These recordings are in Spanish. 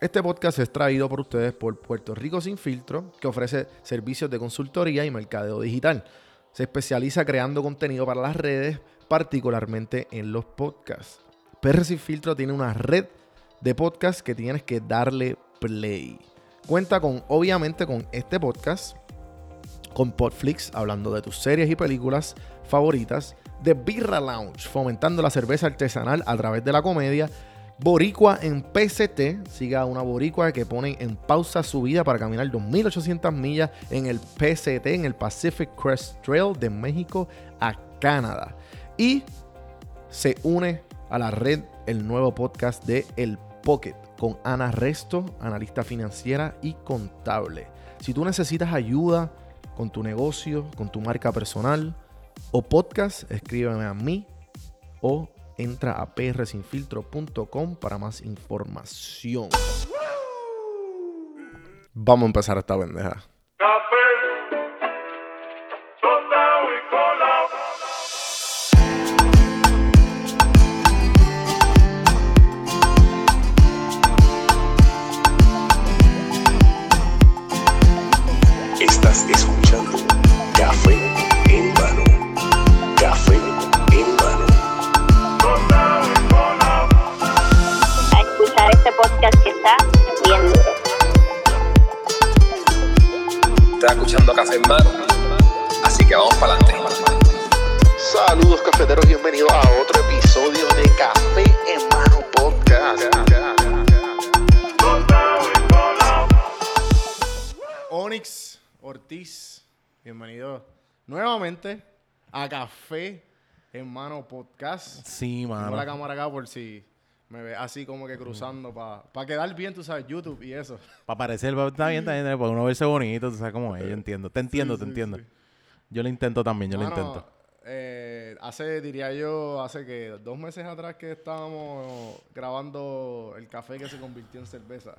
Este podcast es traído por ustedes por Puerto Rico Sin Filtro, que ofrece servicios de consultoría y mercadeo digital. Se especializa creando contenido para las redes, particularmente en los podcasts. PR Sin Filtro tiene una red de podcasts que tienes que darle play. Cuenta con, obviamente, con este podcast, con Podflix, hablando de tus series y películas favoritas, de Birra Lounge, fomentando la cerveza artesanal a través de la comedia, Boricua en PCT, siga una boricua que pone en pausa su vida para caminar 2.800 millas en el PCT, en el Pacific Crest Trail de México a Canadá. Y se une a la red el nuevo podcast de El Pocket con Ana Resto, analista financiera y contable. Si tú necesitas ayuda con tu negocio, con tu marca personal o podcast, escríbeme a mí o entra a prsinfiltro.com para más información. Vamos a empezar esta bendeja. Estás escuchando Café en Mano. Así que vamos para adelante. Saludos cafeteros, bienvenidos a otro episodio de Café en Mano Podcast. Onyx Ortiz, bienvenido nuevamente a Café en Mano Podcast. Sí, Tengo mano. la cámara acá por si me ve así como que cruzando para quedar bien, tú sabes, YouTube y eso. Para parecer, está bien, está bien, para uno verse bonito, tú sabes cómo es, yo entiendo. Te entiendo, Sí, te sí, entiendo. sí. Yo lo intento también, yo lo intento. eh, hace, diría yo, hace que dos meses atrás que estábamos grabando el café que se convirtió en cerveza.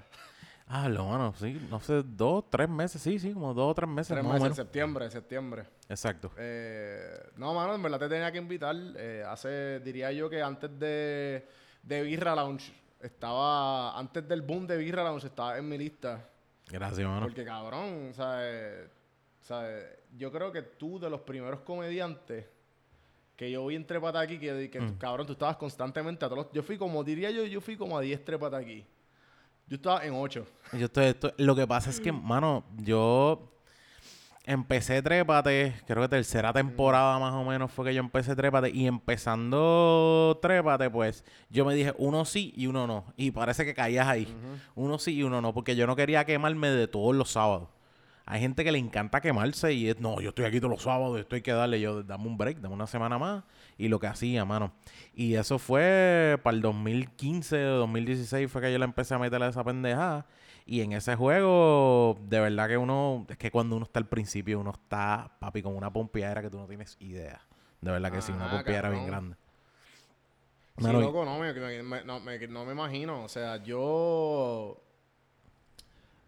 Ah, lo mano, sí, no sé, dos, tres meses, sí, sí, como dos o tres meses, Tres más meses, o menos. septiembre, septiembre. Exacto. Eh, no, mano, en verdad te tenía que invitar. eh, hace, diría yo que antes de, de Birra Lounge, estaba, antes del boom de Birra Lounge, estaba en mi lista. Gracias, mano. Porque cabrón, ¿sabes? ¿sabes? Yo creo que tú de los primeros comediantes que yo vi en Trepata aquí, que, que Mm. cabrón, tú estabas constantemente a todos los- Yo fui como, diría yo, yo fui como a 10 Trepata aquí. Yo estaba en 8. Yo estoy, estoy- lo que pasa es que, mano, yo empecé Trépate, creo que tercera temporada más o menos fue que yo empecé Trépate. Y empezando Trépate, pues yo me dije uno sí y uno no. Y parece que caías ahí. Uno sí y uno no, porque yo no quería quemarme de todos los sábados. Hay gente que le encanta quemarse y es, no, yo estoy aquí todos los sábados, esto hay que darle, yo, dame un break, dame una semana más. Y lo que hacía, mano. Y eso fue para el 2015 o 2016 fue que yo le empecé a meterle a esa pendejada. Y en ese juego, de verdad que uno, es que cuando uno está al principio, uno está, papi, con una pompeadera que tú no tienes idea. De verdad que sí, una Ah, pompeadera bien grande. Sí, Mano, loco, no me, me- no, me- no me imagino. O sea, yo...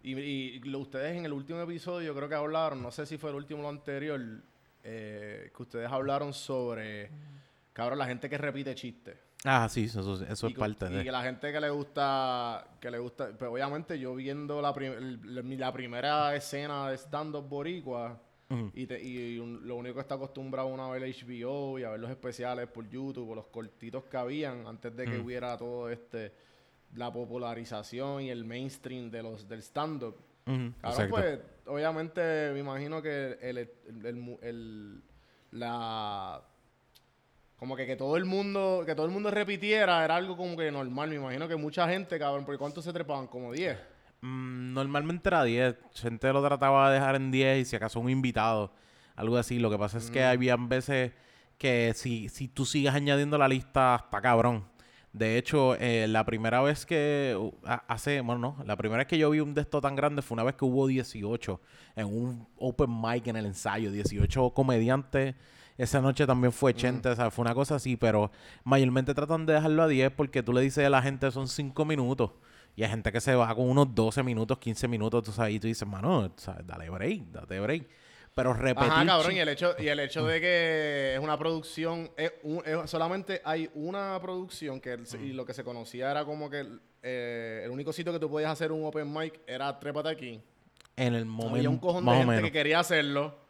Y, y lo- ustedes en el último episodio creo que hablaron, no sé si fue el último o lo anterior, eh, que ustedes hablaron sobre, cabrón, la gente que repite chistes. Ah, sí, eso, eso es y, que- parte y de... que la gente que le gusta, que le gusta, pues obviamente yo viendo la, prim- el- la primera escena de stand-up boricua, y, te- y un- lo único que está acostumbrado uno a ver HBO y a ver los especiales por YouTube o los cortitos que habían antes de que hubiera todo este, la popularización y el mainstream de los del stand-up. Exacto. pues, obviamente me imagino que el, el, el mu- el- la como que, que todo el mundo que todo el mundo repitiera era algo como que normal me imagino que mucha gente cabrón porque cuántos se trepaban como 10 Mm, normalmente era 10. Gente lo trataba de dejar en 10 y si acaso un invitado. Algo así. Lo que pasa es que habían veces que si, si tú sigues añadiendo la lista, está cabrón. De hecho, eh, la primera vez que uh, ha- hace, bueno, no, la primera vez que yo vi un de tan grande fue una vez que hubo 18 en un open mic en el ensayo, 18 comediantes. Esa noche también fue 80, o sea, fue una cosa así, pero mayormente tratan de dejarlo a 10 porque tú le dices a la gente son 5 minutos. Y hay gente que se va con unos 12 minutos, 15 minutos, tú sabes, y tú dices, mano, sabes, dale break, date break. Pero repetir... Ajá, cabrón, y el hecho, y el hecho de que es una producción, es un- es- solamente hay una producción que el- y lo que se conocía era como que el, eh, el único sitio que tú podías hacer un open mic era Trépate aquí. En el momento. Había un cojón de gente que quería hacerlo.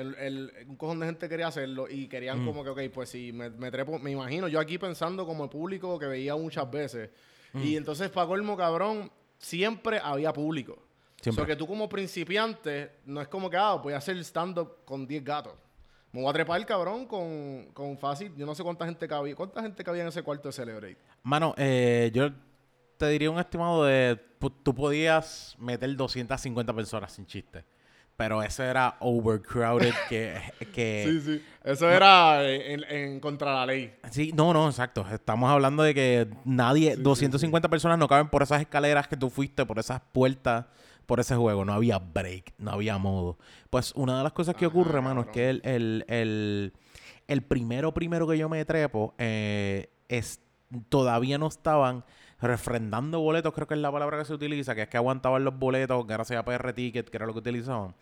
El, el- un cojón de gente quería hacerlo y querían Mm. como que, ok, pues si me, me trepo, me imagino yo aquí pensando como el público que veía muchas veces. Mm. Y entonces, para colmo, cabrón, siempre había público. Siempre. O sea, que tú como principiante, no es como que, ah, voy a hacer stand-up con 10 gatos. Me voy a trepar, cabrón, con, con fácil. Yo no sé cuánta gente cabía. ¿Cuánta gente cabía en ese cuarto de Celebrate? Mano, eh, yo te diría un estimado de. Tú podías meter 250 personas sin chiste. Pero eso era overcrowded que. que Sí, sí. Eso era en, en contra la ley. Sí, no, no, exacto. Estamos hablando de que nadie, 250 personas no caben por esas escaleras que tú fuiste, por esas puertas, por ese juego. No había break, no había modo. Pues una de las cosas que Ajá, ocurre, mano, es que el, el, el, el primero, primero que yo me trepo, eh, es, todavía no estaban refrendando boletos, creo que es la palabra que se utiliza, que es que aguantaban los boletos gracias a PR Ticket, que era lo que utilizaban.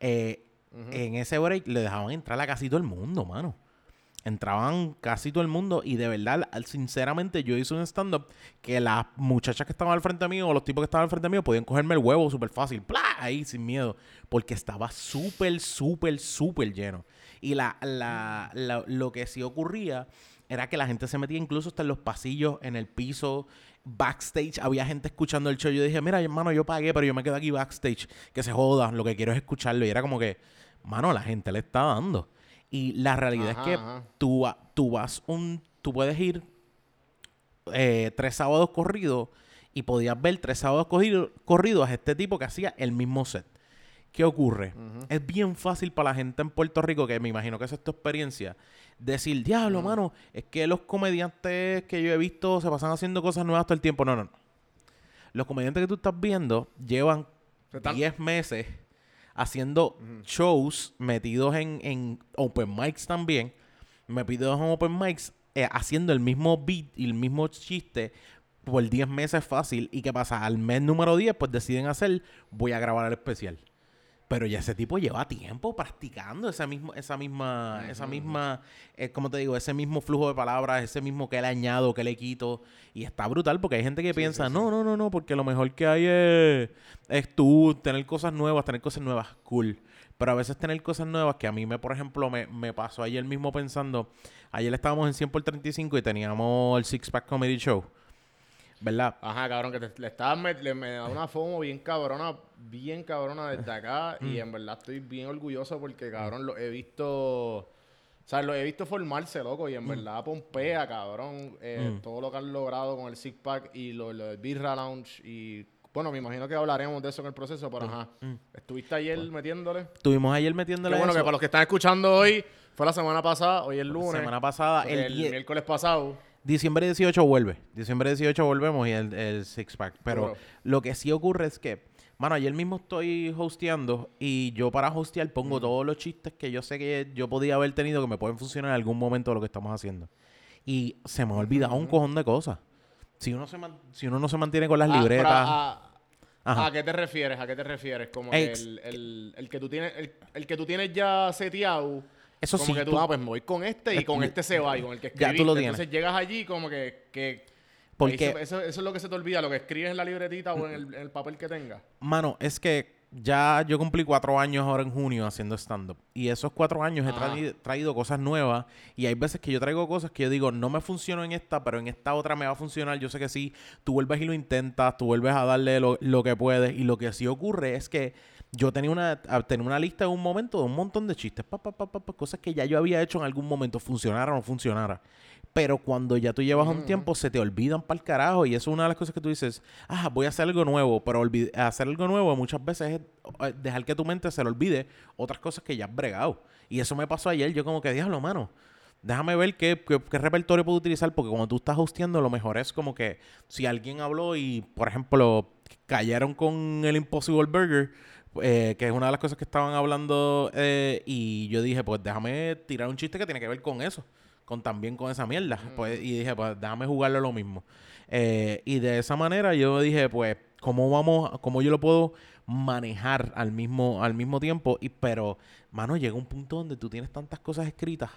Eh, En ese break le dejaban entrar a casi todo el mundo, mano entraban casi todo el mundo y de verdad, sinceramente, yo hice un stand-up que las muchachas que estaban al frente mío o los tipos que estaban al frente mío podían cogerme el huevo súper fácil, ¡plá! ahí sin miedo, porque estaba súper, súper, súper lleno. Y la, la- la- lo que sí ocurría era que la gente se metía incluso hasta en los pasillos, en el piso, backstage, había gente escuchando el show. Yo dije, mira, hermano, yo pagué, pero yo me quedo aquí backstage, que se joda, lo que quiero es escucharlo. Y era como que, mano, la gente le está dando. Y la realidad Ajá, es que ajá. tú, tú vas un, tú puedes ir eh, tres sábados corridos y podías ver tres sábados corrido- corridos a este tipo que hacía el mismo set. ¿Qué ocurre? Es bien fácil para la gente en Puerto Rico, que me imagino que esa es tu experiencia, decir, diablo, mano, es que los comediantes que yo he visto se pasan haciendo cosas nuevas todo el tiempo. No, no, no. Los comediantes que tú estás viendo llevan Se están- 10 meses haciendo shows metidos en, en open mics también, metidos en open mics, eh, haciendo el mismo beat y el mismo chiste por 10 meses fácil. ¿Y qué pasa? Al mes número 10, pues deciden hacer, voy a grabar el especial. Pero ya ese tipo lleva tiempo practicando esa misma, esa misma, esa misma, eh, como te digo, ese mismo flujo de palabras, ese mismo que le añado, que le quito. Y está brutal porque hay gente que piensa, no, no, no, no, porque lo mejor que hay es, es tú tener cosas nuevas, tener cosas nuevas, cool. Pero a veces tener cosas nuevas que a mí me, por ejemplo, me, me pasó ayer mismo pensando, ayer estábamos en 100 por 35 y teníamos el Six Pack Comedy Show. ¿Verdad? Ajá, cabrón, que te- le estaba met- le, me da una fomo bien cabrona, bien cabrona desde acá. Y en verdad estoy bien orgulloso porque, cabrón, lo he visto. O sea, lo he visto formarse, loco. Y en verdad pompea, cabrón. eh, Mm. Todo lo que han logrado con el Six Pack y lo, lo del Birra Lounge. Y bueno, me imagino que hablaremos de eso en el proceso, pero ajá. Estuviste ayer metiéndole. Estuvimos ayer Qué metiéndole bueno eso. que para los que están escuchando hoy, fue la semana pasada, hoy es lunes. semana pasada, el miércoles pasado. Diciembre 18 vuelve. Diciembre 18 volvemos y el, el six pack. Pero lo que sí ocurre es que, mano, ayer mismo estoy hosteando y yo para hostear pongo todos los chistes que yo sé que yo podía haber tenido que me pueden funcionar en algún momento de lo que estamos haciendo. Y se me ha olvidado un cojón de cosas. Si uno, se man- si uno no se mantiene con las Ah, libretas. a- Ajá. ¿A qué te refieres? ¿A qué te refieres? Como Ex- que el, el- el que tú tienes, el, el que tú tienes ya seteado. Eso como sí, que tú, tú- ah, pues me voy con este y Es- con este se va y con el que Ya escribiste. tú lo tienes. Entonces llegas allí como que, que Porque- eso, eso es lo que se te olvida, lo que escribes en la libretita o en el, en el papel que tengas. Mano, es que ya yo cumplí cuatro años ahora en junio haciendo stand-up. Y esos cuatro años he traído, traído cosas nuevas. Y hay veces que yo traigo cosas que yo digo, no me funcionó en esta, pero en esta otra me va a funcionar. Yo sé que sí. Tú vuelves y lo intentas, tú vuelves a darle lo, lo que puedes. Y lo que sí ocurre es que yo tenía una, a- tenía una lista en un momento de un montón de chistes. Pa, pa, pa, pa, pa, cosas que ya yo había hecho en algún momento, funcionara o no funcionara. Pero cuando ya tú llevas un tiempo, se te olvidan para el carajo. Y eso es una de las cosas que tú dices, ah, voy a hacer algo nuevo. Pero hacer algo nuevo muchas veces es eh, dejar que tu mente se le olvide otras cosas que ya has bregado. Y eso me pasó ayer. Yo como que, diablo, mano. Déjame ver qué, qué, qué repertorio puedo utilizar. Porque cuando tú estás hosteando, lo mejor es como que si alguien habló y, por ejemplo, cayeron con el Impossible Burger, eh, que es una de las cosas que estaban hablando, eh, y yo dije, pues déjame tirar un chiste que tiene que ver con eso, con también con esa mierda. Pues, y dije, pues déjame jugarle lo mismo. Eh, y de esa manera yo dije, pues, ¿cómo vamos, cómo yo lo puedo manejar al mismo, al mismo tiempo? Y, pero, mano, llega un punto donde tú tienes tantas cosas escritas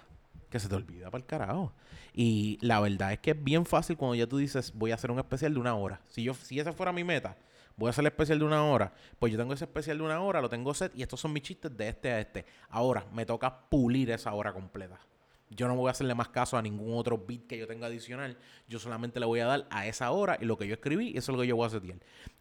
que se te olvida para el carajo. Y la verdad es que es bien fácil cuando ya tú dices, voy a hacer un especial de una hora. Si yo, si esa fuera mi meta, voy a hacer el especial de una hora, pues yo tengo ese especial de una hora, lo tengo set y estos son mis chistes de este a este. Ahora, me toca pulir esa hora completa. Yo no voy a hacerle más caso a ningún otro beat que yo tenga adicional. Yo solamente le voy a dar a esa hora y lo que yo escribí, eso es lo que yo voy a hacer.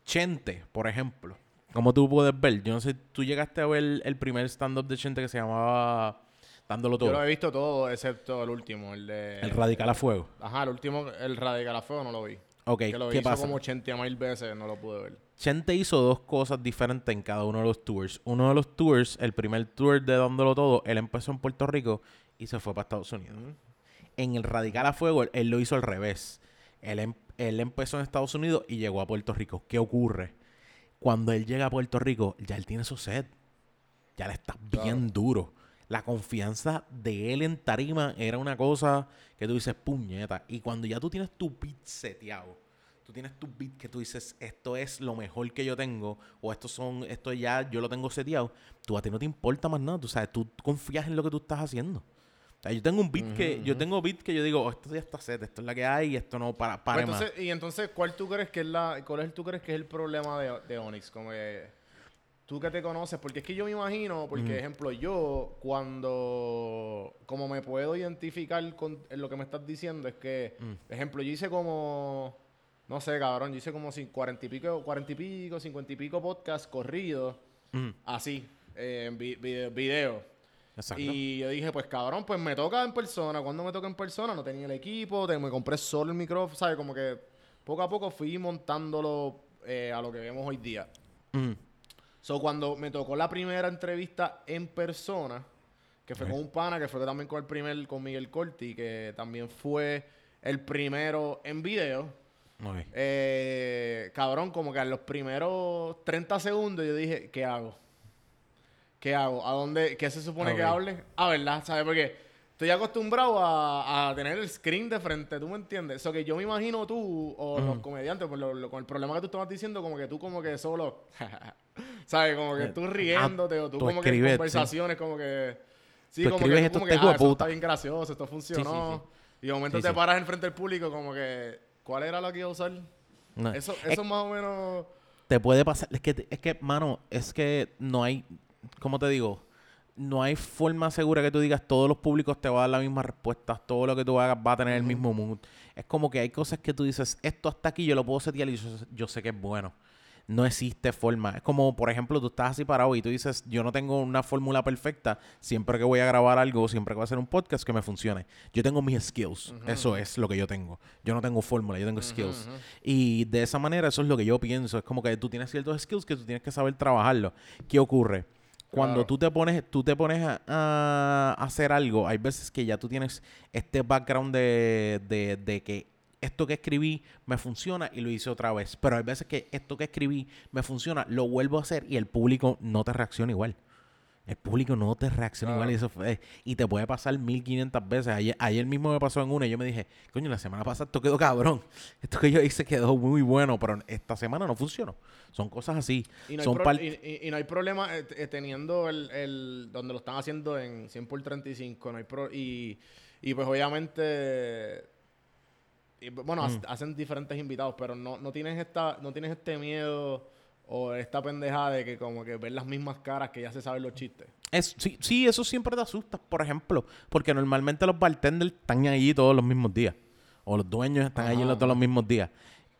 Chente, por ejemplo, como tú puedes ver, yo no sé, tú llegaste a ver el primer stand-up de Chente que se llamaba Dándolo Yo Todo. lo he visto todo, excepto el último, el de... El Radical a Fuego. Ajá, el último, el Radical a Fuego no lo vi. Ok, Que lo ¿qué hizo pasa? como 80 mil veces, no lo pude ver. Chente hizo dos cosas diferentes en cada uno de los tours. Uno de los tours, el primer tour de Dándolo Todo, él empezó en Puerto Rico y se fue para Estados Unidos. En el Radical a Fuego, él, lo hizo al revés. Él, em- él empezó en Estados Unidos y llegó a Puerto Rico. ¿Qué ocurre? Cuando él llega a Puerto Rico, ya él tiene su set. Ya le está bien duro. La confianza de él en tarima era una cosa que tú dices, puñeta. Y cuando ya tú tienes tu beat seteado, tú tienes tu beat que tú dices, esto es lo mejor que yo tengo, o esto son, esto ya yo lo tengo seteado, tú a ti no te importa más nada, tú sabes, tú confías en lo que tú estás haciendo. O sea, yo tengo un beat que, yo tengo beat que yo digo, oh, esto ya está set, esto es la que hay, y esto no para, para Pues más. entonces, y entonces, ¿cuál tú crees que es la, cuál es, tú crees que es el problema de, de Onyx? Como que tú que te conoces, porque es que yo me imagino, porque ejemplo, yo cuando, como me puedo identificar con lo que me estás diciendo, es que, ejemplo, yo hice como, no sé, cabrón, yo hice como cuarenta y pico, cuarenta y pico, cincuenta y pico podcasts corridos, Mm, así, eh, en vi- video. video. exacto. Y yo dije, pues cabrón, pues me toca en persona. Cuando me toca en persona, no tenía el equipo, te- me compré solo el micrófono, ¿sabes? Como que poco a poco fui montándolo eh, a lo que vemos hoy día. Mm, So, cuando me tocó la primera entrevista en persona, que fue con un pana, que fue también con el primer, con Miguel Corti, que también fue el primero en video. Eh, cabrón, como que a los primeros 30 segundos yo dije, ¿qué hago? ¿Qué hago? ¿A dónde? ¿Qué se supone que hable? Ah, ¿verdad? ¿Sabes? Porque estoy acostumbrado a, a tener el screen de frente, ¿tú me entiendes? Eso que yo me imagino tú o los comediantes, por lo- lo- con el problema que tú estabas diciendo, como que tú como que solo, ¿sabes? Como que tú riéndote o tú, tú como que en sí. conversaciones como que... Sí, Tú como escribes que, esto tú como que, ah, puta". está bien gracioso, esto funcionó. sí. Y de momento te paras enfrente del público como que, ¿cuál era lo que iba a usar? No. Eso, Es- eso más o menos. te puede pasar. Es que, es que, mano, es que no hay. ¿Cómo te digo? No hay forma segura que tú digas todos los públicos te van a dar las mismas respuestas, todo lo que tú hagas va a tener el mismo mood. Es como que hay cosas que tú dices, esto hasta aquí yo lo puedo setear y yo, yo sé que es bueno. No existe forma. Es como, por ejemplo, tú estás así parado y tú dices, yo no tengo una fórmula perfecta siempre que voy a grabar algo, siempre que voy a hacer un podcast que me funcione. Yo tengo mis skills. Eso es lo que yo tengo. Yo no tengo fórmula, yo tengo skills. Y de esa manera eso es lo que yo pienso. Es como que tú tienes ciertos skills que tú tienes que saber trabajarlo. ¿Qué ocurre? Cuando Claro. tú te pones, tú te pones a, a hacer algo, hay veces que ya tú tienes este background de, de, de que esto que escribí me funciona y lo hice otra vez. Pero hay veces que esto que escribí me funciona, lo vuelvo a hacer y el público no te reacciona igual. El público no te reacciona igual y eso fue, y te puede pasar 1500 veces. Ayer, ayer mismo me pasó en una y yo me dije, coño, la semana pasada esto quedó cabrón. Esto que yo hice quedó muy bueno, pero esta semana no funcionó. Son cosas así. Y no, hay pro- y, y- y no hay problema eh, eh, teniendo el, el- donde lo están haciendo en 100 por 35. No hay pro- y, y pues obviamente. Bueno, Mm. ha- hacen diferentes invitados, pero no, no tienes esta, no tienes este miedo o esta pendejada de que como que ver las mismas caras que ya se saben los chistes. Es, sí, sí, eso siempre te asusta, por ejemplo, porque normalmente los bartenders están allí todos los mismos días, o los dueños están allí todos los mismos días,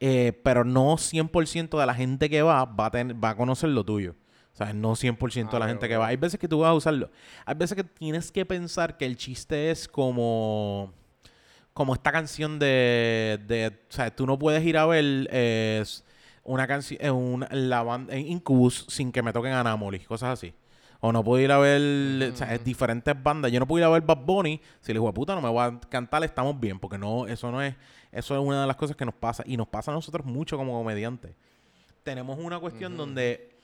Eh, pero no 100% de la gente que va va a, tener, va a conocer lo tuyo. O sea, no 100% de la Ah, gente que va. Hay veces que tú vas a usarlo. Hay veces que tienes que pensar que el chiste es como como esta canción de, de o sea, tú no puedes ir a ver eh, una canción, una, la banda en Incubus sin que me toquen Anomaly, cosas así. O no puedo ir a ver o sea, diferentes bandas. Yo no puedo ir a ver Bad Bunny si hijo de puta no me va a cantar, estamos bien, porque no, eso no es, eso es una de las cosas que nos pasa. Y nos pasa a nosotros mucho como comediantes. Tenemos una cuestión donde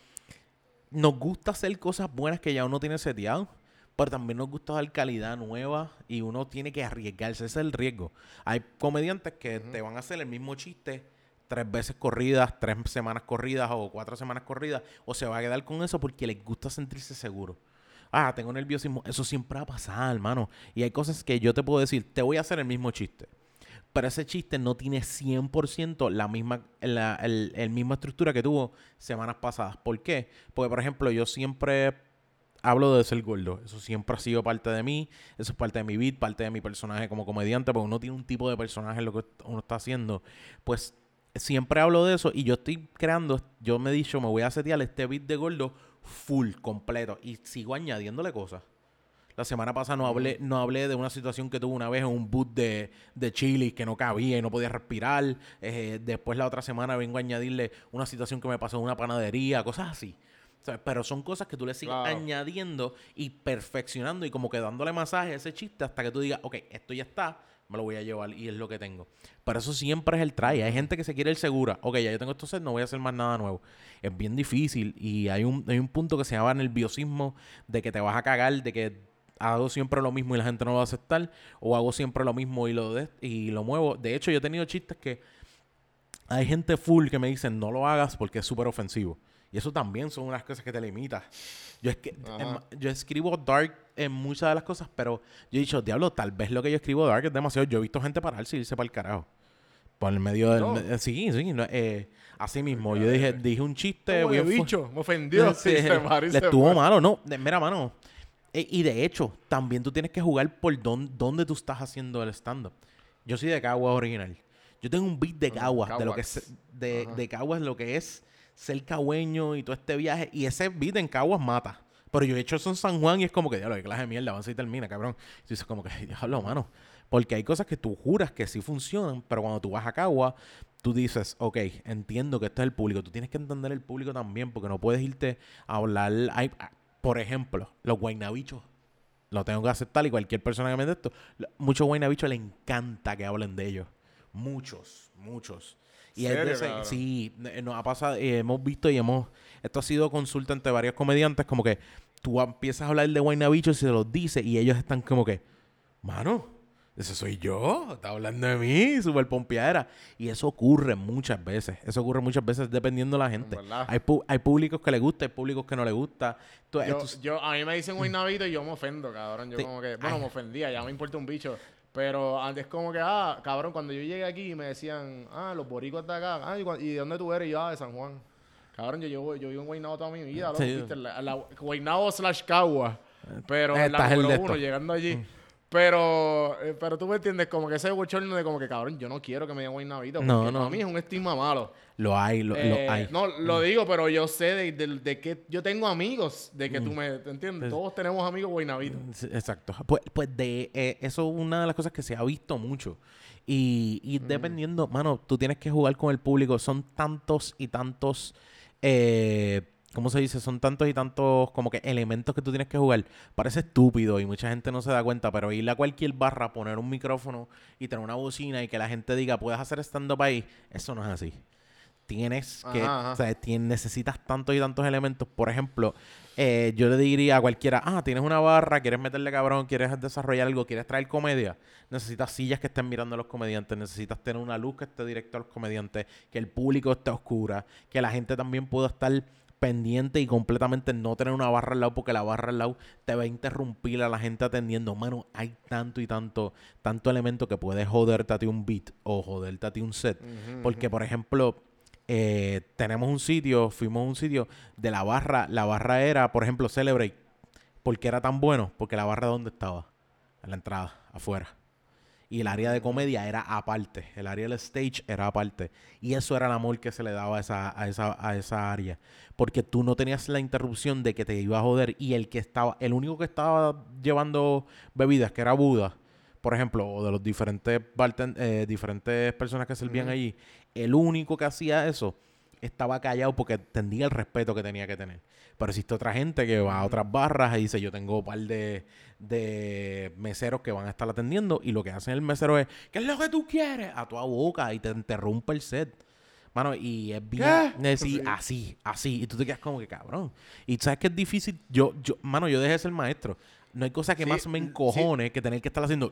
nos gusta hacer cosas buenas que ya uno tiene seteado, pero también nos gusta dar calidad nueva y uno tiene que arriesgarse. Ese es el riesgo. Hay comediantes que te van a hacer el mismo chiste tres veces corridas, tres semanas corridas o cuatro semanas corridas, o se va a quedar con eso porque les gusta sentirse seguro. ah, tengo nerviosismo. Eso siempre va a pasar, hermano. Y hay cosas que yo te puedo decir, te voy a hacer el mismo chiste. Pero ese chiste no tiene 100% la misma, la el, el misma estructura que tuvo semanas pasadas. ¿Por qué? Porque, por ejemplo, yo siempre hablo de ser gordo. Eso siempre ha sido parte de mí. Eso es parte de mi beat, parte de mi personaje como comediante. Porque uno tiene un tipo de personaje en lo que uno está haciendo. Pues siempre hablo de eso y yo estoy creando, yo me he dicho, me voy a setear este beat de gordo full, completo. Y sigo añadiéndole cosas. La semana pasada no hablé, no hablé de una situación que tuve una vez en un boot de, de chili que no cabía y no podía respirar. Eh, después la otra semana vengo a añadirle una situación que me pasó en una panadería, cosas así. Pero son cosas que tú le sigues Claro. añadiendo y perfeccionando y como que dándole masaje a ese chiste hasta que tú digas, ok, esto ya está, me lo voy a llevar y es lo que tengo. Pero eso siempre es el try. Hay gente que se quiere ir segura. Ok, ya yo tengo esto set, no voy a hacer más nada nuevo. Es bien difícil y hay un, hay un punto que se llama nerviosismo de que te vas a cagar, de que hago siempre lo mismo y la gente no lo va a aceptar o hago siempre lo mismo y lo, de- y lo muevo. De hecho, yo he tenido chistes que hay gente full que me dicen no lo hagas porque es súper ofensivo. Y eso también son unas cosas que te limitan. Yo, es que, yo escribo dark en muchas de las cosas, pero yo he dicho, diablo, tal vez lo que yo escribo dark es demasiado. Yo he visto gente pararse y irse para el carajo. Por el medio del... No. me- sí, sí. no, eh, así mismo. Yo dije, dije un chiste... Como bicho, me ofendió. Sí, Sí, se le se estuvo fue. malo, no. de- mira, mano. eh, y de hecho, también tú tienes que jugar por dón- dónde tú estás haciendo el stand-up. Yo soy de Caguas original. Yo tengo un beat de Caguas, de lo que es, de, de Caguas, lo que es ser cagüeño y todo este viaje. Y ese beat en Caguas mata. Pero yo he hecho eso en San Juan y es como que, diablo, qué clase de mierda, avanza y termina, cabrón. Y dices como que, diablo, mano. Porque hay cosas que tú juras que sí funcionan, pero cuando tú vas a Caguas, tú dices, ok, entiendo que esto es el público. Tú tienes que entender el público también, porque no puedes irte a hablar. por ejemplo, los guaynabichos. Lo tengo que aceptar y cualquier persona que me dé esto. Muchos guaynabichos le encanta que hablen de ellos. Muchos, muchos. Y es de ¿Serio, ese- cabrón? sí, eh, nos ha pasado, eh, hemos visto y hemos, esto ha sido consulta entre varios comediantes, como que tú empiezas a hablar de guaynabichos y se los dices y ellos están como que, mano, ese soy yo, está hablando de mí, súper pompeadera. Y eso ocurre muchas veces, eso ocurre muchas veces dependiendo de la gente. Hay, pu- hay públicos que le gusta, hay públicos que no le gusta. Tú- Yo, a mí me dicen Guaynabito y yo me ofendo, cabrón. Yo Sí. como que, bueno, Ay. me ofendía, ya me importa un bicho. Pero antes como que, ah, cabrón, cuando yo llegué aquí me decían, ah, los boricos de acá, ah, ¿y, de dónde tú eres? Y yo, ah, de San Juan. Cabrón, yo, yo, yo vivo en Guaynabo toda mi vida, loco, Sí. ¿viste? La, la- Guaynabo slash Cagua. Pero en la número uno, llegando allí. Pero, eh, pero tú me entiendes, como que ese bochorno de como que, cabrón, yo no quiero que me digan Guaynabito. No, no. Para mí es un estigma malo. lo hay, lo, lo Eh, hay. No, lo digo, pero yo sé de, de- de que yo tengo amigos, de que tú me ¿te entiendes. Todos tenemos amigos guaynabitos. Sí, Exacto. Pues, pues de eh, eso es una de las cosas que se ha visto mucho. Y, y dependiendo, mano, tú tienes que jugar con el público. Son tantos y tantos, eh, ¿cómo se dice? Son tantos y tantos como que elementos que tú tienes que jugar. Parece estúpido y mucha gente no se da cuenta, pero ir a cualquier barra, poner un micrófono y tener una bocina y que la gente diga, puedes hacer stand-up ahí, eso no es así. Tienes que, Ajá, ajá. o sea, necesitas tantos y tantos elementos. Por ejemplo, eh, yo le diría a cualquiera, ah, tienes una barra, quieres meterle cabrón, quieres desarrollar algo, quieres traer comedia. Necesitas sillas que estén mirando a los comediantes, necesitas tener una luz que esté directa a los comediantes, que el público esté oscura, que la gente también pueda estar pendiente y completamente no tener una barra al lado porque la barra al lado te va a interrumpir a la gente atendiendo. Mano, hay tanto y tanto, tanto elemento que puede joderte a ti un beat o joderte a ti un set. Porque, por ejemplo, eh, tenemos un sitio, fuimos a un sitio de la barra, la barra era, por ejemplo, Celebrate. ¿Por qué era tan bueno? Porque la barra dónde estaba? En la entrada, afuera. Y el área de comedia era aparte. El área del stage era aparte. Y eso era el amor que se le daba a esa, a esa, a esa área. Porque tú no tenías la interrupción de que te iba a joder. Y el que estaba, el único que estaba llevando bebidas, que era Buda, por ejemplo, o de los diferentes eh, diferentes personas que servían allí, el único que hacía eso estaba callado porque entendía el respeto que tenía que tener. Pero existe otra gente que va a otras barras y dice, yo tengo un par de, de meseros que van a estar atendiendo y lo que hacen el mesero es, ¿qué es lo que tú quieres? A tu boca y te interrumpe el set. Mano, y es bien... Sí, Sí. así, así. Y tú te quedas como que cabrón. Y sabes que es difícil. Yo, yo, mano, yo dejé de ser maestro. No hay cosa que Sí, más me sí. encojone que tener que estar haciendo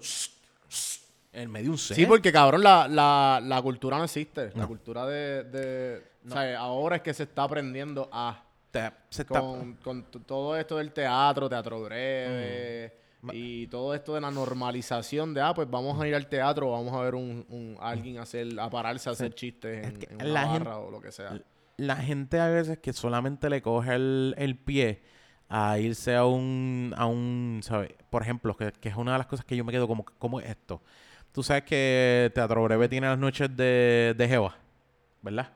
en medio de un set. Sí, porque cabrón, la, la, la cultura no existe. La cultura de. de- O sea, ahora es que se está aprendiendo a. te- se está- con, todo esto del teatro, teatro breve y todo esto de la normalización de, ah, pues vamos a ir al teatro, vamos a ver un, un- alguien hacer, a pararse a hacer chistes en, que en una la gente- barra o lo que sea. la gente a veces que solamente le coge el, el pie a irse a un, a un, ¿sabes? Por ejemplo, que, que es una de las cosas que yo me quedo como, ¿cómo es esto? Tú sabes que Teatro Breve tiene las noches de, de Jeva, ¿verdad?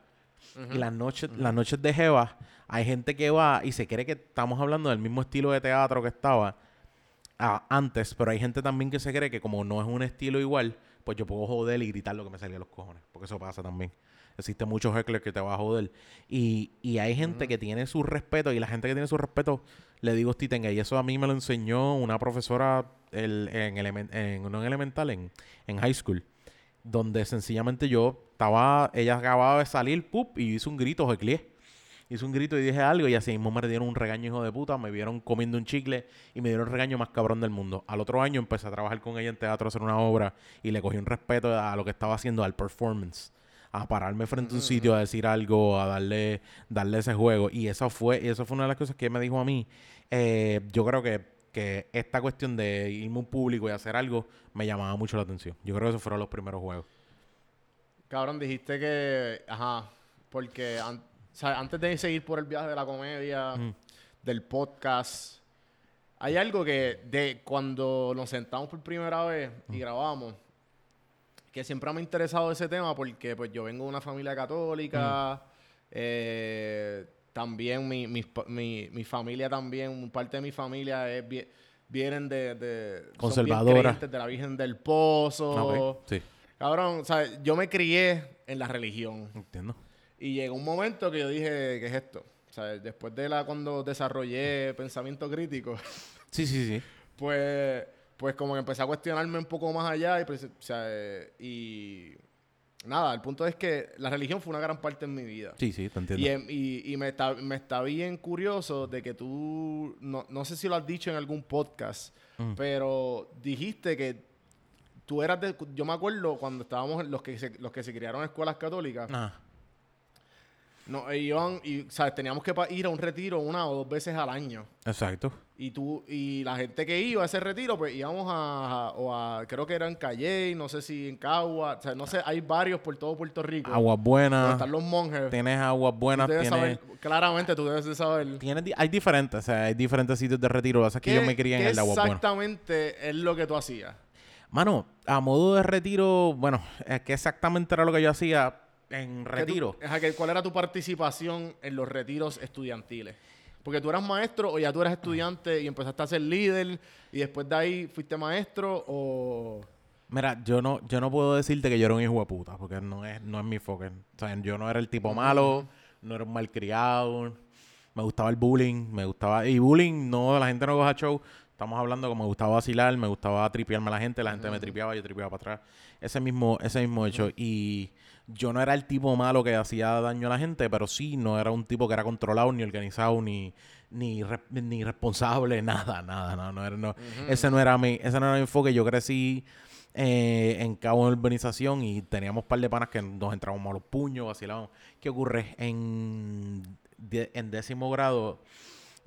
Y las noches, las noches de Jeva, hay gente que va y se cree que estamos hablando del mismo estilo de teatro que estaba ah, antes, pero hay gente también que se cree que como no es un estilo igual, pues yo puedo joder y gritar lo que me salga de los cojones, porque eso pasa también. Existe muchos hecklers que te va a joder. Y, y hay gente que tiene su respeto, y la gente que tiene su respeto, le digo titenga, y eso a mí me lo enseñó una profesora el- en, elemen- en, no en elemental, en, en high school, donde sencillamente yo estaba, ella acababa de salir, ¡pup! y hizo un grito, hecleé. Hice un grito y dije algo y así mismo me dieron un regaño hijo de puta, me vieron comiendo un chicle y me dieron el regaño más cabrón del mundo. Al otro año empecé a trabajar con ella en teatro, a hacer una obra y le cogí un respeto a lo que estaba haciendo, al performance. A pararme frente a un sitio a decir algo, a darle, darle ese juego. Y eso fue, y eso fue una de las cosas que me dijo a mí. Eh, yo creo que, que esta cuestión de irme a un público y hacer algo me llamaba mucho la atención. Yo creo que esos fueron los primeros juegos. Cabrón, dijiste que, ajá, porque an- o sea, antes de seguir por el viaje de la comedia, del podcast, hay algo que de cuando nos sentamos por primera vez y grabamos, que siempre me ha interesado ese tema porque pues yo vengo de una familia católica, eh, también mi, pa- mi, mi familia también, parte de mi familia es vienen de, de son bien Conservadora. de la Virgen del Pozo. Sí, Cabrón, o sea, yo me crié en la religión. entiendo. Y llegó un momento que yo dije, ¿qué es esto? O sea, después de la cuando desarrollé pensamiento crítico, Sí, sí, sí. pues, pues como que empecé a cuestionarme un poco más allá y, pues, o sea, eh, y nada, el punto es que la religión fue una gran parte en mi vida. Sí, sí, te entiendo. Y, em- y, y me, está, me está bien curioso de que tú, no, no sé si lo has dicho en algún podcast, Mm. pero dijiste que tú eras de, yo me acuerdo cuando estábamos los que se, los que se criaron en escuelas católicas, Ah, no, iban, y, ¿sabes? Teníamos que ir a un retiro una o dos veces al año. exacto. Y tú, y la gente que iba a ese retiro, pues íbamos a, a- o a, creo que era en Calle, no sé si en Cagua, o sea, no sé, hay varios por todo Puerto Rico. Aguas donde buenas. están los monjes. Tienes aguas Tú buenas, debes tienes... saber, claramente tú debes de saber. tienes hay diferentes, o sea, hay diferentes sitios de retiro. Lo que pasa es que ¿Qué- yo me crié en el de aguas buenas. exactamente es lo que tú hacías? Mano, a modo de retiro, bueno, es que exactamente era lo que yo hacía en ¿Qué tú- retiro. que- ¿Cuál era tu participación en los retiros estudiantiles? Porque tú eras maestro o ya tú eras estudiante y empezaste a ser líder y después de ahí fuiste maestro o... Mira, yo no, yo no puedo decirte que yo era un hijo de puta, porque no es, no es mi foco. O sea, yo no era el tipo malo, no era un malcriado, me gustaba el bullying, me gustaba... Y bullying, no, la gente no coja show. Estamos hablando como me gustaba vacilar, me gustaba tripearme a la gente, la gente me tripeaba, yo tripeaba para atrás. Ese mismo, ese mismo hecho. Y yo no era el tipo malo que hacía daño a la gente, pero sí no era un tipo que era controlado, ni organizado, ni, ni, re- ni responsable, nada, nada, no, no era, no. Ese no era mi, ese no era mi enfoque. Yo crecí eh, en Cabo de Urbanización y teníamos un par de panas que nos entrábamos a los puños, vacilábamos. ¿Qué ocurre? En, de- en décimo grado,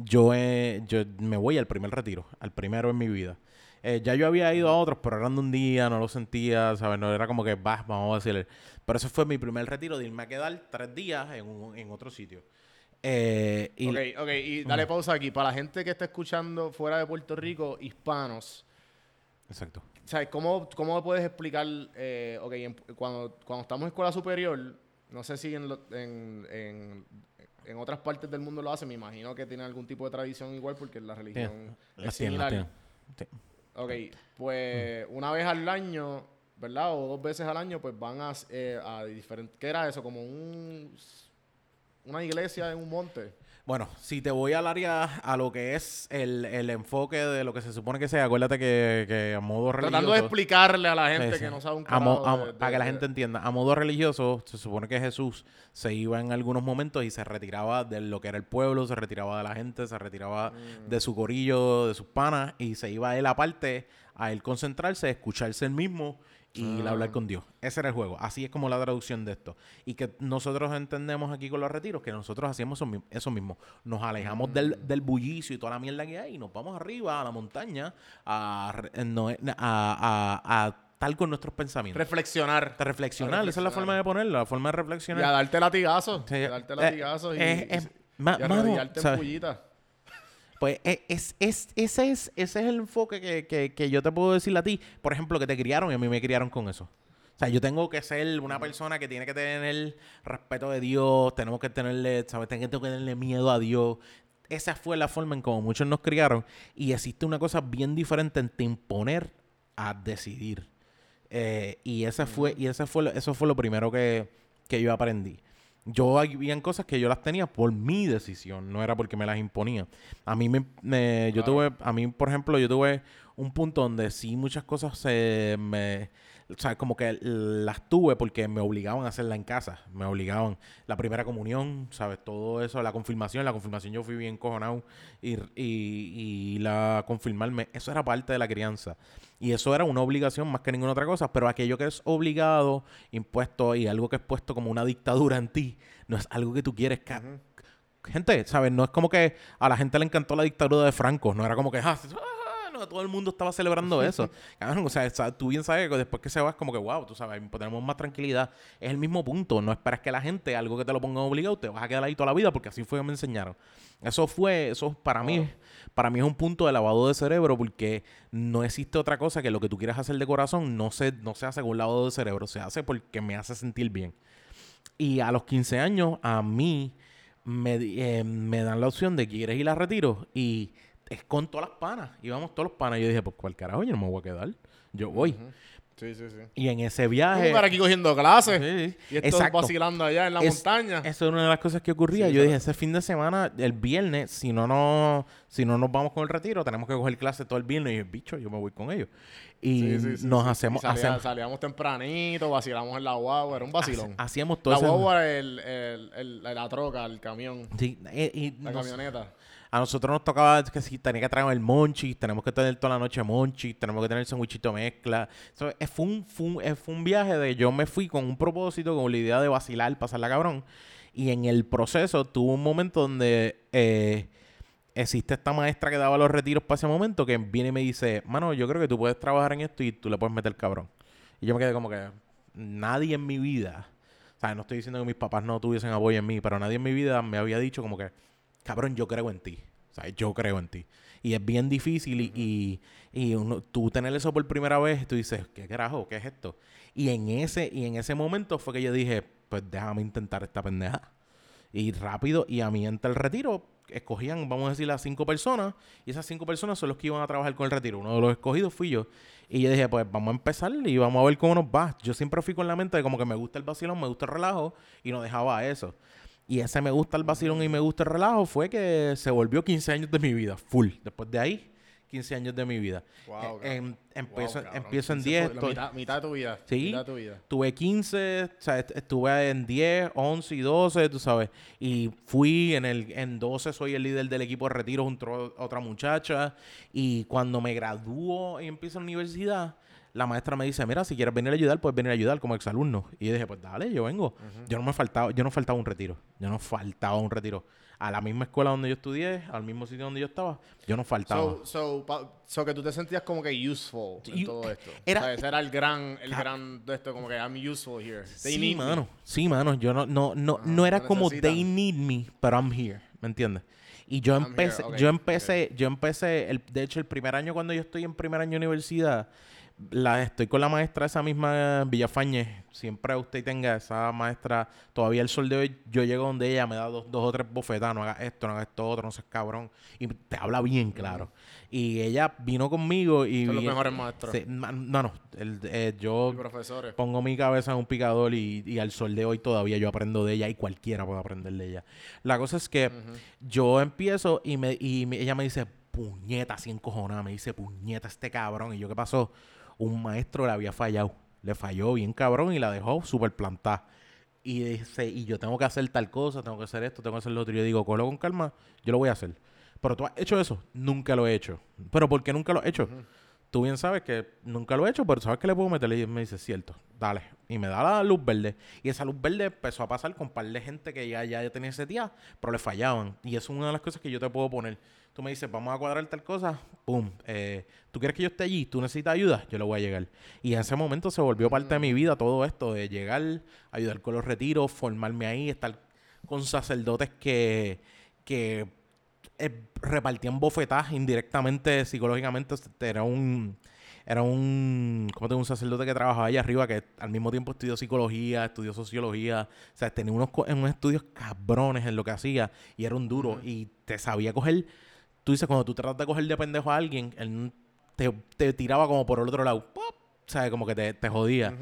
yo, eh, yo me voy al primer retiro, al primero en mi vida. Eh, ya yo había ido a otros, pero eran de un día, no lo sentía, ¿sabes? No era como que, va, vamos a decirle. Pero ese fue mi primer retiro de irme a quedar tres días en, un- en otro sitio. Eh, y ok, ok, y dale pausa aquí. Para la gente que está escuchando fuera de Puerto Rico, hispanos, Exacto. ¿sabes? ¿Cómo, cómo puedes explicar, eh, ok, en- cuando, cuando estamos en escuela superior, no sé si en, lo- en, en, en otras partes del mundo lo hacen, me imagino que tienen algún tipo de tradición igual porque la religión es similar. tienen. Sí. Ok, pues una vez al año, ¿verdad? O dos veces al año, pues van a, eh, a diferentes... ¿Qué era eso? Como un... Una iglesia en un monte. Bueno, si te voy al área, a lo que es el, el enfoque de lo que se supone que sea, acuérdate que, que a modo religioso... Tratando de explicarle a la gente Sí, sí. que no sabe un A mo- carajo a de- para que la gente entienda, a modo religioso, se supone que Jesús se iba en algunos momentos y se retiraba de lo que era el pueblo, se retiraba de la gente, se retiraba Mm. de su corillo, de sus panas, y se iba él aparte a él concentrarse, escucharse él mismo y Ah. hablar con Dios. Ese era el juego. Así es como la traducción de esto. Y que nosotros entendemos aquí con los retiros que nosotros hacíamos eso, mi- eso mismo. Nos alejamos del, Mm. del bullicio y toda la mierda que hay y nos vamos arriba a la montaña a, eh, no, a, a, a estar con nuestros pensamientos. Reflexionar. Reflexionar, esa es la forma de ponerlo, la forma de Y reflexionar. a darte latigazos. Sí, y a darte eh, latigazos y, eh, y- eh, ma- y a mano, en. Pues eh, es, es, ese, es, ese es el enfoque que, que, que yo te puedo decir a ti. Por ejemplo, que te criaron y a mí me criaron con eso. O sea, yo tengo que ser una persona que tiene que tener respeto de Dios, tenemos que tenerle, ¿sabes? Tengo que tenerle miedo a Dios. Esa fue la forma en como muchos nos criaron. Y existe una cosa bien diferente entre imponer a decidir. Eh, y ese fue, y ese fue, eso fue lo primero que, que yo aprendí. Yo habían cosas que yo las tenía por mi decisión, no era porque me las imponía. A mí me, me- yo tuve, a mí por ejemplo, yo tuve un punto donde sí muchas cosas se me, o sea, como que las tuve porque me obligaban a hacerla en casa, me obligaban. La primera comunión, ¿sabes? Todo eso, la confirmación, la confirmación yo fui bien cojonado y, y, y la confirmarme, eso era parte de la crianza. Y eso era una obligación más que ninguna otra cosa, pero aquello que es obligado, impuesto y algo que es puesto como una dictadura en ti, no es algo que tú quieres. ca- Gente, ¿sabes? No es como que a la gente le encantó la dictadura de Franco, no era como que, ah, todo el mundo estaba celebrando eso. Cabrón, o sea, tú bien sabes que después que se va es como que, wow, tú sabes, tenemos más tranquilidad. Es el mismo punto, no esperas que la gente, algo que te lo ponga obligado, te vas a quedar ahí toda la vida porque así fue que me enseñaron. Eso fue, eso para mí, para mí es un punto de lavado de cerebro porque no existe otra cosa que lo que tú quieras hacer de corazón no se, no se hace con un lavado de cerebro, se hace porque me hace sentir bien. Y a los 15 años, a mí me, eh, me dan la opción de que quieres ir a retiro y es con todas las panas. Íbamos todos los panas. Yo dije, pues, ¿cuál carajo? Yo no me voy a quedar. Yo voy. Sí, sí, sí. Y en ese viaje. estar aquí cogiendo clases. Sí, Y exacto. vacilando allá en la Es- montaña. Eso era una de las cosas que ocurría. Sí, Yo dije, ese fin de semana, el viernes, si no, no, si no nos vamos con el retiro, tenemos que coger clases todo el viernes. Y yo, bicho, yo me voy con ellos. Y Sí, nos hacemos, Y salía- hacemos, salíamos tempranito, vacilamos en la guagua, era un vacilón. hacíamos todo La ese- guagua, el, el, el- la troca, el camión, Sí, eh, y la nos- camioneta. A nosotros nos tocaba que si tenía que traer el monchi, tenemos que tener toda la noche monchi, tenemos que tener el sandwichito mezcla. So, fue, un, eh, fue un viaje de yo me fui con un propósito, con la idea de vacilar, pasarla cabrón. Y en el proceso tuvo un momento donde eh, existe esta maestra que daba los retiros para ese momento que viene y me dice, mano, yo creo que tú puedes trabajar en esto y tú le puedes meter cabrón. Y yo me quedé como que nadie en mi vida, o sea, no estoy diciendo que mis papás no tuviesen apoyo en mí, pero nadie en mi vida me había dicho como que, cabrón, yo creo en ti. O sea, yo creo en ti. Y es bien difícil y, y, y uno- tú tener eso por primera vez, tú dices, ¿qué carajo? ¿Qué es esto? Y en ese, y en ese momento fue que yo dije, pues déjame intentar esta pendeja. Y rápido, y a mí entre el retiro, escogían, vamos a decir, las cinco personas, y esas cinco personas son los que iban a trabajar con el retiro. Uno de los escogidos fui yo. Y yo dije, pues vamos a empezar y vamos a ver cómo nos va. Yo siempre fui con la mente de como que me gusta el vacilón, me gusta el relajo, y no dejaba eso. Y ese me gusta el vacilón y me gusta el relajo fue que se volvió 15 años de mi vida, full. Después de ahí, 15 años de mi vida. Wow, Eh, em- empiezo, Wow, empiezo en Ese 10. fue la estoy- mitad, mitad de tu vida. Sí. Mitad de tu vida. Tuve 15, o sea, est- estuve en 10, 11 y 12, tú sabes. Y fui en el en 12, soy el líder del equipo de retiro junto a otra muchacha. Y cuando me gradúo y empiezo la universidad, la maestra me dice, mira, si quieres venir a ayudar, puedes venir a ayudar como exalumno. Y yo dije, pues dale, yo vengo. Yo no me faltaba, yo no faltaba un retiro. Yo no faltaba un retiro. A la misma escuela donde yo estudié, al mismo sitio donde yo estaba, yo no faltaba. So, so, pa- so que tú te sentías como que useful en You- todo esto. era- o sea, ese era el gran, el gran de esto, como que I'm useful here. They Sí, need me. mano. Sí, mano. Yo no, no, no, Ajá, no era como they need me, pero I'm here. ¿Me entiendes? Y yo I'm empecé, here, ok, yo empecé, yo empecé, el, de hecho, el primer año cuando yo estoy en primer año de universidad, la, estoy con la maestra esa misma Villafañez. Siempre usted tenga esa maestra, todavía el sol de hoy, yo llego donde ella me da dos, dos o tres bofetadas, no hagas esto, no hagas esto otro, no seas cabrón. Y te habla bien claro. Y ella vino conmigo y... Son los mejores maestros. No, no. el- eh, yo profesores. pongo mi cabeza en un picador y, y al sol de hoy todavía yo aprendo de ella y cualquiera puede aprender de ella. La cosa es que yo empiezo y, me, y me- ella me dice, puñeta, así encojonada, me dice, puñeta, este cabrón. Y yo, ¿qué pasó? Un maestro le había fallado. Le falló bien cabrón y la dejó súper plantada. Y dice, y yo tengo que hacer tal cosa, tengo que hacer esto, tengo que hacer lo otro. Y yo digo, cógelo con calma, yo lo voy a hacer. Pero tú has hecho eso, nunca lo he hecho. ¿Pero por qué nunca lo he hecho? tú bien sabes que nunca lo he hecho, pero sabes que le puedo meter. Y me dice, cierto, dale. Y me da la luz verde. Y esa luz verde empezó a pasar con un par de gente que ya, ya tenía ese día, pero le fallaban. Y eso es una de las cosas que yo te puedo poner. Tú me dices, vamos a cuadrar tal cosa, pum. eh, ¿Tú quieres que yo esté allí? ¿Tú necesitas ayuda? Yo le voy a llegar. Y en ese momento se volvió parte de mi vida todo esto, de llegar, ayudar con los retiros, formarme ahí, estar con sacerdotes que, que eh, repartían bofetadas indirectamente, psicológicamente. Era un, era un, ¿cómo te digo? un sacerdote que trabajaba allá arriba, que al mismo tiempo estudió psicología, estudió sociología. O sea, tenía unos, unos estudios cabrones en lo que hacía y era un duro. Y te sabía coger, tú dices, cuando tú tratas de coger de pendejo a alguien, él te, te tiraba como por el otro lado. ¡pop! Sea, como que te, te jodía.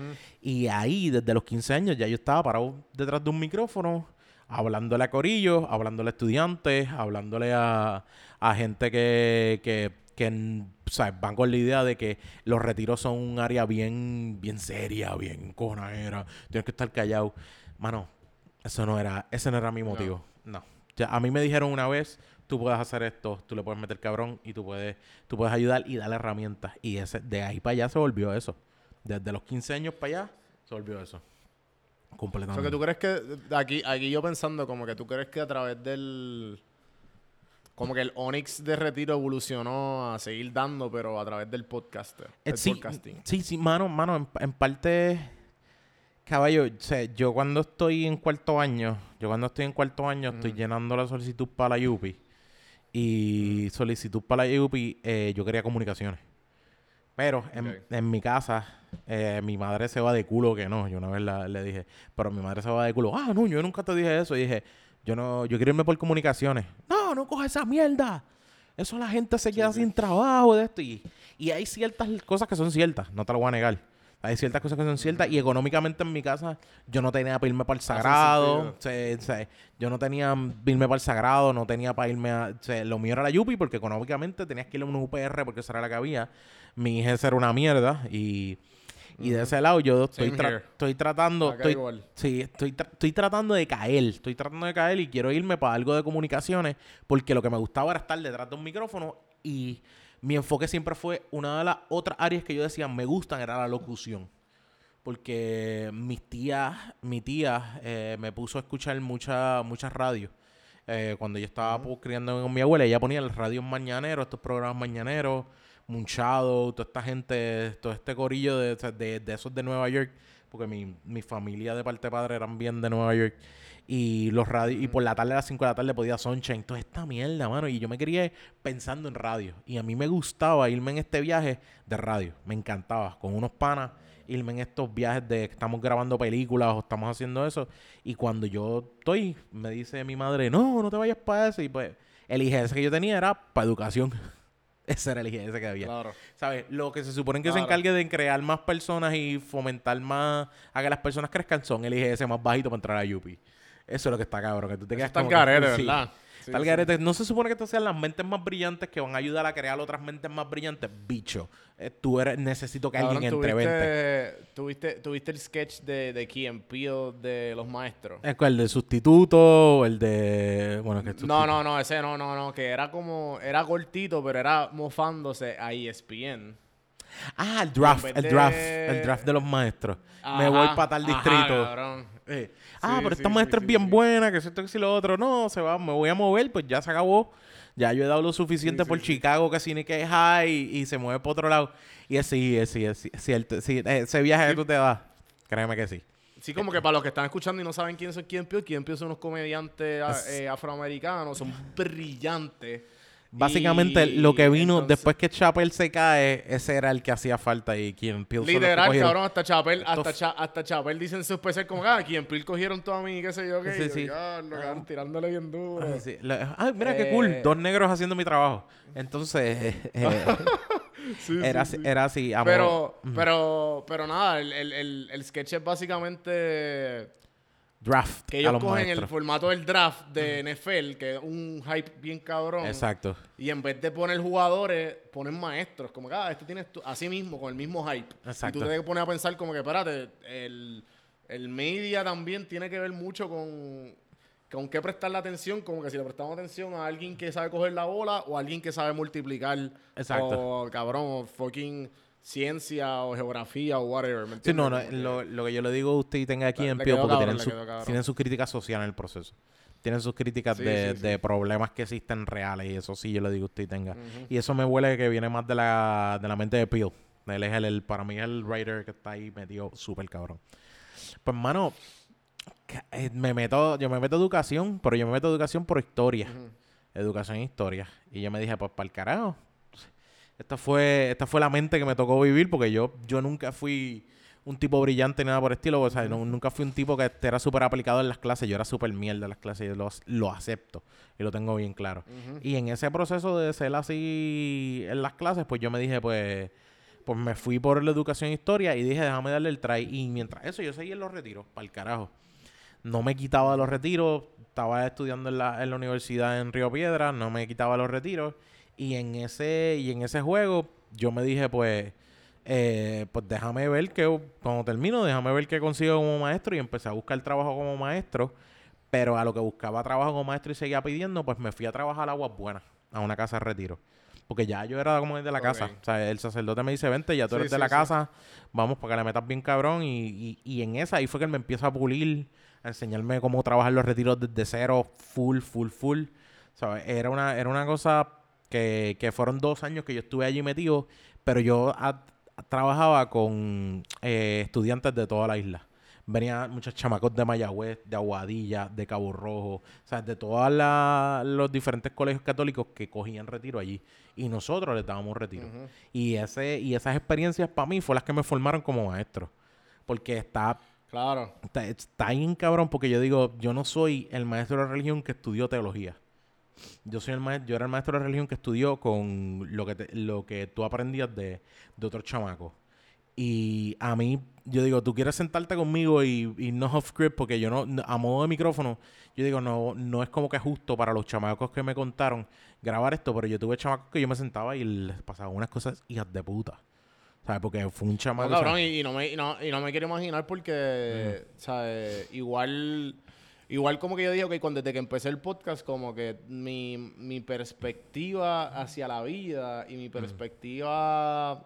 Y ahí, desde los 15 años, ya yo estaba parado detrás de un micrófono, hablándole a corillos, hablándole a estudiantes, hablándole a, a gente que, que, que sea, van con la idea de que los retiros son un área bien, bien seria, bien cojonadera, tienes que estar callado. Mano, eso no era, ese no era mi motivo. No. Ya, a mí me dijeron una vez, tú puedes hacer esto, tú le puedes meter cabrón y tú puedes, tú puedes ayudar y darle herramientas. Y ese, de ahí para allá se volvió eso. Desde los 15 años para allá se volvió eso. O Completamente. sea, que tú crees que, aquí, aquí yo pensando como que tú crees que a través del, como que el Onyx de retiro evolucionó a seguir dando, pero a través del podcast, Eh, el sí, podcasting. sí, sí, mano, mano, en, en parte, caballo, o sea, yo cuando estoy en cuarto año, yo cuando estoy en cuarto año estoy llenando la solicitud para la Yupi y solicitud para la Yupi, eh, yo quería comunicaciones. Pero en, mi casa, eh, mi madre se va de culo que no. Yo una vez la- le dije, pero mi madre se va de culo. Ah, no, yo nunca te dije eso. Y dije, yo no, yo quiero irme por comunicaciones. No, no coja esa mierda. Eso la gente se queda sin trabajo de esto. Y, y hay ciertas cosas que son ciertas, no te lo voy a negar. Hay ciertas cosas que son ciertas y económicamente en mi casa yo no tenía para irme para el sagrado. Se- se- yo no tenía para irme para el sagrado, no tenía para irme a... se- lo mío era la Yupi porque económicamente tenías que ir a un UPR porque esa era la que había. Mi hija era una mierda y... Y de ese lado yo estoy, tra- estoy tratando... Acá Estoy, igual. Sí, estoy, tra- estoy tratando de caer. Estoy tratando de caer y quiero irme para algo de comunicaciones porque lo que me gustaba era estar detrás de un micrófono y mi enfoque siempre fue una de las otras áreas que yo decía me gustan era la locución. Porque mis tías, mi tía eh, me puso a escuchar mucha, muchas radios. Eh, cuando yo estaba pues, criando con mi abuela, ella ponía el radio mañanero, estos programas mañaneros, Munchado, toda esta gente, todo este corillo de, de, de esos de Nueva York, porque mi, mi familia de parte de padre eran bien de Nueva York. Y los radios, y por la tarde a las 5 de la tarde podía Sunshine, toda esta mierda, mano. Y yo me quería ir pensando en radio. Y a mí me gustaba irme en este viaje de radio. Me encantaba. Con unos panas, irme en estos viajes de que estamos grabando películas o estamos haciendo eso. Y cuando yo estoy, me dice mi madre, no, no te vayas para eso. Y pues, el IGS que yo tenía era para educación. Ese era el IGS que había. Claro. ¿Sabes? Lo que se supone que se encargue de crear más personas y fomentar más a que las personas crezcan son el IGS más bajito para entrar a UPI. Eso es lo que está cabrón. Que tú te quedas Está el como que- garete, sí. ¿verdad? Sí, Está el sí. garete. No se supone que estas sean las mentes más brillantes que van a ayudar a crear otras mentes más brillantes. Bicho. Eh, tú eres, necesito que alguien entrevente. ¿tuviste, tuviste, el sketch de, de Key and Peele de los maestros? ¿Es? ¿El de sustituto? ¿El de...? Bueno, que No, no, no, ese no, no, no, que era como, era cortito, pero era mofándose a ESPN. Ah, el draft. El de- draft. El draft de los maestros. Me Ajá, voy para tal ajá, distrito. cabrón. Eh, ah, Sí, pero esta sí, maestra sí, es bien buena, que esto, que si lo otro. No, se va, me voy a mover, pues ya se acabó. Ya yo he dado lo suficiente por Chicago, que ni que es high y, y se mueve para otro lado. Y es sí, es sí, es es cierto. Sí, eh, ese viaje que tú te das, créeme que sí. Sí, como que para los que están escuchando y no saben quién son Peele, Key and Peele son unos comediantes a- Es- eh, afroamericanos, son brillantes. Básicamente, Y lo que vino entonces- después que Chappelle se cae, ese era el que hacía falta y quien que Literal, cabrón, hasta Chapel, hasta, Cha- hasta Chapel dicen su especial como, ah, and Peele cogieron todo a mí, qué sé yo, qué. Sí, Y yo, sí. "Diablo, cabrón, tirándole bien duro. Ay, sí. Ay, mira qué cool. Eh, Dos negros haciendo mi trabajo. Entonces, eh, eh, Sí, era, sí. era así. amor. Pero, pero, pero nada, el, el, el, el sketch es básicamente Draft. que a ellos los cogen el maestros. formato del draft de NFL, que es un hype bien cabrón. Exacto. Y en vez de poner jugadores, ponen maestros. Como que, ah, este tienes tú, así mismo, con el mismo hype. Exacto. Y tú te pones a pensar como que, espérate, el, el media también tiene que ver mucho con con qué prestarle atención, como que si le prestamos atención a alguien que sabe coger la bola o a alguien que sabe multiplicar. Exacto. O, cabrón, o fucking ciencia o geografía o whatever. ¿me Sí, no, no, lo, lo que yo le digo a usted y tenga aquí en pie, porque cabrón, tienen, su- tienen sus críticas sociales en el proceso. Tienen sus críticas Sí, de, sí, de problemas que existen reales y eso sí yo le digo a usted y tenga. Y eso me huele que viene más de la, de la mente de Peel. Él es el, el- para mí es el writer que está ahí metido súper cabrón. Pues, mano, eh, me meto, yo me meto a educación, pero yo me meto a educación por historia. Educación e historia. Y yo me dije, pues, para el carajo. Esta fue, esta fue la mente que me tocó vivir porque yo, yo nunca fui un tipo brillante ni nada por el estilo. O sea, no- nunca fui un tipo que era súper aplicado en las clases. Yo era súper mierda en las clases. Yo lo, lo acepto y lo tengo bien claro. Y en ese proceso de ser así en las clases, pues yo me dije, pues, pues me fui por la educación e historia y dije, déjame darle el try. Y mientras eso, yo seguía en los retiros, para el carajo. No me quitaba de los retiros. Estaba estudiando en la, en la universidad en Río Piedra, no me quitaba los retiros. Y en ese, y en ese juego, yo me dije, pues, eh, pues déjame ver que cuando termino, déjame ver qué consigo como maestro. Y empecé a buscar trabajo como maestro. Pero a lo que buscaba trabajo como maestro y seguía pidiendo, pues me fui a trabajar a Aguas Buenas, a una casa de retiro. Porque ya yo era como de la casa. O sea, el sacerdote me dice, vente, ya tú Sí, eres de la sí. casa, vamos para que le metas bien cabrón. Y, y, y en esa ahí fue que él me empieza a pulir, a enseñarme cómo trabajar los retiros desde cero, full, full, full. ¿Sabes? Era una, era una cosa que, que fueron dos años que yo estuve allí metido, pero yo a- trabajaba con eh, estudiantes de toda la isla. Venían muchos chamacos de Mayagüez, de Aguadilla, de Cabo Rojo, o sea, de todos los diferentes colegios católicos que cogían retiro allí. Y nosotros les dábamos retiro. y, ese, y esas experiencias para mí fue las que me formaron como maestro. Porque está Claro. Está, está bien cabrón porque yo digo, yo no soy el maestro de religión que estudió teología. Yo soy el maestro, yo era el maestro de religión que estudió con lo que te- lo que tú aprendías de, de otros chamacos. Y a mí, yo digo, tú quieres sentarte conmigo y, y no off script porque yo no, no- a modo de micrófono, yo digo, no, no es como que justo para los chamacos que me contaron grabar esto, pero yo tuve chamacos que yo me sentaba y les pasaba unas cosas hijas de puta. ¿Sabes? Porque fue un No, chamaco. o sea, cabrón, y, y no me, y, no, y no me quiero imaginar porque, ¿sabes? Igual, igual como que yo digo que cuando desde que empecé el podcast, como que mi, mi perspectiva hacia la vida y mi perspectiva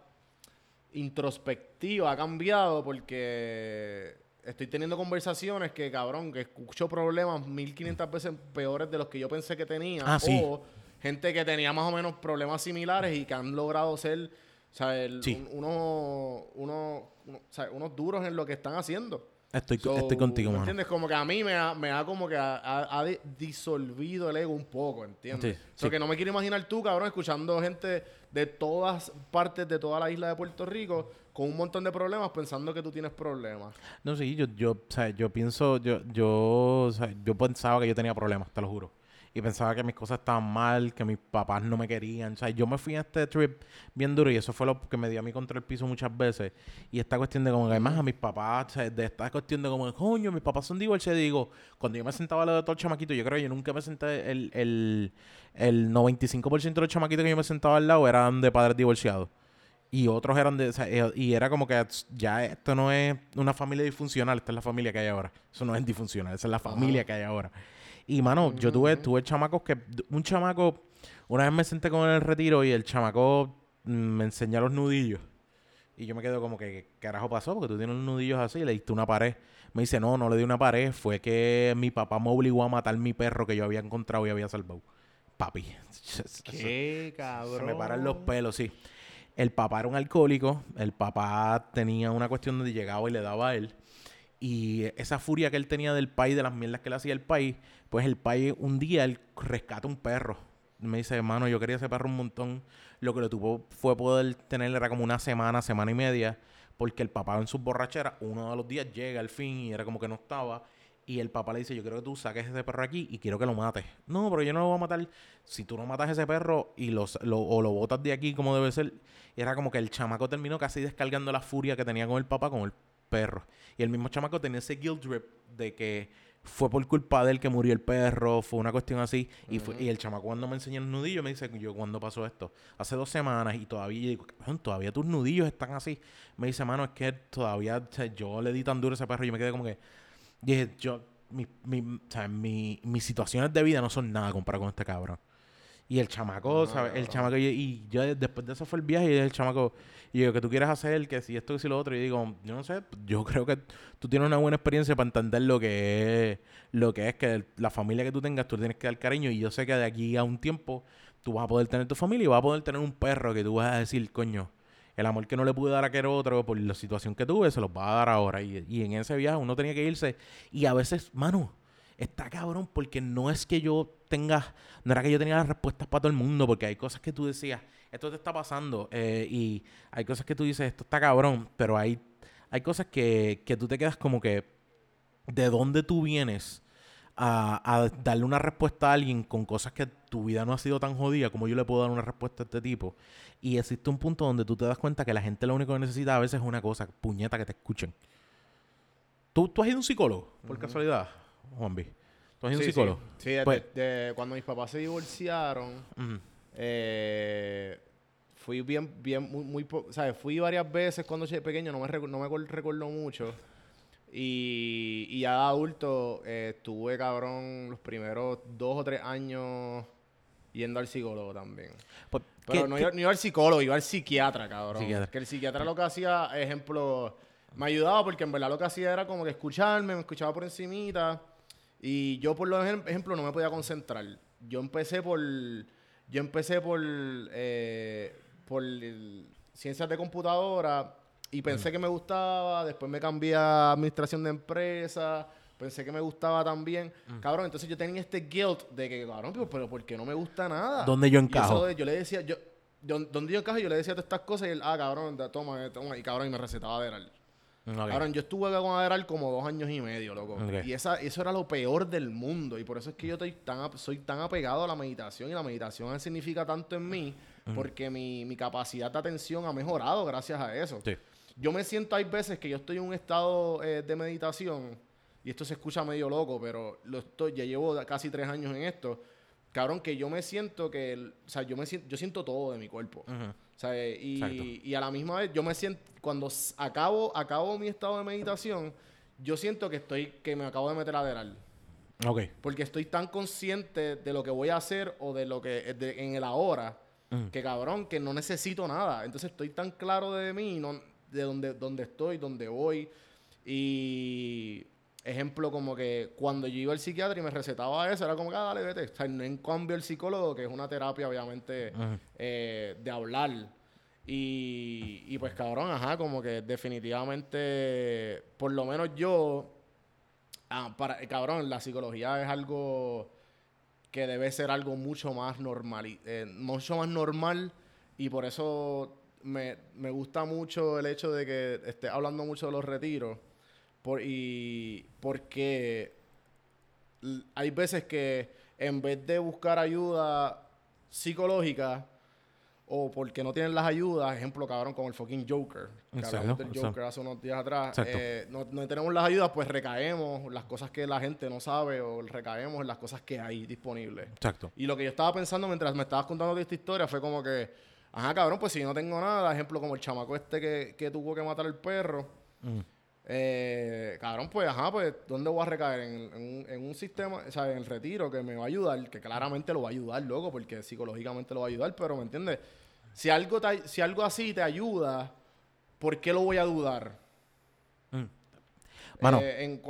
introspectiva ha cambiado porque estoy teniendo conversaciones que, cabrón, que escucho problemas 1500 veces peores de los que yo pensé que tenía. Ah, sí. O gente que tenía más o menos problemas similares y que han logrado ser, o sea, el- Sí. un- uno- uno- uno- o sea, unos duros en lo que están haciendo. Estoy, So, estoy contigo, ¿me mano. ¿Entiendes? Como que a mí me ha, me ha como que ha, ha- ha di- disolvido el ego un poco, ¿entiendes? Sí, So sí. que no me quiero imaginar tú, cabrón, escuchando gente de todas partes de toda la isla de Puerto Rico con un montón de problemas pensando que tú tienes problemas. No, sí, yo, yo, o sea, yo pienso, yo, yo, o sea, yo pensaba que yo tenía problemas, te lo juro. Y pensaba que mis cosas estaban mal, que mis papás no me querían. O sea, yo me fui a este trip bien duro y eso fue lo que me dio a mí contra el piso muchas veces. Y esta cuestión de como que además a mis papás, o sea, de esta cuestión de como, coño, mis papás son divorciados. Digo, cuando yo me sentaba al lado de todo el chamaquito, yo creo que yo nunca me senté, el, el, el 95% de los chamaquitos que yo me sentaba al lado eran de padres divorciados. Y otros eran de... o sea, eh, y era como que ya esto no es una familia disfuncional, esta es la familia que hay ahora. Eso no es disfuncional, esa es la familia que hay ahora. Y, mano, yo tuve, tuve chamacos que... Un chamaco... Una vez me senté con el retiro y el chamaco me enseñó los nudillos. Y yo me quedo como que, ¿qué carajo pasó? Porque tú tienes unos nudillos así y le diste una pared. Me dice, no, no le di una pared. Fue que mi papá me obligó a matar mi perro que yo había encontrado y había salvado. Papi. Qué cabrón. Se me paran los pelos, sí. El papá era un alcohólico. El papá tenía una cuestión donde llegaba y le daba a él. Y esa furia que él tenía del país, de las mierdas que le hacía el país, pues el país un día él rescata un perro. Me dice, hermano, yo quería ese perro un montón. Lo que lo tuvo fue poder tener, era como una semana, semana y media, porque el papá en sus borracheras, uno de los días llega al fin y era como que no estaba. Y el papá le dice, yo quiero que tú saques ese perro aquí y quiero que lo mates. No, pero yo no lo voy a matar. Si tú no matas ese perro y los, lo, o lo botas de aquí como debe ser. Era como que el chamaco terminó casi descargando la furia que tenía con el papá con el perro. Y el mismo chamaco tenía ese guilt trip de que fue por culpa de él que murió el perro, fue una cuestión así. Y, fue- y el chamaco cuando me enseñó el nudillo me dice, yo, ¿cuándo pasó esto? Hace dos semanas y todavía, yo digo, "Cabrón, todavía tus nudillos están así. Me dice, mano, es que todavía, o sea, yo le di tan duro a ese perro y yo me quedé como que, dije, yo, mi, mi- o sea, mi- mis situaciones de vida no son nada comparado con este cabrón. Y el chamaco, ¿sabes? El chamaco, y, y yo después de eso fue el viaje y el chamaco, y yo, ¿qué tú quieres hacer? Que si esto, que si lo otro. Y digo, yo no sé, yo creo que tú tienes una buena experiencia para entender lo que es, lo que es que la familia que tú tengas, tú tienes que dar cariño. Y yo sé que de aquí a un tiempo tú vas a poder tener tu familia y vas a poder tener un perro que tú vas a decir, coño, el amor que no le pude dar a aquel otro por la situación que tuve, se los va a dar ahora. Y, y en ese viaje uno tenía que irse. Y a veces, mano, está cabrón porque no es que yo tenga, no era que yo tenía las respuestas para todo el mundo, porque hay cosas que tú decías, esto te está pasando, eh, y hay cosas que tú dices, esto está cabrón, pero hay, hay cosas que, que tú te quedas como que, ¿de dónde tú vienes? A, a darle una respuesta a alguien con cosas que tu vida no ha sido tan jodida como yo le puedo dar una respuesta a este tipo. Y existe un punto donde tú te das cuenta que la gente lo único que necesita a veces es una cosa, puñeta, que te escuchen. ¿Tú, tú has ido a un psicólogo, por casualidad, Juan B? ¿Tú has ido a un Sí, psicólogo? Sí, Sí, Pues- de- cuando mis papás se divorciaron, eh, fui bien, bien, muy, muy, ¿sabes? Fui varias veces cuando era pequeño, no me, no recuerdo mucho. Y, y ya adulto eh, estuve, cabrón, los primeros dos o tres años yendo al psicólogo también. Pues, Pero ¿qué- no, qué- iba, no iba al psicólogo, iba al psiquiatra, cabrón. Psiquiatra. Que el psiquiatra lo que hacía, ejemplo, me ayudaba porque en verdad lo que hacía era como que escucharme, me escuchaba por encimita. Y yo, por lo ejem- ejemplo, no me podía concentrar. Yo empecé por. Yo empecé por. eh, por el- ciencias de computadora y pensé que me gustaba. Después me cambié a administración de empresas. Pensé que me gustaba también. Cabrón, entonces yo tenía este guilt de que, cabrón, pero, ¿por qué no me gusta nada? ¿Dónde yo Y eso encajo? de- yo le decía, yo, yo- ¿dónde yo encajo? Yo le decía todas estas cosas y él, ah, cabrón, da- toma, eh, toma. Y cabrón, y me recetaba Adderall. Ok. Cabrón, yo estuve con Adderall como dos años y medio, loco. Y esa, eso era lo peor del mundo. Y por eso es que yo estoy tan, soy tan apegado a la meditación. Y la meditación significa tanto en mí. Porque mi, mi capacidad de atención ha mejorado gracias a eso. Sí. Yo me siento, hay veces que yo estoy en un estado eh, de meditación. Y esto se escucha medio loco, pero lo estoy, ya llevo casi tres años en esto. Cabrón, que yo me siento que, el- o sea, yo me siento, yo siento todo de mi cuerpo. O Exacto. y, y a la misma vez yo me siento, cuando acabo, acabo mi estado de meditación, yo siento que estoy, que me acabo de meter a. Porque estoy tan consciente de lo que voy a hacer o de lo que, de- en el ahora, Ujú. que cabrón, que no necesito nada. Entonces estoy tan claro de mí, no, de donde, donde estoy, donde voy. Y ejemplo, como que cuando yo iba al psiquiatra y me recetaba eso, era como que, ah, dale, vete. O sea, no en cambio el psicólogo, que es una terapia, obviamente, eh, de hablar. Y, y pues cabrón, ajá, como que definitivamente, por lo menos yo, ah, para, eh, cabrón, la psicología es algo que debe ser algo mucho más normal, y, eh, mucho más normal y por eso me, me gusta mucho el hecho de que esté hablando mucho de los retiros por, y porque hay veces que en vez de buscar ayuda psicológica o porque no tienen las ayudas, ejemplo cabrón como el fucking Joker, que hablamos del exacto. Joker hace unos días atrás, eh, no, no tenemos las ayudas, pues recaemos las cosas que la gente no sabe o recaemos en las cosas que hay disponibles. Exacto. Y lo que yo estaba pensando mientras me estabas contando esta historia fue como que, ajá, cabrón, pues si yo no tengo nada, ejemplo como el chamaco este que, que tuvo que matar al perro, Mm. Eh, cabrón, pues, ajá, pues, ¿dónde voy a recaer? En, en un, en un sistema, o sea, en el retiro que me va a ayudar, que claramente lo va a ayudar, loco, porque psicológicamente lo va a ayudar, pero, ¿me entiendes? Si algo, te- si algo así te ayuda, ¿por qué lo voy a dudar? Mm. Mano, Eh, en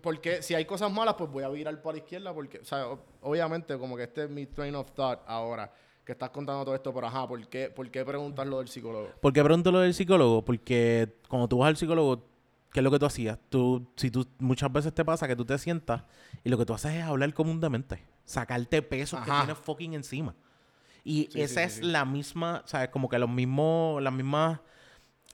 porque si hay cosas malas, pues voy a virar para la izquierda, porque, o sea, obviamente, como que este es mi train of thought ahora, que estás contando todo esto, pero ajá, ¿por qué, por qué preguntas lo del psicólogo? ¿por qué pregunto lo del psicólogo? Porque cuando tú vas al psicólogo, ¿qué es lo que tú hacías? Tú, si tú, muchas veces te pasa que tú te sientas y lo que tú haces es hablar comúnmente. Sacarte pesos que tienes fucking encima. Y Sí, esa sí, es sí, la misma, ¿sabes? Como que los mismos, las mismas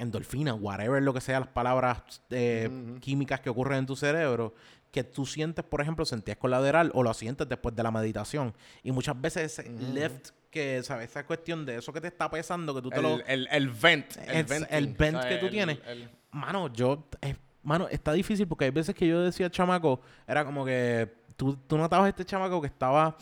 endorfinas, whatever lo que sea, las palabras eh, químicas que ocurren en tu cerebro, que tú sientes, por ejemplo, sentías con la Adderall o lo sientes después de la meditación. Y muchas veces ese lift, que, ¿sabes? Esa cuestión de eso que te está pesando, que tú te lo... El, el, el vent. El, El- venting, el vent o sea, que tú el- tienes. el- Mano, yo... eh, mano, está difícil porque hay veces que yo decía chamaco, era como que tú, tú notabas a este chamaco que estaba...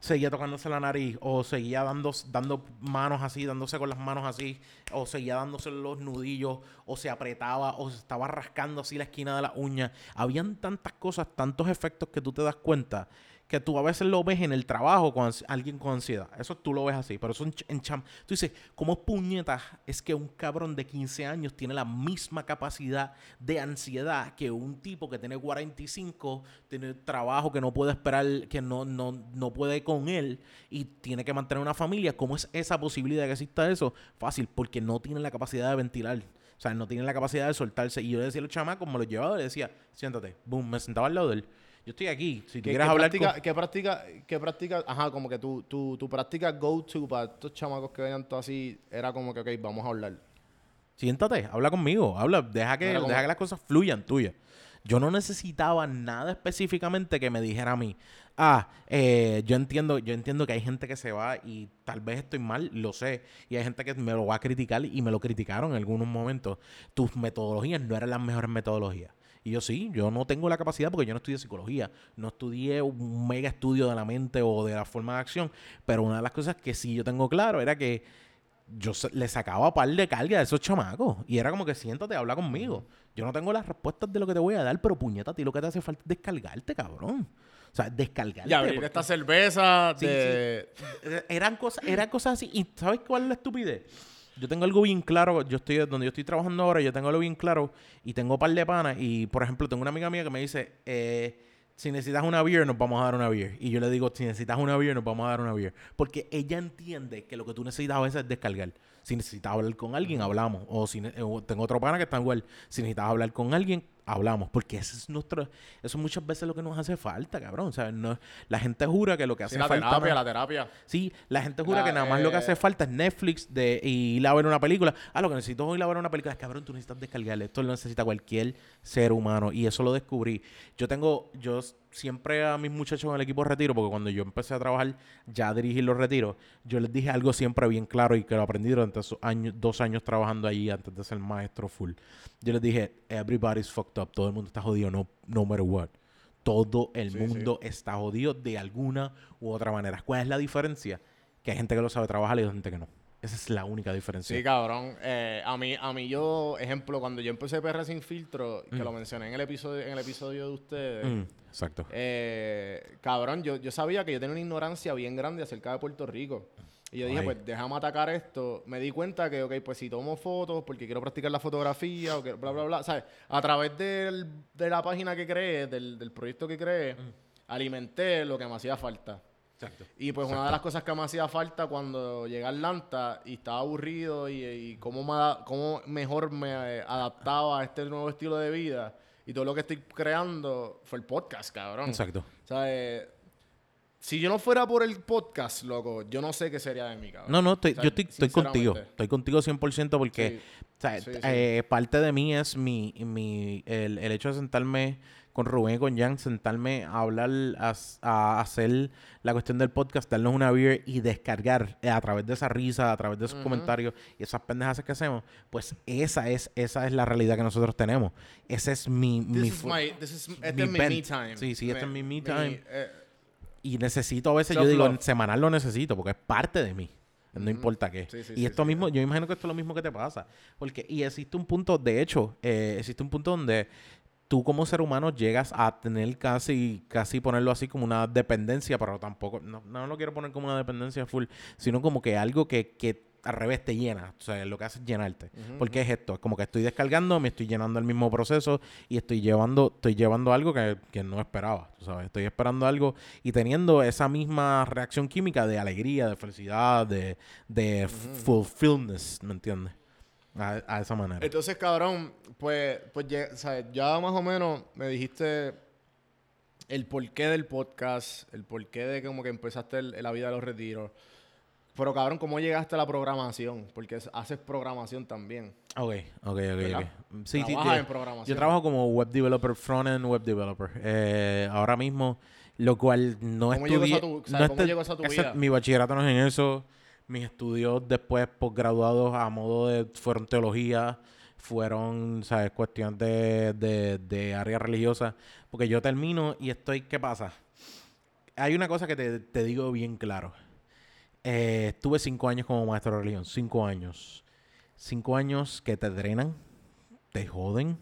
seguía tocándose la nariz o seguía dando, dando manos así, dándose con las manos así, o seguía dándose los nudillos, o se apretaba, o se estaba rascando así la esquina de la uña. Habían tantas cosas, tantos efectos que tú te das cuenta que tú a veces lo ves en el trabajo con alguien con ansiedad. Eso tú lo ves así, pero eso en, en cham... Tú dices, ¿cómo puñetas es que un cabrón de 15 años tiene la misma capacidad de ansiedad que un tipo que tiene 45, tiene trabajo que no puede esperar, que no, no, no puede con él y tiene que mantener una familia? ¿Cómo es esa posibilidad que exista eso? Fácil, porque no tiene la capacidad de ventilar. O sea, no tiene la capacidad de soltarse. Y yo decía a los chamacos, me los llevaba, le decía, siéntate. Boom, me sentaba al lado de él. Yo estoy aquí. Si tú ¿Qué, quieres hablar práctica, con... qué práctica, qué práctica, ajá, como que tu, tu, tu práctica go-to para estos chamacos que venían todo así, era como que, ok, vamos a hablar. Siéntate, habla conmigo, habla, deja que, Era como- deja que las cosas fluyan tuyas. Yo no necesitaba nada específicamente que me dijera a mí. Ah, eh, yo entiendo, yo entiendo que hay gente que se va y tal vez estoy mal, lo sé. Y hay gente que me lo va a criticar y me lo criticaron en algunos momentos. Tus metodologías no eran las mejores metodologías. Y yo sí, yo no tengo la capacidad porque yo no estudié psicología, no estudié un mega estudio de la mente o de la forma de acción, pero una de las cosas que sí yo tengo claro era que yo le sacaba par de carga a esos chamacos. Y era como que siéntate, habla conmigo. Yo no tengo las respuestas de lo que te voy a dar, pero puñeta, a ti lo que te hace falta es descargarte, cabrón. O sea, descargarte. Y abrir porque- esta cerveza Sí, de... Eran cosas, eran cosas así. ¿Y sabes cuál es la estupidez? Yo tengo algo bien claro. Yo estoy donde yo estoy trabajando ahora, yo tengo algo bien claro. Y tengo un par de panas. Y por ejemplo, tengo una amiga mía que me dice: eh, Si necesitas una beer, nos vamos a dar una beer. Y yo le digo: Si necesitas una beer, nos vamos a dar una beer. Porque ella entiende que lo que tú necesitas a veces es descargar. Si necesitas hablar con alguien, hablamos. O si o tengo otro pana que está igual. Si necesitas hablar con alguien, hablamos. Porque ese es nuestro. Eso muchas veces es lo que nos hace falta, cabrón. ¿sabes? No, la gente jura que lo que hace Sí, la falta. terapia, no- la terapia. Sí, la gente jura La, que nada más lo que hace falta es Netflix de y ir a ver una película. Ah, lo que necesito es ir a ver una película. Es cabrón, tú necesitas descargarle. Esto lo necesita cualquier ser humano. Y eso lo descubrí. Yo tengo, yo siempre a mis muchachos en el equipo de retiro, porque cuando yo empecé a trabajar, ya a dirigir los retiros, yo les dije algo siempre bien claro y que lo aprendí durante esos años, dos años trabajando allí antes de ser maestro full. Yo les dije, everybody's fucked up. Todo el mundo está jodido, no, no matter what. Todo el Sí, mundo está jodido de alguna u otra manera. ¿Cuál es la diferencia? Que hay gente que lo sabe trabajar y hay gente que no. Esa es la única diferencia. Sí, cabrón. Eh, a mí, a mí yo, ejemplo, cuando yo empecé PR sin filtro, que lo mencioné en el episodio, en el episodio de ustedes, Mm, exacto. eh, cabrón, yo, yo sabía que yo tenía una ignorancia bien grande acerca de Puerto Rico. Y yo dije, Ay. pues déjame atacar esto. Me di cuenta que, ok, pues si tomo fotos porque quiero practicar la fotografía o que bla, bla, bla, ¿sabes? A través del- de la página que creé, del, del proyecto que creé, alimenté lo que me hacía falta. Exacto. Y pues una de las cosas que me hacía falta cuando llegué a Atlanta y estaba aburrido y, y cómo, me, cómo mejor me eh, adaptaba a este nuevo estilo de vida y todo lo que estoy creando fue el podcast, cabrón. Exacto. O sea, eh, si yo no fuera por el podcast, loco, yo no sé qué sería de mí, cabrón. No, no, estoy, O sea, yo estoy, estoy contigo. Estoy contigo 100% porque Sí. o sea, Sí, sí. eh, parte de mí es mi, mi el, el hecho de sentarme con Rubén y con Jan, sentarme a hablar, a, hacer la cuestión del podcast, darnos una beer y descargar eh, a través de esa risa, a través de esos comentarios y esas pendejas que hacemos, pues esa es esa es la realidad que nosotros tenemos. Ese es mi... mi This is fu- my, this is, este mi es mi me time. Sí, sí, este es mi me time. eh, Y necesito a veces, yo digo, Self-love. semanal lo necesito porque es parte de mí. No importa qué. Sí, sí, y esto sí. mismo, yo imagino que esto es lo mismo que te pasa. Porque, y existe un punto, de hecho, eh, existe un punto donde tú como ser humano llegas a tener casi, casi ponerlo así como una dependencia, pero tampoco, no, no lo quiero poner como una dependencia full, sino como que algo que, que al revés te llena. O sea, lo que hace es llenarte. Porque es esto, es como que estoy descargando, me estoy llenando el mismo proceso y estoy llevando, estoy llevando algo que, que no esperaba. ¿sabes? Estoy esperando algo y teniendo esa misma reacción química de alegría, de felicidad, de, de fulfillness, ¿me entiendes? A, a esa manera. Entonces, cabrón, pues, pues ya, sea, ya más o menos me dijiste el porqué del podcast, el porqué de como que empezaste el- la vida de los retiros. Pero, cabrón, ¿cómo llegaste a la programación? Porque es- haces programación también. Ok, ok, ok. ¿Verdad? ok. Sí, sí, sí. en programación. Yo trabajo como web developer, front-end web developer. Eh, ahora mismo, lo cual no ¿Cómo llegó estudié... esa tu- no cómo llegó esa tu vida? Mi bachillerato no es en eso. Mis estudios después posgraduados a modo de... Fueron teología, fueron, ¿sabes? Cuestiones de, de, de área religiosa. Porque yo termino y estoy... ¿Qué pasa? hay una cosa que te, te digo bien claro. Eh, estuve cinco años como maestro de religión. Cinco años. Cinco años que te drenan, te joden.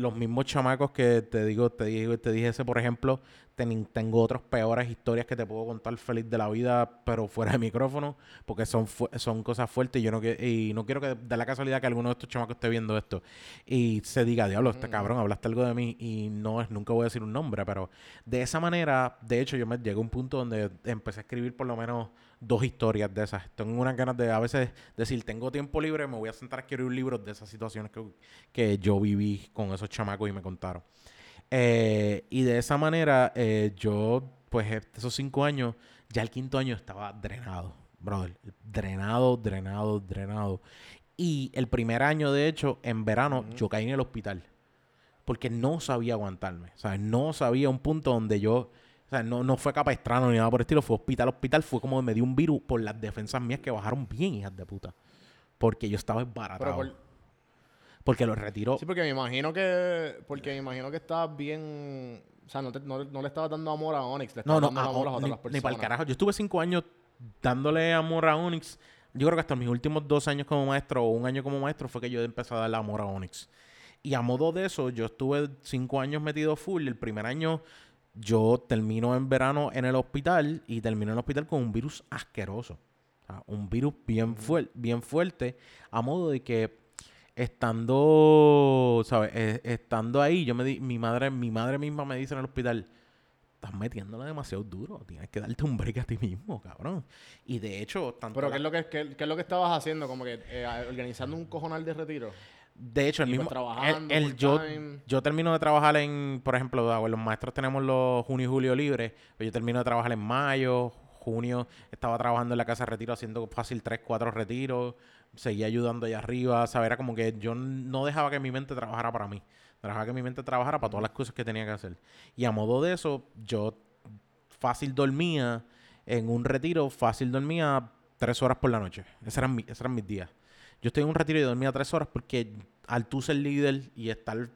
Los mismos chamacos que te digo, te digo, te dije ese, por ejemplo, ten- tengo otras peores historias que te puedo contar feliz de la vida, pero fuera de micrófono, porque son, son cosas fuertes y yo no, que- y no quiero que de la casualidad que alguno de estos chamacos esté viendo esto y se diga, diablo, este cabrón, hablaste algo de mí y no es, nunca voy a decir un nombre, pero de esa manera, de hecho, yo me llegué a un punto donde empecé a escribir por lo menos dos historias de esas. Tengo unas ganas de a veces decir, tengo tiempo libre, me voy a sentar a escribir libros de esas situaciones que, que yo viví con esos chamacos y me contaron. Eh, y de esa manera, eh, yo, pues, esos cinco años, ya el quinto año estaba drenado, brother. Drenado, drenado, drenado. Y el primer año, de hecho, en verano, yo caí en el hospital. Porque no sabía aguantarme. O sea, no sabía un punto donde yo. O sea, no, no fue capestrano ni nada por el estilo. Fue hospital, hospital. Fue como me dio un virus por las defensas mías que bajaron bien, hijas de puta. Porque yo estaba embaratado. Pero por- Porque lo retiró. Sí, porque me imagino que. Porque me imagino que estabas bien. O sea, no, te- no- no le estabas dando amor a Onyx, le No, estabas no, dando a- amor a ni, otras ni personas. para el carajo. Yo estuve cinco años dándole amor a Onyx. Yo creo que hasta mis últimos dos años como maestro o un año como maestro fue que yo empecé a darle amor a Onyx. Y a modo de eso, yo estuve cinco años metido full. El primer año yo termino en verano en el hospital y termino en el hospital con un virus asqueroso. O sea, un virus bien, fuer- bien fuerte. A modo de que estando, ¿sabes? Eh, estando ahí, yo me di, mi madre, mi madre misma me dice en el hospital, estás metiéndole demasiado duro, tienes que darte un break a ti mismo, cabrón. Y de hecho, tanto Pero la- ¿qué es, lo que, qué, qué es lo que estabas haciendo? Como que eh, organizando un cojonal de retiro. De hecho, el y, pues, mismo, trabajando el, el- yo, yo termino de trabajar en, por ejemplo, ah, los maestros tenemos los junio y julio libres, pero yo termino de trabajar en mayo, junio, estaba trabajando en la casa de retiro haciendo fácil 3, 4 retiros, seguía ayudando allá arriba, ¿sabes? Era como que yo no dejaba que mi mente trabajara para mí, dejaba que mi mente trabajara para todas las cosas que tenía que hacer. Y a modo de eso, yo fácil dormía en un retiro, fácil dormía tres horas por la noche. Esos eran, mi- esos eran mis días. Yo estoy en un retiro y dormía tres horas porque al tú ser líder y estar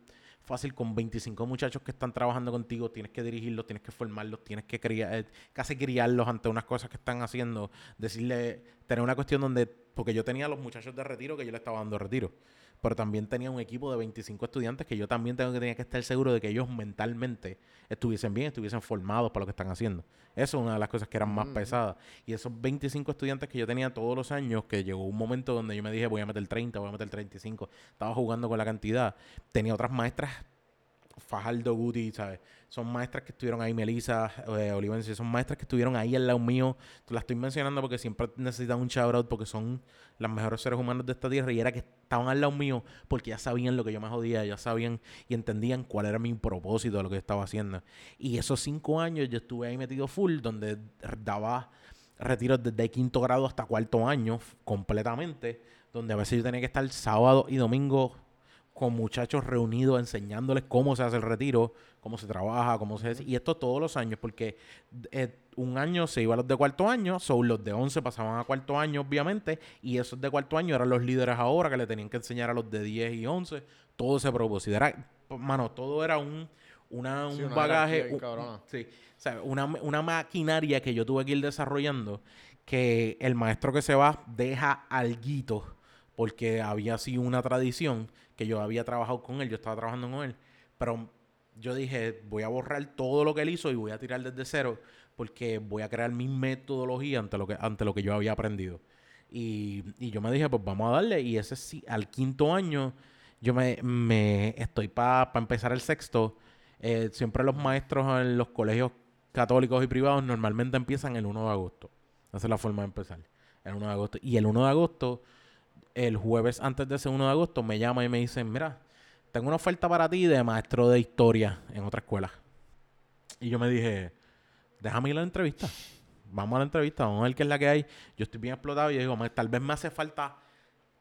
fácil con 25 muchachos que están trabajando contigo, tienes que dirigirlos, tienes que formarlos, tienes que criar, eh, casi criarlos ante unas cosas que están haciendo, decirle, tener una cuestión donde, porque yo tenía a los muchachos de retiro que yo le estaba dando retiro, pero también tenía un equipo de 25 estudiantes que yo también tengo que tenía que estar seguro de que ellos mentalmente estuviesen bien, estuviesen formados para lo que están haciendo. Eso es una de las cosas que eran más pesadas. Y esos 25 estudiantes que yo tenía todos los años, que llegó un momento donde yo me dije, voy a meter 30, voy a meter 35, estaba jugando con la cantidad. Tenía otras maestras, Fajardo, Guti, ¿sabes? Son maestras que estuvieron ahí, Melissa, eh, son maestras que estuvieron ahí al lado mío. Las estoy mencionando porque siempre necesitan un shout out porque son las mejores seres humanos de esta tierra y era que estaban al lado mío porque ya sabían lo que yo me jodía, ya sabían y entendían cuál era mi propósito lo que estaba haciendo. Y esos cinco años yo estuve ahí metido full, donde daba retiros desde quinto grado hasta cuarto año completamente, donde a veces yo tenía que estar sábado y domingo con muchachos reunidos enseñándoles cómo se hace el retiro, cómo se trabaja, cómo se... Y esto todos los años, porque eh, un año se iba a los de cuarto año, son los de 11 pasaban a cuarto año, obviamente, y esos de cuarto año eran los líderes ahora que le tenían que enseñar a los de 10 y 11, todo ese propósito. Era, mano, todo era un, una, Sí, un una bagaje, un- sí, o sea, una, una maquinaria que yo tuve que ir desarrollando, que el maestro que se va deja alguito, porque había sido una tradición que yo había trabajado con él, yo estaba trabajando con él, pero yo dije, voy a borrar todo lo que él hizo y voy a tirar desde cero, porque voy a crear mi metodología ante lo que, ante lo que yo había aprendido. Y, y yo me dije, pues vamos a darle. Y ese sí, al quinto año, yo me, me estoy para empezar el sexto. Eh, siempre los maestros en los colegios católicos y privados normalmente empiezan el 1 de agosto. Esa es la forma de empezar. El 1 de agosto. Y el 1 de agosto, el jueves antes de ese 1 de agosto, me llama y me dicen, mira, tengo una oferta para ti de maestro de historia en otra escuela. Y yo me dije, déjame ir a la entrevista. Vamos a la entrevista, vamos a ver qué es la que hay. Yo estoy bien explotado y yo digo, "Ma, tal vez me hace falta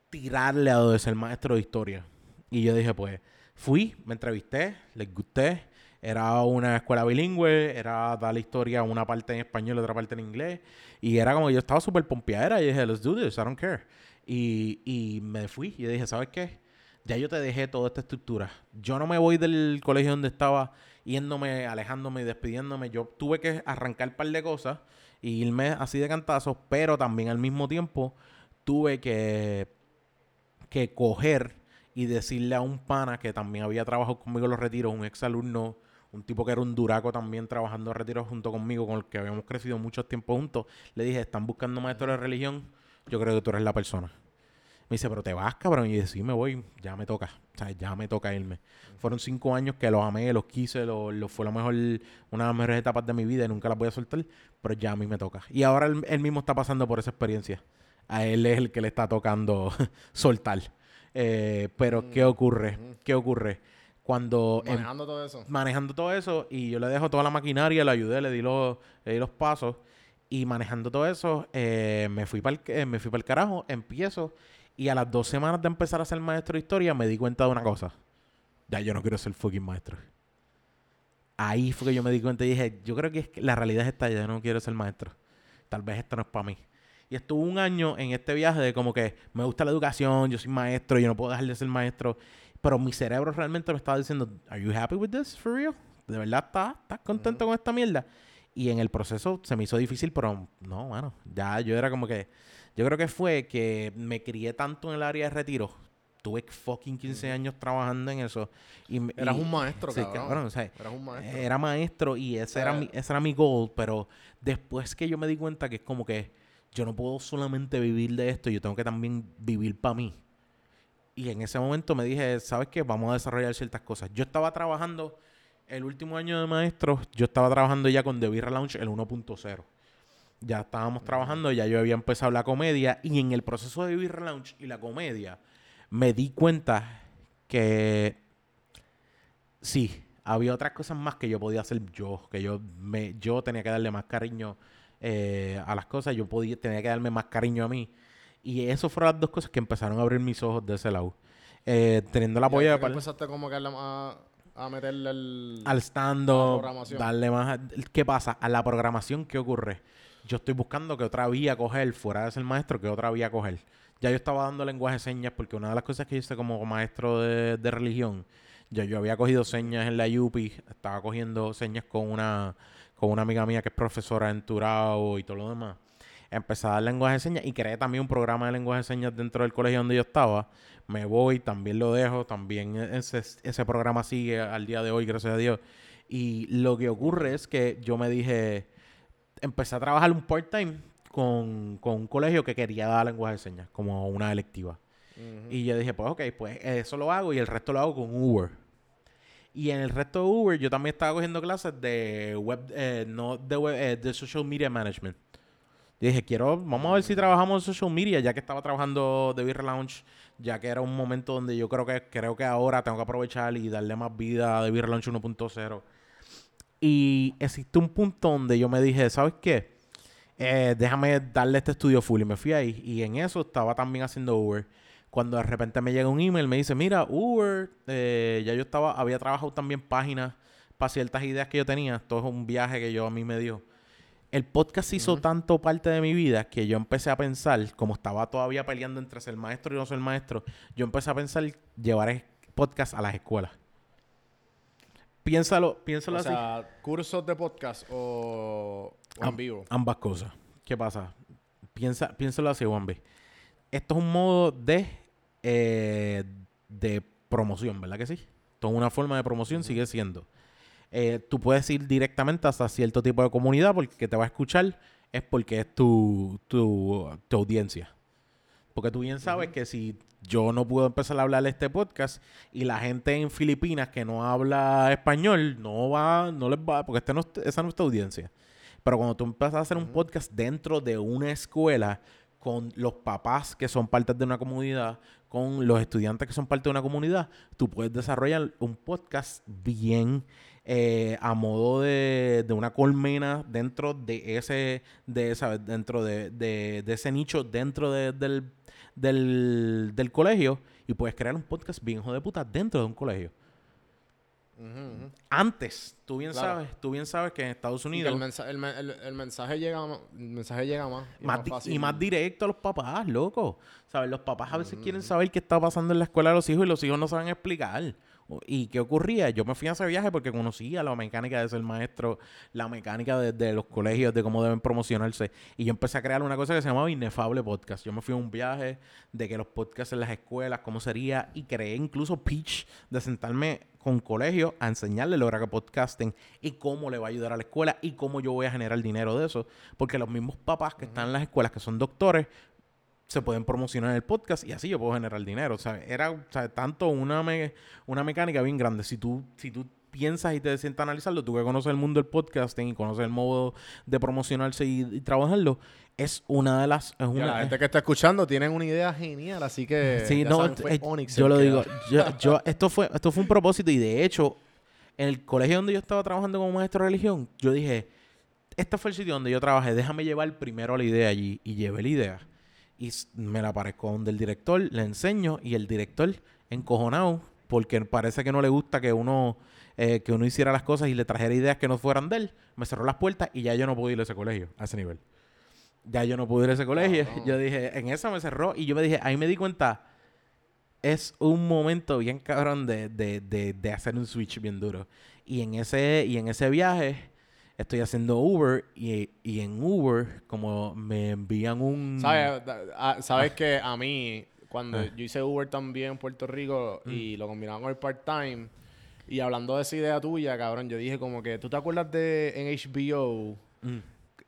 tirarle a lo de ser maestro de historia. Y yo dije, pues, fui, me entrevisté, les gusté. Era una escuela bilingüe, era dar la historia una parte en español otra parte en inglés. Y era como que yo estaba súper pompeadera y dije, let's do this, I don't care. Y, y me fui y dije, ¿sabes qué? Ya yo te dejé toda esta estructura. Yo no me voy del colegio donde estaba yéndome, alejándome y despidiéndome. Yo tuve que arrancar un par de cosas y irme así de cantazos, pero también al mismo tiempo tuve que, que coger y decirle a un pana que también había trabajado conmigo en los retiros, un ex alumno, un tipo que era un duraco también trabajando en retiros junto conmigo, con el que habíamos crecido mucho tiempo juntos. Le dije, están buscando maestro de religión, yo creo que tú eres la persona. Me dice, pero te vas, cabrón. Y yo, sí, me voy, ya me toca. O sea, ya me toca irme. Fueron cinco años que los amé, los quise, lo, lo- fue lo mejor, una de las mejores etapas de mi vida y nunca las voy a soltar, pero ya a mí me toca. Y ahora él, él mismo está pasando por esa experiencia. A él es el que le está tocando soltar. Eh, pero, ¿qué ocurre? ¿Qué ocurre? Cuando em- Manejando todo eso. manejando todo eso y yo le dejo toda la maquinaria, le ayudé, le di los, le di los pasos y manejando todo eso eh, me fui para el, me fui para el carajo, empiezo y a las dos semanas de empezar a ser maestro de historia me di cuenta de una cosa. Ya yo no quiero ser fucking maestro. Ahí fue que yo me di cuenta y dije, yo creo que, es que la realidad es esta, ya no quiero ser maestro. Tal vez esto no es para mí. Y estuve un año en este viaje de como que me gusta la educación, yo soy maestro, yo no puedo dejar de ser maestro. Pero mi cerebro realmente me estaba diciendo, ¿Are you happy with this for real? ¿De verdad estás, estás contento con esta mierda? Y en el proceso se me hizo difícil, pero no, bueno, ya yo era como que. Yo creo que fue que me crié tanto en el área de retiro. Tuve fucking 15 años trabajando en eso. Y, Eras y- un maestro, sí, cabrón. o sea, Eras un maestro. era maestro y ese era, sea, mi, ese era mi goal, pero después que yo me di cuenta que es como que yo no puedo solamente vivir de esto, yo tengo que también vivir para mí. Y en ese momento me dije, ¿sabes qué? Vamos a desarrollar ciertas cosas. Yo estaba trabajando, el último año de maestro, yo estaba trabajando ya con The Beer Launch el 1.0. Ya estábamos trabajando, ya yo había empezado la comedia y en el proceso de Beer Launch y la comedia me di cuenta que sí, había otras cosas más que yo podía hacer yo, que yo me yo tenía que darle más cariño eh, a las cosas, yo podía tenía que darme más cariño a mí. Y eso fueron las dos cosas que empezaron a abrir mis ojos de ese lado. Eh, teniendo el apoyo de empezaste como que a, a, meterle el... al stand-up, programación. darle más... ¿Qué pasa? A la programación, ¿qué ocurre? Yo estoy buscando que otra vía coger, fuera de ser maestro, que otra vía coger. Ya yo estaba dando lenguaje de señas porque una de las cosas que hice como maestro de, de religión, ya yo había cogido señas en la UPI, estaba cogiendo señas con una, con una amiga mía que es profesora en Turao y todo lo demás. Empecé a dar lenguaje de señas y creé también un programa de lenguaje de señas dentro del colegio donde yo estaba. Me voy, también lo dejo, también ese, ese programa sigue al día de hoy, gracias a Dios. Y lo que ocurre es que yo me dije, empecé a trabajar un part-time con, con un colegio que quería dar lenguaje de señas como una electiva. Y yo dije, pues ok, pues eso lo hago y el resto lo hago con Uber. Y en el resto de Uber yo también estaba cogiendo clases de web, eh, no de web, eh, de social media management. Dije, quiero, vamos a ver si trabajamos en social media, ya que estaba trabajando de Beer Lounge, ya que era un momento donde yo creo que creo que ahora tengo que aprovechar y darle más vida a The Beer Lounge 1.0. Y existe un punto donde yo me dije, ¿sabes qué? Eh, déjame darle este estudio full. Y me fui ahí. Y en eso estaba también haciendo Uber. Cuando de repente me llega un email, me dice, mira, Uber, eh, ya yo estaba, había trabajado también páginas para ciertas ideas que yo tenía. Esto es un viaje que yo a mí me dio. El podcast hizo tanto parte de mi vida que yo empecé a pensar, como estaba todavía peleando entre ser maestro y no ser maestro, yo empecé a pensar llevar podcast a las escuelas. Piénsalo, piénsalo O así. sea, cursos de podcast o, o en vivo. Ambas cosas. ¿Qué pasa? Piensa, piénsalo así, Juan B. Esto es un modo de, eh, de promoción, ¿verdad que sí? Esto es una forma de promoción, sigue siendo. Eh, tú puedes ir directamente hasta cierto tipo de comunidad porque que te va a escuchar es porque es tu, tu, tu audiencia. Porque tú bien sabes que si yo no puedo empezar a hablar este podcast y la gente en Filipinas que no habla español no va, no les va, porque este no, es- esa no es tu audiencia. Pero cuando tú empiezas a hacer un podcast dentro de una escuela con los papás que son parte de una comunidad, con los estudiantes que son parte de una comunidad, tú puedes desarrollar un podcast bien eh, a modo de, de una colmena dentro de ese, de esa, dentro de, de- de ese nicho, dentro de- del, del, del colegio, y puedes crear un podcast bien hijo de puta dentro de un colegio. Antes, tú bien Claro. sabes, tú bien sabes que en Estados Unidos el, mensa- el, men- el- el mensaje llega más, el mensaje llega más, y más más di- fácil. y más directo a los papás, loco. ¿Sabes? Los papás a veces quieren saber qué está pasando en la escuela de los hijos y los hijos no saben explicar. ¿Y qué ocurría? Yo me fui a ese viaje porque conocía la mecánica de ser maestro, la mecánica de, de los colegios, de cómo deben promocionarse. Y yo empecé a crear una cosa que se llamaba Inefable Podcast. Yo me fui a un viaje de que los podcasts en las escuelas, cómo sería, y creé incluso pitch de sentarme con colegios a enseñarle lo que era podcasting y cómo le va a ayudar a la escuela y cómo yo voy a generar dinero de eso. Porque los mismos papás que están en las escuelas, que son doctores, se pueden promocionar el podcast y así yo puedo generar dinero. O sea, era o sea, tanto una, me- una mecánica bien grande. Si tú, si tú piensas y te sientas a analizarlo, tú que conoces el mundo del podcasting y conoces el modo de promocionarse y, y trabajarlo, es una de las... Es Ya, una, la gente que está escuchando tienen una idea genial, así que Sí, no, saben, fue eh, Onyx yo lo que- digo, yo, yo- esto fue, esto fue un propósito y de hecho, en el colegio donde yo estaba trabajando como maestro de religión, yo dije, este fue el sitio donde yo trabajé, déjame llevar primero la idea allí y llevé la idea. Y me la aparezco donde el director, le enseño y el director encojonado porque parece que no le gusta que uno eh, que uno hiciera las cosas y le trajera ideas que no fueran de él, me cerró las puertas y ya yo no pude ir a ese colegio, a ese nivel. Ya yo no pude ir a ese colegio. Yo dije, en esa me cerró y yo me dije, ahí me di cuenta, es un momento bien cabrón de, de, de, de hacer un switch bien duro. Y en ese, y en ese viaje estoy haciendo Uber y, y en Uber, como me envían un... ¿Sabes, Da- ah, sabes que a mí, cuando Ah. yo hice Uber también en Puerto Rico Mm. y lo combinaba con el part-time, y hablando de esa idea tuya, cabrón, yo dije como que, ¿tú te acuerdas de en HBO Mm.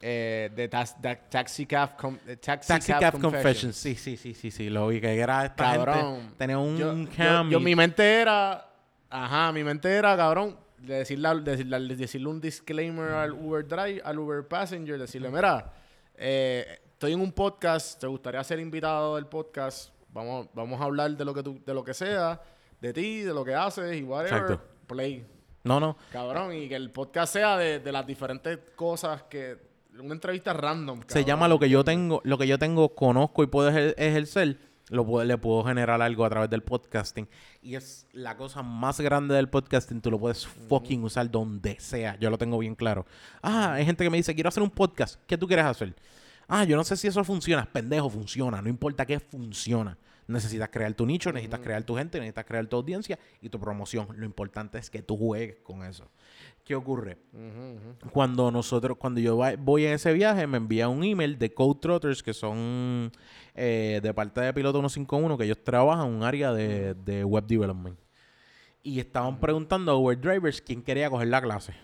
eh, de tas- Taxi Cab, Com- eh, Taxi, Taxi Cab Cab? Confessions. Sí, sí, sí, sí, sí. Lo vi que era esta Cabrón. gente. Tenía un yo, yo- yo- mi mente era, ajá, mi mente era, cabrón, de decirle, al- decirle, decirle un disclaimer al Uber Drive, al Uber Passenger, decirle, mira, eh, estoy en un podcast, te gustaría ser invitado del podcast, vamos, vamos a hablar de lo que tú, de lo que sea, de ti, de lo que haces y whatever, Exacto. play, No, no. cabrón, y que el podcast sea de, de las diferentes cosas que, una entrevista random. Se llama lo que yo tengo, lo que yo tengo, conozco y puedo ejer- ejercer, lo le puedo generar algo a través del podcasting. Y es la cosa más grande del podcasting, tú lo puedes fucking usar donde sea. Yo lo tengo bien claro. Ah, hay gente que me dice, quiero hacer un podcast. ¿Qué tú quieres hacer? Ah, yo no sé si eso funciona. Pendejo, funciona. No importa qué funciona. Necesitas crear tu nicho, necesitas crear tu gente, necesitas crear tu audiencia y tu promoción. Lo importante es que tú juegues con eso. ¿Qué ocurre? Cuando nosotros, cuando yo voy en ese viaje, me envía un email de Code Trotters, que son eh, de parte de Piloto 151, que ellos trabajan en un área de, de web development. Y estaban preguntando a Uber Drivers quién quería coger la clase.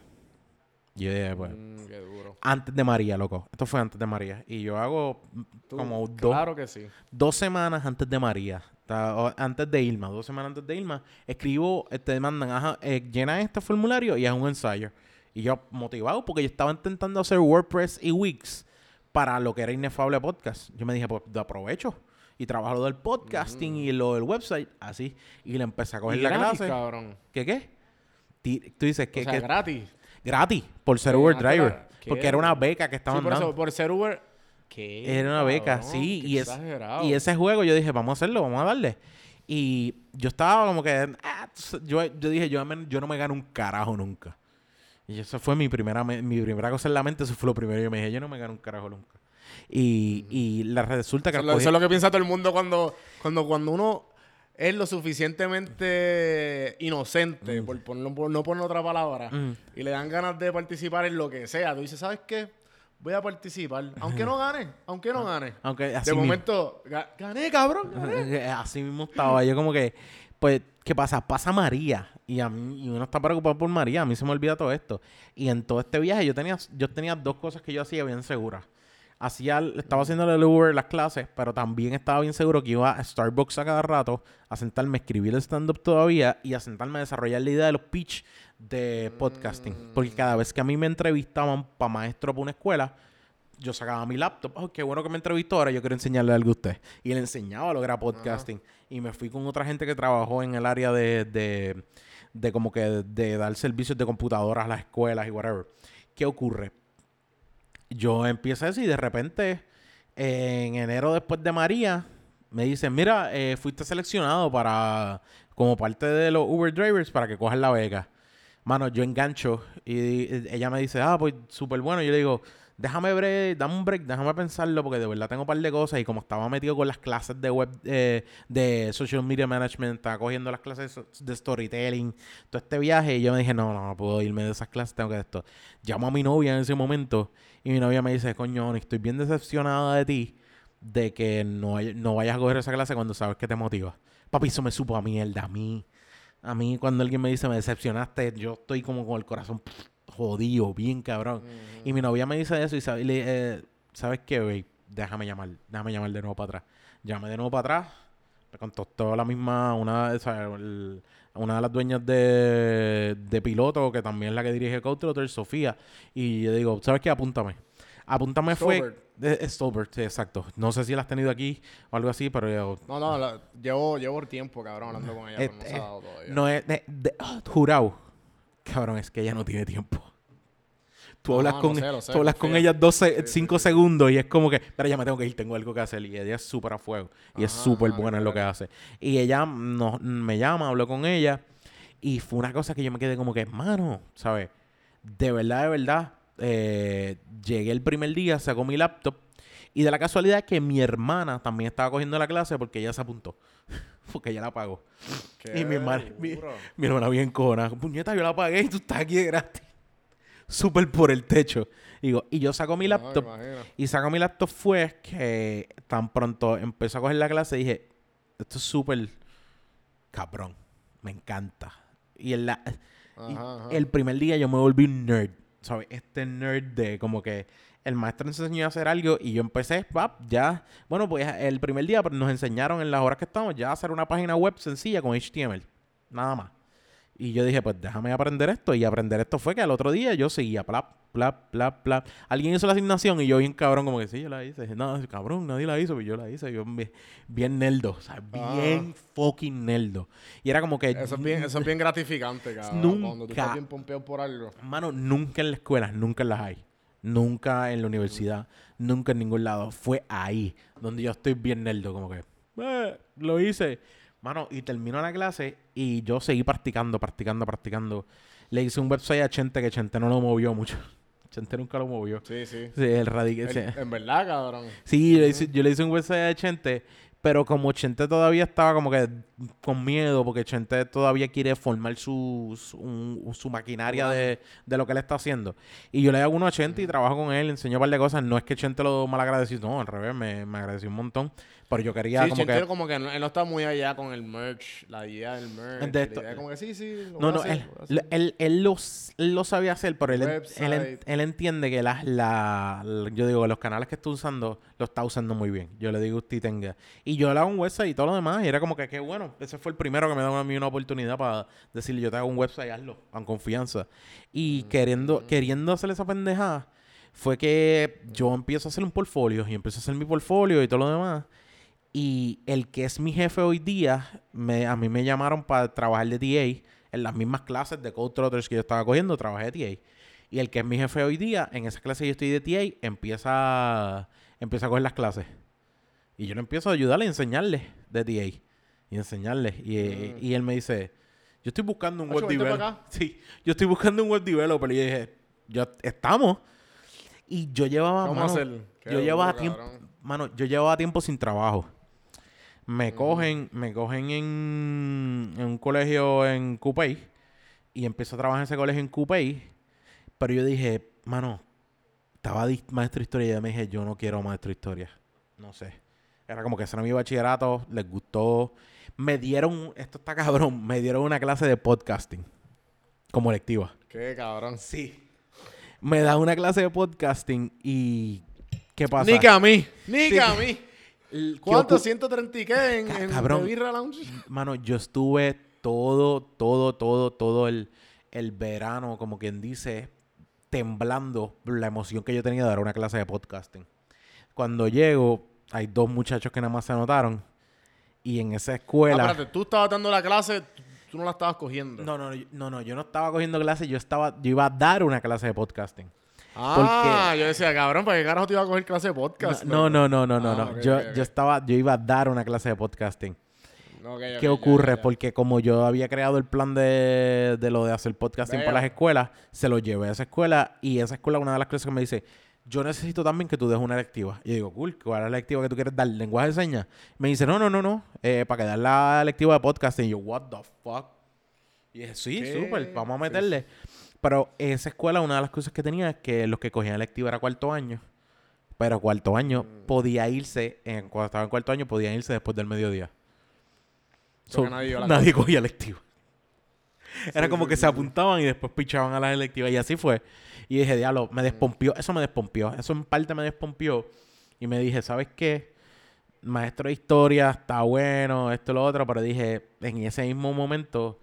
Y yo dije, pues, Mm, qué duro. antes de María, loco. Esto fue antes de María. Y yo hago Tú, como dos, Claro que sí. dos semanas antes de María, antes de Irma, dos semanas antes de Irma, escribo, eh, te mandan, ajá, eh, llena este formulario y haz un ensayo. Y yo motivado porque yo estaba intentando hacer WordPress y Wix para lo que era Inefable Podcast. Yo me dije, pues aprovecho y trabajo lo del podcasting y lo del website, así. Y le empecé a coger Y la gratis, clase. cabrón. ¿Qué qué? Tú dices que, o sea, que- gratis. gratis por ser Uber ah, Driver. Porque era una beca que Sí, estaban por, dando. eso, por ser Uber. ¿Qué? Era una beca, cabrón? sí. Qué Y, es, y ese juego yo dije, vamos a hacerlo, vamos a darle. Y yo estaba como que, ah, yo, yo dije, yo, no me gano un carajo nunca. Y eso fue mi primera, me- mi primera cosa en la mente, eso fue lo primero. Yo me dije, yo no me gano un carajo nunca. Y, y la resulta que... Eso, es lo- cogí- eso es lo que piensa todo el mundo cuando, cuando, cuando uno es lo suficientemente inocente, por, por no, por no poner otra palabra, Mm. y le dan ganas de participar en lo que sea. Tú dices, ¿sabes qué? Voy a participar. Aunque no gane, aunque no gane. Aunque así de mismo- momento, ga- gané, cabrón. gané. Así mismo estaba. Yo como que, pues, ¿qué pasa? Pasa María. Y a mí, y uno está preocupado por María. A mí se me olvida todo esto. Y en todo este viaje yo tenía, yo tenía dos cosas que yo hacía bien seguras. Hacía, estaba haciendo el Uber las clases, pero también estaba bien seguro que iba a Starbucks a cada rato a sentarme a escribir el stand-up todavía y a sentarme a desarrollar la idea de los pitch de podcasting. Porque cada vez que a mí me entrevistaban para maestro para una escuela, yo sacaba mi laptop. Oh, qué bueno que me entrevistó. Ahora yo quiero enseñarle algo a usted. Y le enseñaba lo que era podcasting. Y me fui con otra gente que trabajó en el área de, de, de como que de dar servicios de computadoras a las escuelas y whatever. ¿Qué ocurre? Yo empiezo eso y de repente, en enero después de María, me dicen, mira, eh, fuiste seleccionado para como parte de los Uber drivers para que cojas la beca. Mano, yo engancho y, ella me dice, ah, pues súper bueno. Yo le digo, déjame break, dame un break, déjame pensarlo porque de verdad tengo un par de cosas y como estaba metido con las clases de web, eh, de social media management, estaba cogiendo las clases de storytelling, todo este viaje y yo me dije, no, no, no puedo irme de esas clases, tengo que esto. Llamo a mi novia en ese momento y mi novia me dice, coño, estoy bien decepcionada de ti de que no, no vayas a coger esa clase cuando sabes que te motiva. Papi, eso me supo a mierda, a mí. A mí cuando alguien me dice, me decepcionaste, yo estoy como con el corazón pff, jodido, bien cabrón. Y mi novia me dice eso y sabe- y le, eh, ¿sabes qué, babe? Déjame llamar, déjame llamar de nuevo para atrás. Llamé de nuevo para atrás, me contactó la misma, una, o sea, el- una de las dueñas de, de piloto, que también es la que dirige Coach Sofía. Y yo digo, ¿sabes qué? Apúntame. Apúntame fue... Stolbert. Eh, eh, Stolbert, sí, exacto. No sé si la has tenido aquí o algo así, pero yo, No, no, la- llevo, llevo tiempo, cabrón, hablando con ella, pero no Eh, se ha eh, dado todavía. no es de- de- ah, jurado. Cabrón, es que ella no tiene tiempo. Tú hablas, no con, sé, lo sé, tú hablas con ella 12, Sí, 5 segundos y es como que, pero ya me tengo que ir, tengo algo que hacer. Y ella es súper a fuego y es Ajá, súper buena en lo que hace. Y ella no, me llama, hablo con ella y fue una cosa que yo me quedé como que, mano, ¿sabes? De verdad, de verdad, eh, llegué el primer día, sacó mi laptop y de la casualidad que mi hermana también estaba cogiendo la clase porque ella se apuntó. porque ella la pagó. Qué Y mi hermana, mi, hermana bien cojona. Puñeta, yo la pagué y tú estás aquí de gratis. Súper por el techo. Digo, y yo saco mi laptop. y saco mi laptop fue que tan pronto empezó a coger la clase dije, esto es súper cabrón. Me encanta. Y en la, y ajá. el primer día yo me volví un nerd. ¿Sabes? Este nerd de como que el maestro nos enseñó a hacer algo y yo empecé, pap, ya. Bueno, pues el primer día nos enseñaron en las horas que estamos ya a hacer una página web sencilla con HTML. Nada más. Y yo dije, pues déjame aprender esto. Y aprender esto fue que al otro día yo seguía, plap, plap, plap, plap. Alguien hizo la asignación y yo bien cabrón, como que sí, yo la hice. No, cabrón, nadie la hizo, pero yo la hice. Yo bien, bien nerdo, o sea, bien fucking nerdo. Y era como que... Ah. Eso es bien, eso es bien gratificante, cabrón. Cuando tú estás bien pompeado por algo. Mano, nunca en la escuela, nunca en las hay. Nunca en la universidad, nunca en ningún lado. Fue ahí donde yo estoy bien nerdo, como que "Eh, lo hice. Mano, y terminó la clase y yo seguí practicando, practicando, practicando. Le hice un website a Chente que Chente no lo movió mucho. Chente nunca lo movió. Sí, sí. Sí, el radical. En, en verdad, cabrón. Sí, yo le, hice, yo le hice un website a Chente, pero como Chente todavía estaba como que con miedo, porque Chente todavía quiere formar su, su, un- su maquinaria de, de lo que él está haciendo. Y yo le hago uno a Chente y trabajo con él, enseño un par de cosas. No es que Chente lo mal agradeció, no, al revés, me, me agradeció un montón. Pero yo quería Sí, como que... como que no- él no está muy allá con el merch, la idea del merch. De la esto- idea como que sí, sí. lo No, no, hacer, él, lo él, él lo, él lo sabía hacer, pero él, él, él entiende que las, la, la- yo digo, los canales que está usando, lo está usando muy bien. Yo le digo, usted tenga. Y yo le hago un website y todo lo demás, y era como que, qué bueno. Ese fue el primero que me da a mí una oportunidad para decirle, yo te hago un website, hazlo, con confianza. Y queriendo, queriendo hacer esa pendejada, fue que yo empiezo a hacer un portfolio, y empiezo a hacer mi portfolio y todo lo demás. Y el que es mi jefe hoy día, me, a mí me llamaron para trabajar de TA en las mismas clases de Code Trotters que yo estaba cogiendo, trabajé de TA. Y el que es mi jefe hoy día, en esa clase que yo estoy de TA, empieza, empieza a coger las clases. Y yo le empiezo a ayudarle a enseñarle de TA. Y enseñarle. Y, y él me dice, yo estoy buscando un web developer. Sí, yo estoy buscando un web developer. Y yo dije, yo, estamos. Y yo llevaba, ¿Cómo mano, yo llevaba tiempo, mano, yo llevaba tiempo sin trabajo. Me cogen, me cogen en, en un colegio en Coupey y empiezo a trabajar en ese colegio en Coupey. Pero yo dije, mano, estaba maestro de historia y yo me dije, yo no quiero maestro de historia. No sé. Era como que ese era mi bachillerato, les gustó. Me dieron, esto está cabrón, me dieron una clase de podcasting como lectiva. Qué cabrón. Sí. Me da una clase de podcasting y ¿qué pasa? Ni que a mí. Ni Sí. que a mí. El- ¿qué ¿Cuánto? ocu- ¿130 y qué en, en cabrón. Birra Lounge? Mano, yo estuve todo, todo, todo, todo el, el verano, como quien dice, temblando por la emoción que yo tenía de dar una clase de podcasting. Cuando llego, hay dos muchachos que nada más se anotaron. Y en esa Ah, escuela... espérate, tú estabas dando la clase, tú- no la estabas cogiendo. no, no, no, no, yo no estaba cogiendo clases, yo estaba, yo iba a dar una clase de podcasting. Ah, yo decía, cabrón, ¿para qué carajo te iba a coger clase de podcast? No, no, no, no, no, Ah, no. yo, yo estaba, yo iba a dar una clase de podcasting. ¿Qué ocurre? Porque como yo había creado el plan de, de lo de hacer podcasting Veo. para las escuelas, se lo llevé a esa escuela y esa escuela, una de las cosas que me dice, yo necesito también que tú des una electiva. Y yo digo, cool, ¿cuál es la electiva que tú quieres dar? ¿Lenguaje de señas? Me dice, no, no, no, no, eh, para que dar la electiva de podcast. Y yo, what the fuck? Y dije, sí, súper, vamos a Sí, meterle. Pero esa escuela, una de las cosas que tenía es que los que cogían electiva era cuarto año. Pero cuarto año Mm. podía irse, en, cuando estaba en cuarto año, podían irse después del mediodía. So, nadie cogía electiva. Era como que se apuntaban y después pichaban a las electivas. Y así fue. Y dije, diablo, me despompió. Eso me despompió. Eso en parte me despompió. Y me dije, ¿sabes qué? Maestro de historia está bueno, esto, lo otro. Pero dije, en ese mismo momento,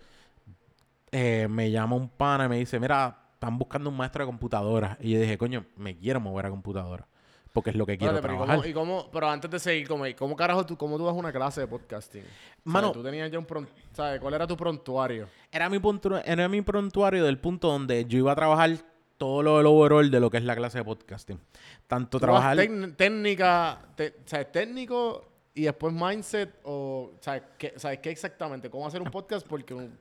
eh, me llama un pana y me dice, mira, están buscando un maestro de computadora. Y yo dije, coño, me quiero mover a computadora. Porque es lo que quiero pero ¿y trabajar. cómo- y cómo- pero antes de seguir, ¿cómo, cómo carajo tú, cómo tú das una clase de podcasting? Mano- Mano, tú tenías ya un ¿sabes? ¿Cuál era tu prontuario? Era mi, punto, era mi prontuario del punto donde yo iba a trabajar todo lo del overall de lo que es la clase de podcasting. Tanto ¿Tú dabas trabajar... técnica, te- ¿sabes? Técnico y después mindset o, ¿sabes qué, ¿sabes qué exactamente? ¿Cómo hacer un podcast? Porque un-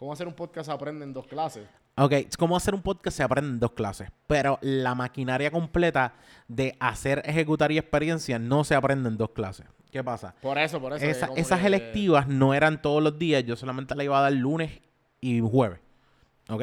cómo hacer un podcast se aprende en dos clases. Ok, cómo hacer un podcast se aprende en dos clases, pero la maquinaria completa de hacer, ejecutar y experiencia no se aprende en dos clases. ¿Qué pasa? Por eso, por eso. Esa- esas que- electivas no eran todos los días, yo solamente la iba a dar lunes y jueves. ¿Ok?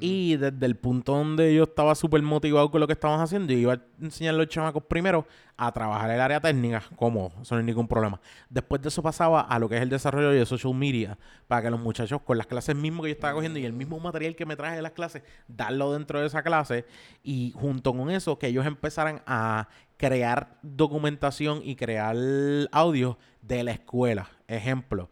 Y desde el punto donde yo estaba súper motivado con lo que estábamos haciendo, yo iba a enseñar a los chamacos primero a trabajar el área técnica, como eso no hay ningún problema. Después de eso pasaba a lo que es el desarrollo de social media, para que los muchachos con las clases mismo que yo estaba cogiendo y el mismo material que me traje de las clases, darlo dentro de esa clase y junto con eso que ellos empezaran a crear documentación y crear audio de la escuela. Ejemplo,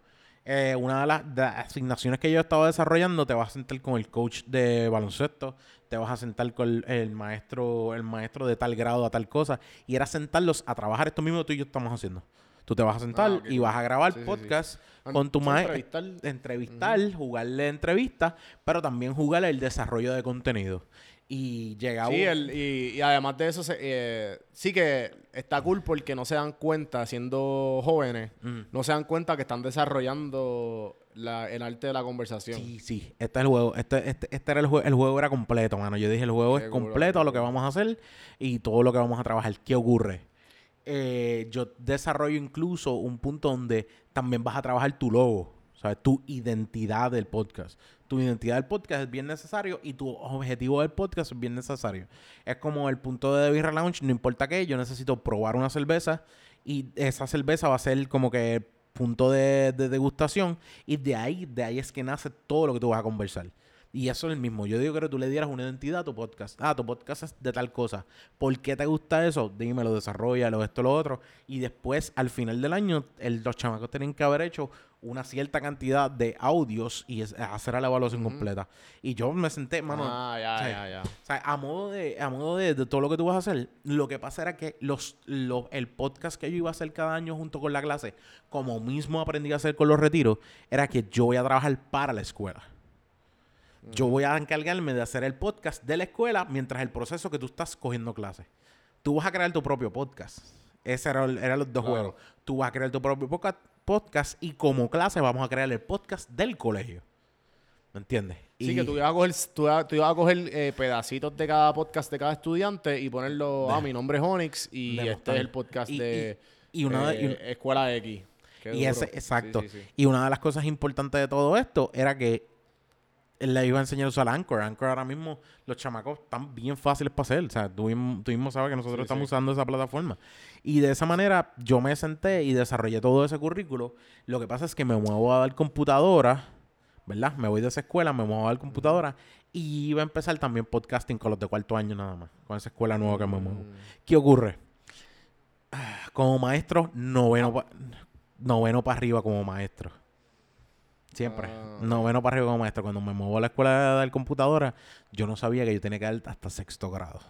eh, una de las, de las asignaciones que yo estaba desarrollando, te vas a sentar con el coach de baloncesto, te vas a sentar con el, el maestro, el maestro de tal grado a tal cosa, y era sentarlos a trabajar esto mismo que tú y yo estamos haciendo. Tú te vas a sentar Ah, y vas a grabar Sí, sí, sí. podcast con tu maestro. entrevistar. Entrevistar, jugarle entrevistas, pero también jugar el desarrollo de contenido. Y llegaba Sí, el- y, y además de eso, se- eh, sí que está cool porque no se dan cuenta, siendo jóvenes, Mm. no se dan cuenta que están desarrollando la- el arte de la conversación. Sí, sí, este es el juego. Este, este, este era el juego. El juego era completo, mano. Yo dije, el juego Qué es completo a lo que vamos a hacer y todo lo que vamos a trabajar. ¿Qué ocurre? Eh, yo desarrollo incluso un punto donde también vas a trabajar tu logo, ¿sabes? Tu identidad del podcast. Tu identidad del podcast es bien necesario y tu objetivo del podcast es bien necesario. Es como el punto de Birra Lounge, no importa qué, yo necesito probar una cerveza y esa cerveza va a ser como que punto de, de degustación y de ahí, de ahí es que nace todo lo que tú vas a conversar. Y eso es el mismo. Yo digo que tú le dieras una identidad a tu podcast. Ah, tu podcast es de tal cosa. ¿Por qué te gusta eso? Dímelo, desarrollalo, esto, lo otro. Y después, al final del año, el- los chamacos tienen que haber hecho una cierta cantidad de audios y es- hacer la evaluación completa. Y yo me senté, mano. ah, ya, ya, ya. O sea, a modo de, a modo de, de todo lo que tú vas a hacer, lo que pasa era que los, los, el podcast que yo iba a hacer cada año junto con la clase, como mismo aprendí a hacer con los retiros, era que yo voy a trabajar para la escuela. Yo voy a encargarme de hacer el podcast de la escuela mientras el proceso que tú estás cogiendo clases. Tú vas a crear tu propio podcast. Ese era, el- eran los dos Claro. juegos. Tú vas a crear tu propio podca- podcast y como clase vamos a crear el podcast del colegio. ¿Me entiendes? Sí, Y- que tú ibas a coger, tú tú ibas a coger eh, pedacitos de cada podcast de cada estudiante y ponerlo, De- ah, mi nombre es Onyx y de este es el podcast Y- de y- eh, Escuela X. Qué Y ese, exacto. Sí, sí, sí. Y una de las cosas importantes de todo esto era que le iba a enseñar a usar Anchor. Anchor ahora mismo, los chamacos están bien fáciles para hacer. O sea, tú, mismo- tú mismo sabes que nosotros Sí, estamos sí. usando esa plataforma. Y de esa manera yo me senté y desarrollé todo ese currículo. Lo que pasa es que me muevo a dar computadora, ¿verdad? Me voy de esa escuela, me muevo a dar computadora. Y iba a empezar también podcasting con los de cuarto año nada más. Con esa escuela nueva que me muevo. ¿Qué ocurre? Ah, Como maestro, noveno pa- noveno para arriba como maestro. Siempre. Ah. Noveno para arriba como maestro. Cuando me muevo a la escuela de dar computadora, yo no sabía que yo tenía que dar hasta sexto grado.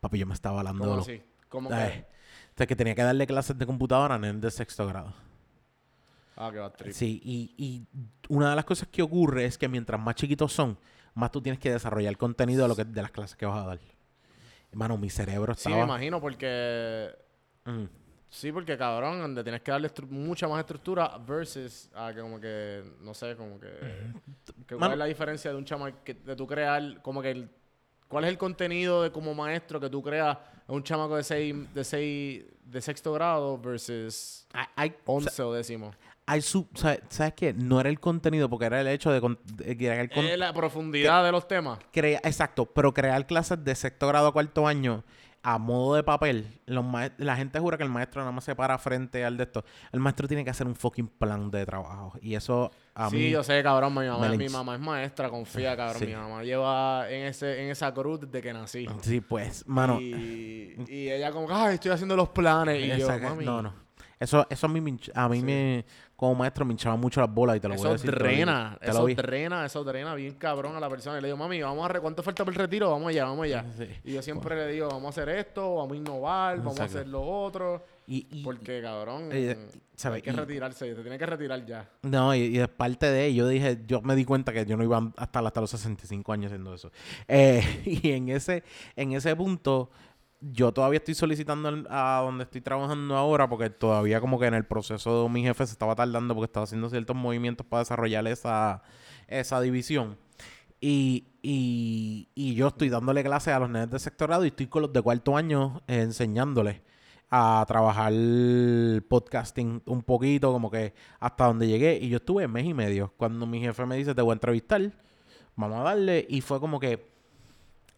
Papi, yo me estaba hablando ¿Cómo así? ¿Cómo que? o sea, que tenía que darle clases de computadora a nenes de sexto grado. Ah, que va. Sí, y, y una de las cosas que ocurre es que mientras más chiquitos son, más tú tienes que desarrollar el contenido de, lo que, de las clases que vas a dar. Hermano, mi cerebro Sí, estaba... me imagino porque... Mm. Sí, porque cabrón, donde tienes que darle mucha más estructura versus a que como que, no sé, como que... que ¿Cuál es la diferencia de un chama que, de tú crear, como que el- ¿Cuál es el contenido de como maestro que tú creas a un chamaco de seis, de seis, de sexto grado versus Hay, once o décimo? hay su- ¿sabes, ¿Sabes qué? No era el contenido, porque era el hecho de, de crear con- Es la profundidad de los temas. crea- exacto, pero crear clases de sexto grado a cuarto año a modo de papel. Los la gente jura que el maestro nada más se para frente al de esto. El maestro tiene que hacer un fucking plan de trabajo. Y eso a sí, mí... yo sé, cabrón. Mi mamá, mi mamá es maestra, confía, cabrón. Sí. Mi mamá lleva en, ese, en esa cruz desde que nací. Sí, pues, mano. Y, y ella como, ay, estoy haciendo los planes. Y yo, mami, no, no. Eso, eso a mí, a mí me, como maestro, me hinchaba mucho las bolas y te lo voy a Eso decir. lo drena, Te lo eso drena, eso drena bien cabrón a la persona. Y le digo, mami, vamos a re ¿cuánto falta para el retiro? Vamos allá, vamos allá. Sí. Y yo siempre le digo, vamos a hacer esto, vamos a innovar, vamos a hacer lo otro. Y, y- Porque, cabrón, Eh, ¿sabes? hay que Y- retirarse, te tiene que retirar ya. No, y, y es parte de yo dije, yo me di cuenta que yo no iba hasta, hasta los 65 años haciendo eso. Eh, y en ese, en ese punto, yo todavía estoy solicitando a donde estoy trabajando ahora, porque todavía como que en el proceso mi jefe se estaba tardando porque estaba haciendo ciertos movimientos para desarrollar esa, esa división. Y, y, y yo estoy dándole clases a los nenes de sectorado y estoy con los de cuarto año enseñándoles a trabajar podcasting un poquito, como que hasta donde llegué. Y yo estuve mes y medio. Cuando mi jefe me dice, te voy a entrevistar, vamos a darle. Y fue como que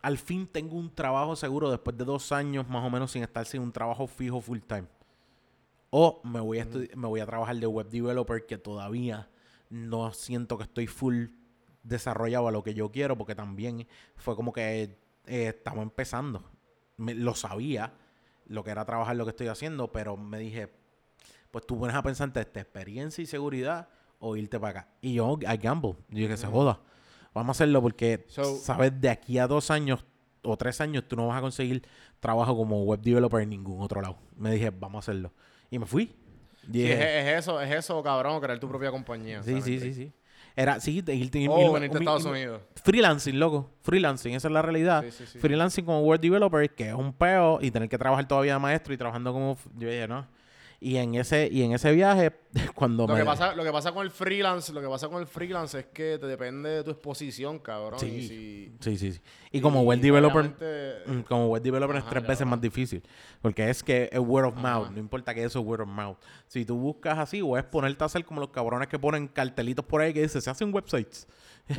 al fin tengo un trabajo seguro después de dos años más o menos sin estar sin un trabajo fijo full time. O me voy a, me voy a trabajar de web developer que todavía no siento que estoy full desarrollado a lo que yo quiero porque también fue como que eh, estamos empezando. Me- lo sabía lo que era trabajar lo que estoy haciendo, pero me dije, pues tú pones a pensar entre esta experiencia y seguridad o irte para acá. Y yo, I gamble. Yo dije, se joda. Vamos a hacerlo porque, So- sabes, de aquí a dos años o tres años tú no vas a conseguir trabajo como web developer en ningún otro lado. Me dije, vamos a hacerlo. Y me fui. Sí, es, es eso, es eso, cabrón, crear tu propia compañía. sí, sí, sí, sí. Era, sí, irte irme- O irme- venirte a mi- Estados irme- Unidos. Freelancing, loco. Freelancing, esa es la realidad. Sí, sí. Freelancing como web developer, que es un peo, y tener que trabajar todavía de maestro y trabajando como... Yo dije, no. Y en ese, y en ese viaje, cuando Lo me... que, pasa, lo que pasa con el freelance, lo que pasa con el freelance es que te depende de tu exposición, cabrón. Sí. Y si- Sí, sí, sí. Y como web developer... obviamente, Mm, Como web developer es tres veces más difícil. Porque es que es word of Ajá. mouth. No importa que eso es word of mouth. Si tú buscas así, o es ponerte a hacer como los cabrones que ponen cartelitos por ahí que dice, se hacen websites.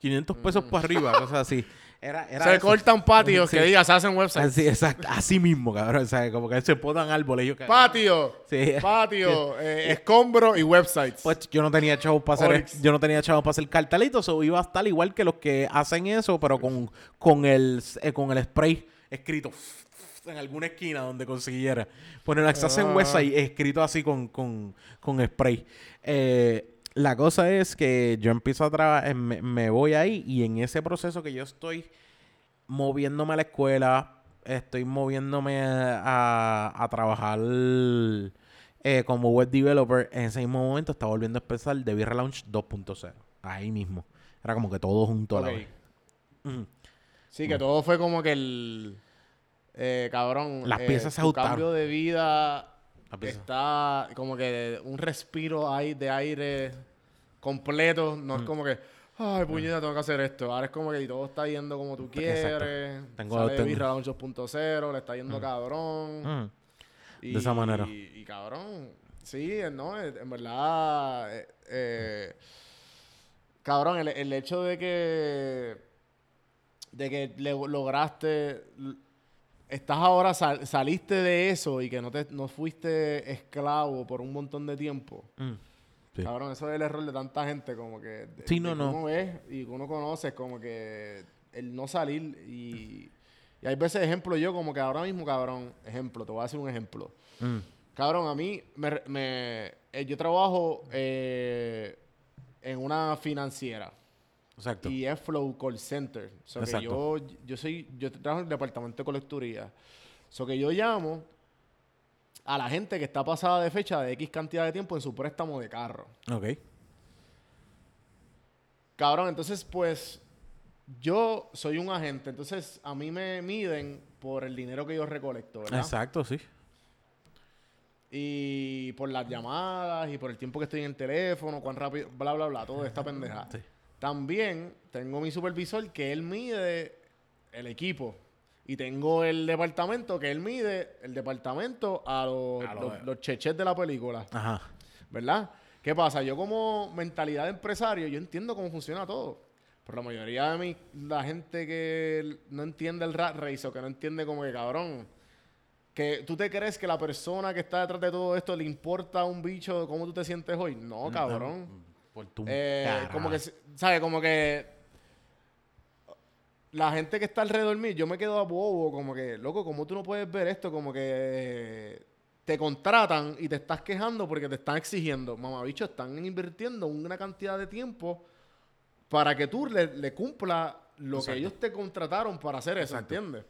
500 pesos para arriba, cosas así. Era, era se eso. cortan patios Sí. que digas, se hacen websites. Así, exacto. Así mismo, cabrón. O sea, como que se podan árboles. Yo, Patio, Sí. patio, eh, escombro y websites. Pues yo no tenía chavos para hacer, yo no tenía chavos para hacer cartelitos, o iba a estar igual que los que hacen eso, pero con, con el eh, con el spray escrito en alguna esquina donde consiguiera. Poner access en Ah. website escrito así con, con, con spray. Eh, la cosa es que yo empiezo a trabajar, me, me voy ahí y en ese proceso que yo estoy moviéndome a la escuela, estoy moviéndome a, a trabajar eh, como web developer, en ese mismo momento estaba volviendo a empezar Debbie Relaunch 2.0. Ahí mismo. Era como que todo junto a la vez. Sí, que todo fue como que el... eh, cabrón. Las eh, piezas se ajustaron. cambio de vida está como que un respiro ahí de aire completo. No Mm. es como que, ay, puñeta, tengo que hacer esto. Ahora es como que todo está yendo como tú quieres. Tengo- Sale tengo- Birra Launch 2.0, le está yendo cabrón. Ujú. Y, De esa manera. Y, y, cabrón, sí, no, en verdad, eh, eh, cabrón, el, el hecho de que, de que le- lograste, estás ahora, sal- saliste de eso y que no, te, no fuiste esclavo por un montón de tiempo. Mm. Sí. Cabrón, eso es el error de tanta gente, como que... de- Sí, no, no. Uno ve y uno conoce, como que el no salir y... Y hay veces, ejemplo, yo como que ahora mismo, cabrón, ejemplo, te voy a hacer un ejemplo. Mm. Cabrón, a mí, me, me- eh, yo trabajo eh, en una financiera Exacto. y es Flow Call Center. O sea, que yo, yo soy, yo trabajo en el departamento de colecturía. So que yo llamo a la gente que está pasada de fecha de X cantidad de tiempo en su préstamo de carro. Ok. Cabrón, entonces pues yo soy un agente, entonces a mí me miden por el dinero que yo recolecto, ¿verdad? Exacto, sí. Y por las llamadas y por el tiempo que estoy en el teléfono, cuán rápido, bla, bla, bla, toda esta pendeja. Sí. También tengo mi supervisor que él mide el equipo. Y tengo el departamento que él mide, el departamento a los, A cheches de la película. Ajá. ¿Verdad? ¿Qué pasa? Yo como mentalidad de empresario, yo entiendo cómo funciona todo. Pero la mayoría de mi, la gente que no entiende el rat race o que no entiende como que cabrón, que tú te crees que la persona que está detrás de todo esto le importa un bicho cómo tú te sientes hoy. No, cabrón. Por tu Eh, como que, ¿sabes? Como que la gente que está alrededor mío, yo me quedo a bobo, como que, loco, ¿cómo tú no puedes ver esto? Como que te contratan y te estás quejando porque te están exigiendo. Mamabicho, están invirtiendo una cantidad de tiempo para que tú le, le cumpla lo Exacto. que ellos te contrataron para hacer eso, Exacto. ¿entiendes?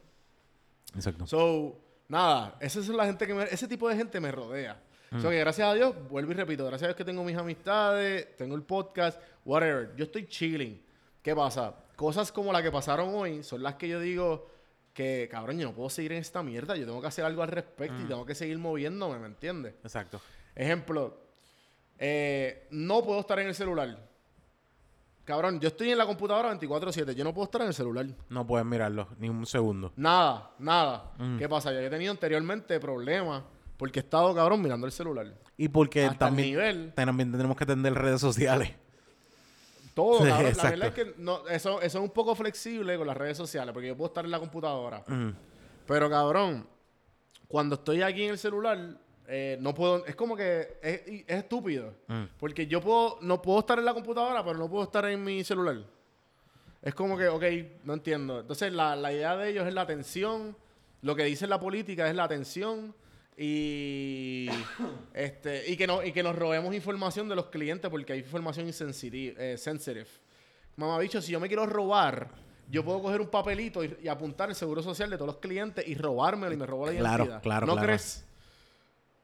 Exacto. So, nada, esa es la gente que me- ese tipo de gente me rodea. So que gracias a Dios, vuelvo y repito, gracias a Dios que tengo mis amistades, tengo el podcast, whatever. Yo estoy chilling. ¿Qué pasa? Cosas como la que pasaron hoy son las que yo digo que, cabrón, yo no puedo seguir en esta mierda. Yo tengo que hacer algo al respecto y tengo que seguir moviéndome, ¿me entiendes? Exacto. Ejemplo, eh, no puedo estar en el celular. Cabrón, yo estoy en la computadora 24/7. Yo no puedo estar en el celular. No puedes mirarlo ni un segundo. Nada, nada. Mm. ¿Qué pasa? Yo he tenido anteriormente problemas porque he estado, cabrón, mirando el celular. Y porque Hasta el también, nivel. también tenemos que atender redes sociales. Todo. La verdad es que no, eso, eso es un poco flexible con las redes sociales porque yo puedo estar en la computadora. Mm. Pero, cabrón, cuando estoy aquí en el celular, eh, no puedo... Es como que es, es estúpido. Mm. Porque yo puedo, no puedo estar en la computadora, pero no puedo estar en mi celular. Es como que, ok, no entiendo. Entonces, la, la idea de ellos es la atención. Lo que dice la política es la atención. Y, este, y, que no, y que nos robemos información de los clientes porque hay información insensitive, eh, sensitive. Mamabicho, si yo me quiero robar, yo puedo coger un papelito y, y apuntar el seguro social de todos los clientes y robármelo y me robo la Claro, identidad. claro, ¿No claro. crees?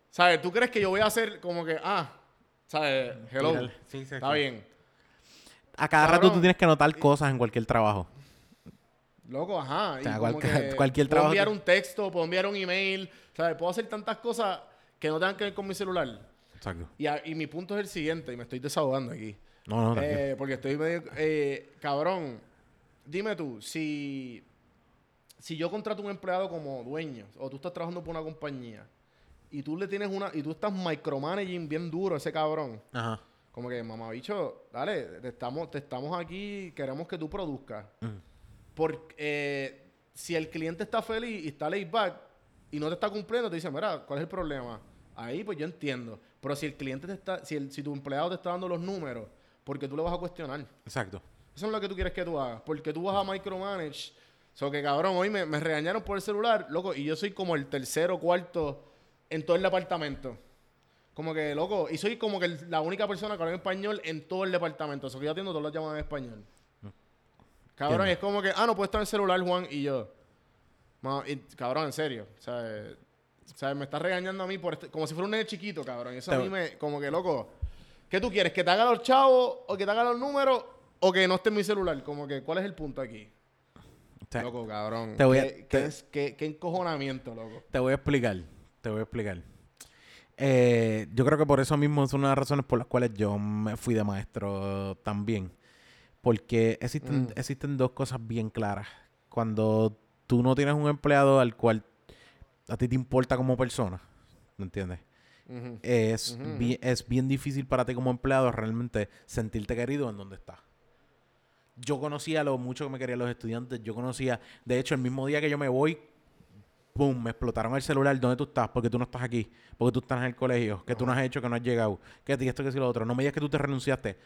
¿Sabes? ¿Tú crees que yo voy a hacer como que, ah, ¿sabes? Hello. Tírale. Sí, sí, Está sí. bien. A cada rato tú tienes que anotar cosas en cualquier trabajo. Loco, ajá. O sea, y cual- como que cualquier puedo trabajo enviar que- un texto, puedo enviar un email, ¿sabes? Puedo hacer tantas cosas que no tengan que ver con mi celular. Exacto. Y, a- y mi punto es el siguiente, y me estoy desahogando aquí. No, no. Eh, porque estoy medio... eh, cabrón, dime tú, si, si yo contrato un empleado como dueño, o tú estás trabajando por una compañía, y tú le tienes una... Y tú estás micromanaging bien duro a ese cabrón. Ajá. Como que, mamabicho, dale, te estamos, te estamos aquí, queremos que tú produzcas. Mm. Porque eh, si el cliente está feliz y está laid back y no te está cumpliendo, te dice, mira, ¿cuál es el problema? Ahí pues yo entiendo. Pero si el cliente te está, si, el, si tu empleado te está dando los números, porque tú le vas a cuestionar. Exacto. Eso es lo que tú quieres que tú hagas. Porque tú vas a micromanage. So que cabrón, hoy me, me regañaron por el celular, loco, y yo soy como el tercero, cuarto en todo el departamento. Como que, loco, y soy como que el- la única persona que habla en español en todo el departamento. Eso que yo atiendo todas las llamadas en español. Cabrón, es como que, ah, no puede estar en el celular, Juan, y yo. Ma- y- cabrón, en serio. O sea, eh, o sea, me está regañando a mí por este- como si fuera un nene chiquito, cabrón. Y eso a mí me, como que, loco, ¿qué tú quieres? ¿Que te haga los chavos o que te haga los números o que no esté en mi celular? Como que, ¿cuál es el punto aquí? Loco, cabrón. te voy a- ¿Qué, te- qué es- qué- qué encojonamiento, loco? Te voy a explicar. Te voy a explicar. Eh, yo creo que por eso mismo es una de las razones por las cuales yo me fui de maestro también. Porque existen, Mm. existen dos cosas bien claras. Cuando tú no tienes un empleado al cual a ti te importa como persona, ¿me entiendes? Es, Ujú, bi- es bien difícil para ti como empleado realmente sentirte querido en donde estás. Yo conocía lo mucho que me querían los estudiantes. Yo conocía, de hecho, el mismo día que yo me voy, ¡pum! Me explotaron el celular. ¿Dónde tú estás? Porque tú no estás aquí. Porque tú estás en el colegio. Que tú no has hecho, que no has llegado. Que esto, que si lo otro. No me digas que tú te renunciaste.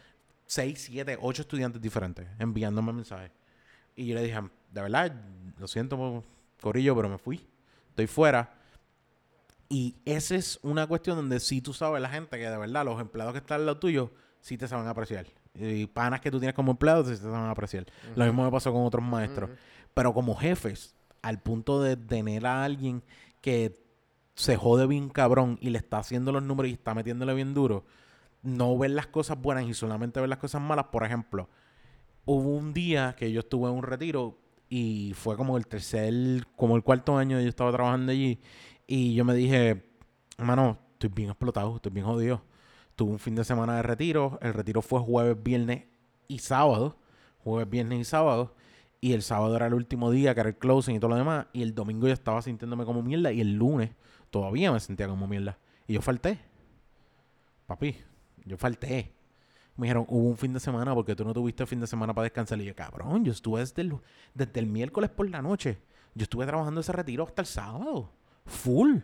Seis, siete, ocho estudiantes diferentes enviándome mensajes. Y yo le dije, de verdad, lo siento, Corillo, pero me fui. Estoy fuera. Y esa es una cuestión donde sí tú sabes la gente que de verdad los empleados que están al lado tuyo sí te saben apreciar. Y panas que tú tienes como empleados sí te saben apreciar. Lo mismo me pasó con otros maestros. Pero como jefes, al punto de tener a alguien que se jode bien cabrón y le está haciendo los números y está metiéndole bien duro, no ver las cosas buenas y solamente ver las cosas malas. Por ejemplo, hubo un día que yo estuve en un retiro y fue como el tercer, como el cuarto año yo estaba trabajando allí y yo me dije, hermano, estoy bien explotado, estoy bien jodido. Tuve un fin de semana de retiro, el retiro fue jueves, viernes y sábado, jueves, viernes y sábado Y el sábado era el último día, que era el closing y todo lo demás. Y el domingo yo estaba sintiéndome como mierda. Y el lunes todavía me sentía como mierda. Y yo falté. Papi, yo falté. Me dijeron, hubo un fin de semana porque tú no tuviste fin de semana para descansar. Y yo, cabrón, yo estuve desde el, desde el miércoles por la noche. Yo estuve trabajando ese retiro hasta el sábado. Full.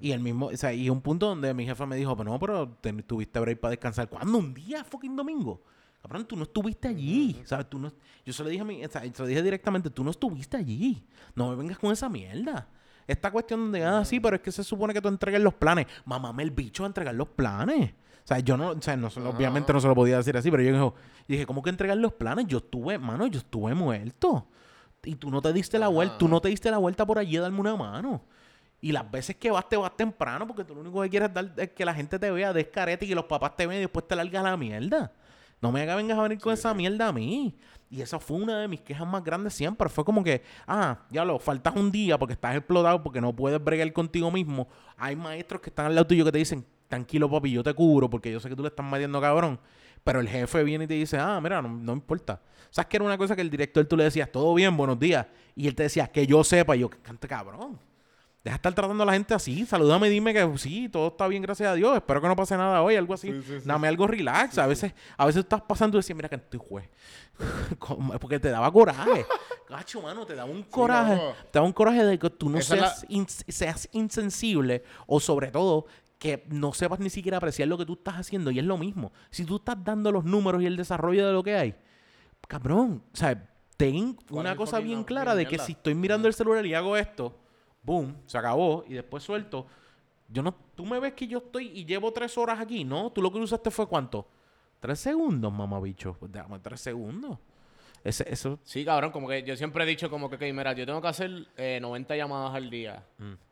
Y el mismo, o sea, y un punto donde mi jefa me dijo, pero no, pero te- tuviste break para descansar. ¿Cuándo? ¿Un día? Fucking domingo. Cabrón, tú no estuviste allí. ¿Sabes? Tú no, yo se lo dije a mi, o sea, se lo dije directamente, tú no estuviste allí. No me vengas con esa mierda. Esta cuestión donde, ah, sí, pero es que se supone que tú entregues los planes. Mamame el bicho a entregar los planes. O sea, yo no, o sea, no, obviamente no se lo podía decir así, pero yo dije, yo dije, ¿cómo que entregar los planes? Yo estuve, mano, yo estuve muerto. Y tú no te diste la vuelta, tú no te diste la vuelta por allí a darme una mano. Y las veces que vas, te vas temprano, porque tú lo único que quieres dar es que la gente te vea descarete y que los papás te vean y después te largas la mierda. No me hagas vengas a venir con esa mierda a mí. Y esa fue una de mis quejas más grandes siempre. Fue como que, ah, ya lo, faltas un día porque estás explotado, porque no puedes bregar contigo mismo. Hay maestros que están al lado tuyo que te dicen, tranquilo papi, yo te cubro porque yo sé que tú le estás metiendo cabrón. Pero el jefe viene y te dice, ah, mira, no, no importa. ¿Sabes que era una cosa que el director tú le decías, todo bien, buenos días? Y él te decía, que yo sepa. Y yo, cante cabrón. Deja de estar tratando a la gente así. Salúdame y dime que sí, todo está bien, gracias a Dios. Espero que no pase nada hoy, algo así. Dame algo relax. a veces a veces estás pasando y decías, mira que estoy juez. Porque te daba coraje. Cacho, mano, te daba un coraje. te daba un coraje de que tú no Esa es la- seas, seas insensible o sobre todo que no sepas ni siquiera apreciar lo que tú estás haciendo. Y es lo mismo. Si tú estás dando los números y el desarrollo de lo que hay, cabrón, o sea, ten ¿Cuál una cosa bien no- clara de que si estoy mirando el celular y hago esto, boom, se acabó y después suelto. Yo no, tú me ves que yo estoy y llevo tres horas aquí, ¿no? Tú lo que usaste fue cuánto? Tres segundos, mamá bicho. Pues déjame tres segundos. Ese, eso, Sí, cabrón, como que yo siempre he dicho como que, ok, mira, yo tengo que hacer eh, 90 llamadas al día.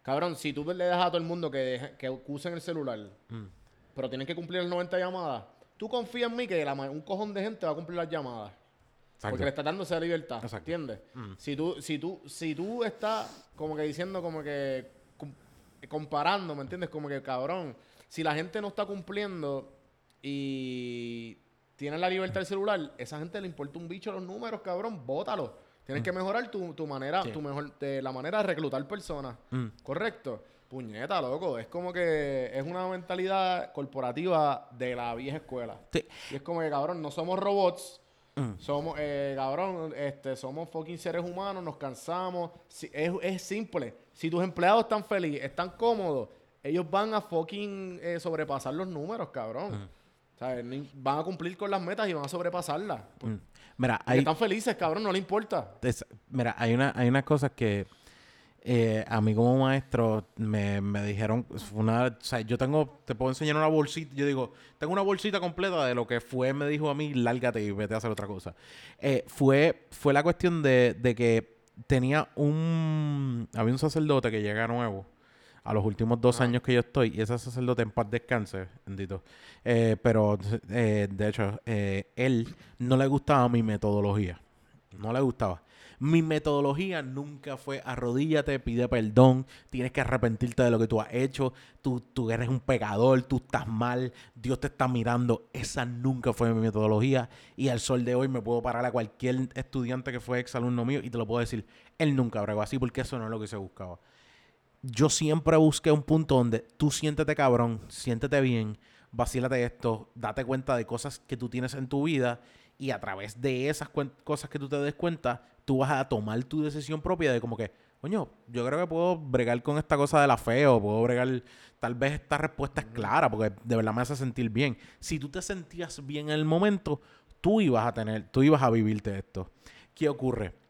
Cabrón, si tú le dejas a todo el mundo que, deje- que usen el celular, pero tienen que cumplir las 90 llamadas, tú confías en mí que la un cojón de gente va a cumplir las llamadas. Porque le estás dando esa libertad, Exacto. ¿entiendes? Si, tú, si, tú, si tú estás como que diciendo como que com- comparando, ¿me entiendes? Como que cabrón, si la gente no está cumpliendo y tiene la libertad del celular, esa gente le importa un bicho los números, cabrón, bótalo. Tienes que mejorar tu, tu manera, tu mejor, de, la manera de reclutar personas. ¿Correcto? Puñeta, loco. Es como que es una mentalidad corporativa de la vieja escuela. Sí. Y es como que, cabrón, no somos robots. Somos, eh, cabrón, este, somos fucking seres humanos, nos cansamos. Si- es, es simple. Si tus empleados están felices, están cómodos, ellos van a fucking eh, sobrepasar los números, cabrón. Van a cumplir con las metas y van a sobrepasarlas. Mm. Mira, hay, están felices, cabrón, no le importa. es- mira, hay una, hay unas cosas que eh, a mí como maestro me, me dijeron, una, o sea, yo tengo, te puedo enseñar una bolsita, yo digo, tengo una bolsita completa de lo que fue, me dijo a mí, lárgate y vete a hacer otra cosa. Eh, fue, fue la cuestión de, de que tenía un, había un sacerdote que llega nuevo a los últimos dos años que yo estoy, y ese sacerdote en paz descanse, bendito. Eh, pero, eh, de hecho, eh, él no le gustaba mi metodología. No le gustaba. Mi metodología nunca fue arrodíllate, pide perdón, tienes que arrepentirte de lo que tú has hecho, tú, tú eres un pecador, tú estás mal, Dios te está mirando. Esa nunca fue mi metodología y al sol de hoy me puedo parar a cualquier estudiante que fue exalumno mío y te lo puedo decir, él nunca bregó así porque eso no es lo que se buscaba yo siempre busqué un punto donde tú siéntete cabrón, siéntete bien, vacílate esto, date cuenta de cosas que tú tienes en tu vida y a través de esas cosas que tú te des cuenta, tú vas a tomar tu decisión propia de como que, coño, yo creo que puedo bregar con esta cosa de la fe o puedo bregar, tal vez esta respuesta es clara porque de verdad me hace sentir bien. Si tú te sentías bien en el momento, tú ibas a tener, tú ibas a vivirte esto. ¿Qué ocurre?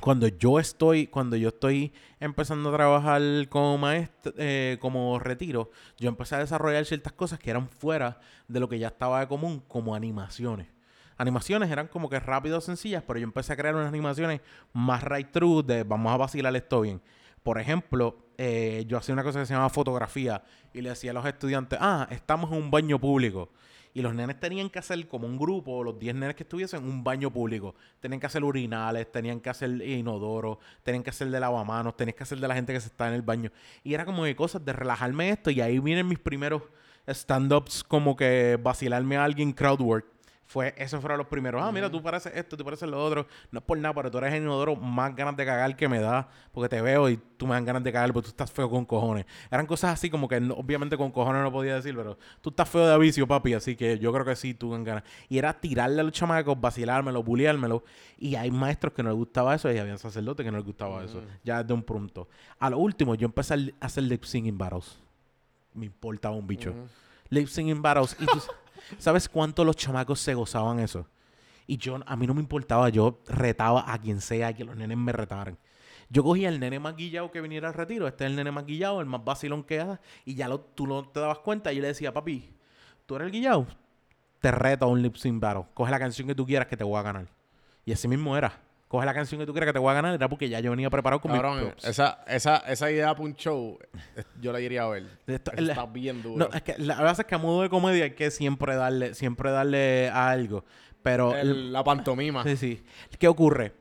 Cuando yo estoy, cuando yo estoy empezando a trabajar como maestro, eh, como retiro, yo empecé a desarrollar ciertas cosas que eran fuera de lo que ya estaba de común, como animaciones. Animaciones eran como que rápidas, sencillas, pero yo empecé a crear unas animaciones más right true de vamos a vacilar esto bien. Por ejemplo, eh, yo hacía una cosa que se llama fotografía y le decía a los estudiantes, ah, estamos en un baño público. Y los nenes tenían que hacer como un grupo, los 10 nenes que estuviesen, un baño público. Tenían que hacer urinales, tenían que hacer inodoro, tenían que hacer de lavamanos, tenían que hacer de la gente que se está en el baño. Y era como de cosas de relajarme esto. Y ahí vienen mis primeros stand-ups, como que vacilarme a alguien crowd work. Fue, esos fueron los primeros. Ah, mira, tú pareces esto, tú pareces lo otro. No es por nada, pero tú eres el inodoro más ganas de cagar que me da. Porque te veo y tú me dan ganas de cagar porque tú estás feo con cojones. Eran cosas así como que no- obviamente con cojones no podía decir, pero tú estás feo de avicio, papi. Así que yo creo que sí, tú dan ganas. Y era tirarle a los chamacos, vacilármelo, buleármelo. Y hay maestros que no les gustaba eso y había sacerdotes que no les gustaba eso. Ya desde un pronto. A lo último, yo empecé a hacer lip singing battles. Me importaba un bicho. Lip singing battles. Y tú sabes cuánto los chamacos se gozaban eso. Y yo, a mí no me importaba, yo retaba a quien sea que los nenes me retaran. Yo cogía el nene más guillado que viniera al retiro, este es el nene más guillado, el más vacilón que haga, y ya lo, tú no te dabas cuenta. Y yo le decía, papi, tú eres el guillado, te reto a un lip sync battle. Coge la canción que tú quieras que te voy a ganar. Y así mismo era. Coge la canción que tú quieras que te voy a ganar, era porque ya yo venía preparado con mis Cabrón, props. esa, esa, esa idea para un show, eh, yo la iría a ver. Esto- Eso la- está bien duro. No, es que la verdad es que a modo de comedia hay que siempre darle, siempre darle a algo. Pero El- la pantomima. Sí, sí. ¿Qué ocurre?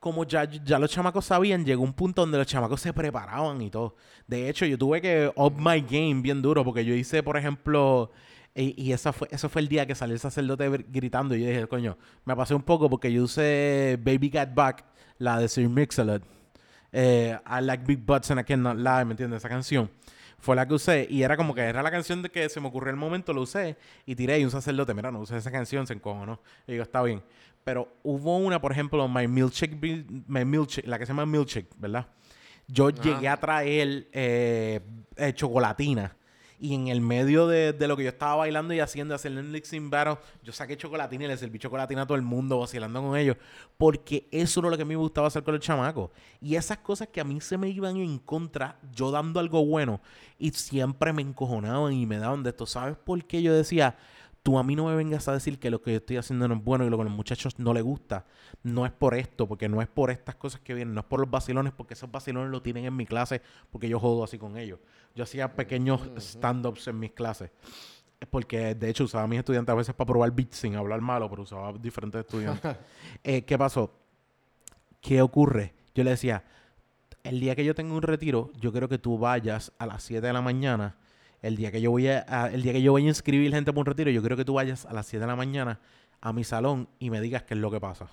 Como ya, ya los chamacos sabían, llegó un punto donde los chamacos se preparaban y todo. De hecho, yo tuve que up my game bien duro porque yo hice, por ejemplo, y, y esa fue, eso fue el día que salió el sacerdote gr- gritando y yo dije, coño, me pasé un poco porque yo usé Baby Got Back, la de Sir Mix-a-Lot. Eh, I like big butts and I cannot lie, ¿me entiendes? Esa canción. Fue la que usé y era como que era la canción de que se me ocurrió el momento, lo usé y tiré y un sacerdote, mira, no usé esa canción, se encojonó. Y digo, está bien. Pero hubo una, por ejemplo, My Milkshake, My Milkshake la que se llama Milkshake, ¿verdad? Yo llegué a traer eh, eh, chocolatina. Y en el medio de, de lo que yo estaba bailando y haciendo, haciendo el mixing battle, yo saqué chocolatina y le serví chocolatina a todo el mundo, vacilando con ellos. Porque eso era lo que a mí me gustaba hacer con los chamacos. Y esas cosas que a mí se me iban en contra, yo dando algo bueno, y siempre me encojonaban y me daban de esto. ¿Sabes por qué yo decía? Tú a mí no me vengas a decir que lo que yo estoy haciendo no es bueno y lo que a los muchachos no les gusta. No es por esto, porque no es por estas cosas que vienen, no es por los vacilones, porque esos vacilones lo tienen en mi clase, porque yo jodo así con ellos. Yo hacía pequeños stand-ups en mis clases. Porque de hecho usaba a mis estudiantes a veces para probar beats sin hablar malo, pero usaba diferentes estudiantes. Eh, ¿Qué pasó? ¿Qué ocurre? Yo le decía, el día que yo tenga un retiro, yo quiero que tú vayas a las 7 de la mañana. El día que yo voy a, el día que yo a inscribir gente para un retiro, yo quiero que tú vayas a las 7 de la mañana a mi salón y me digas qué es lo que pasa.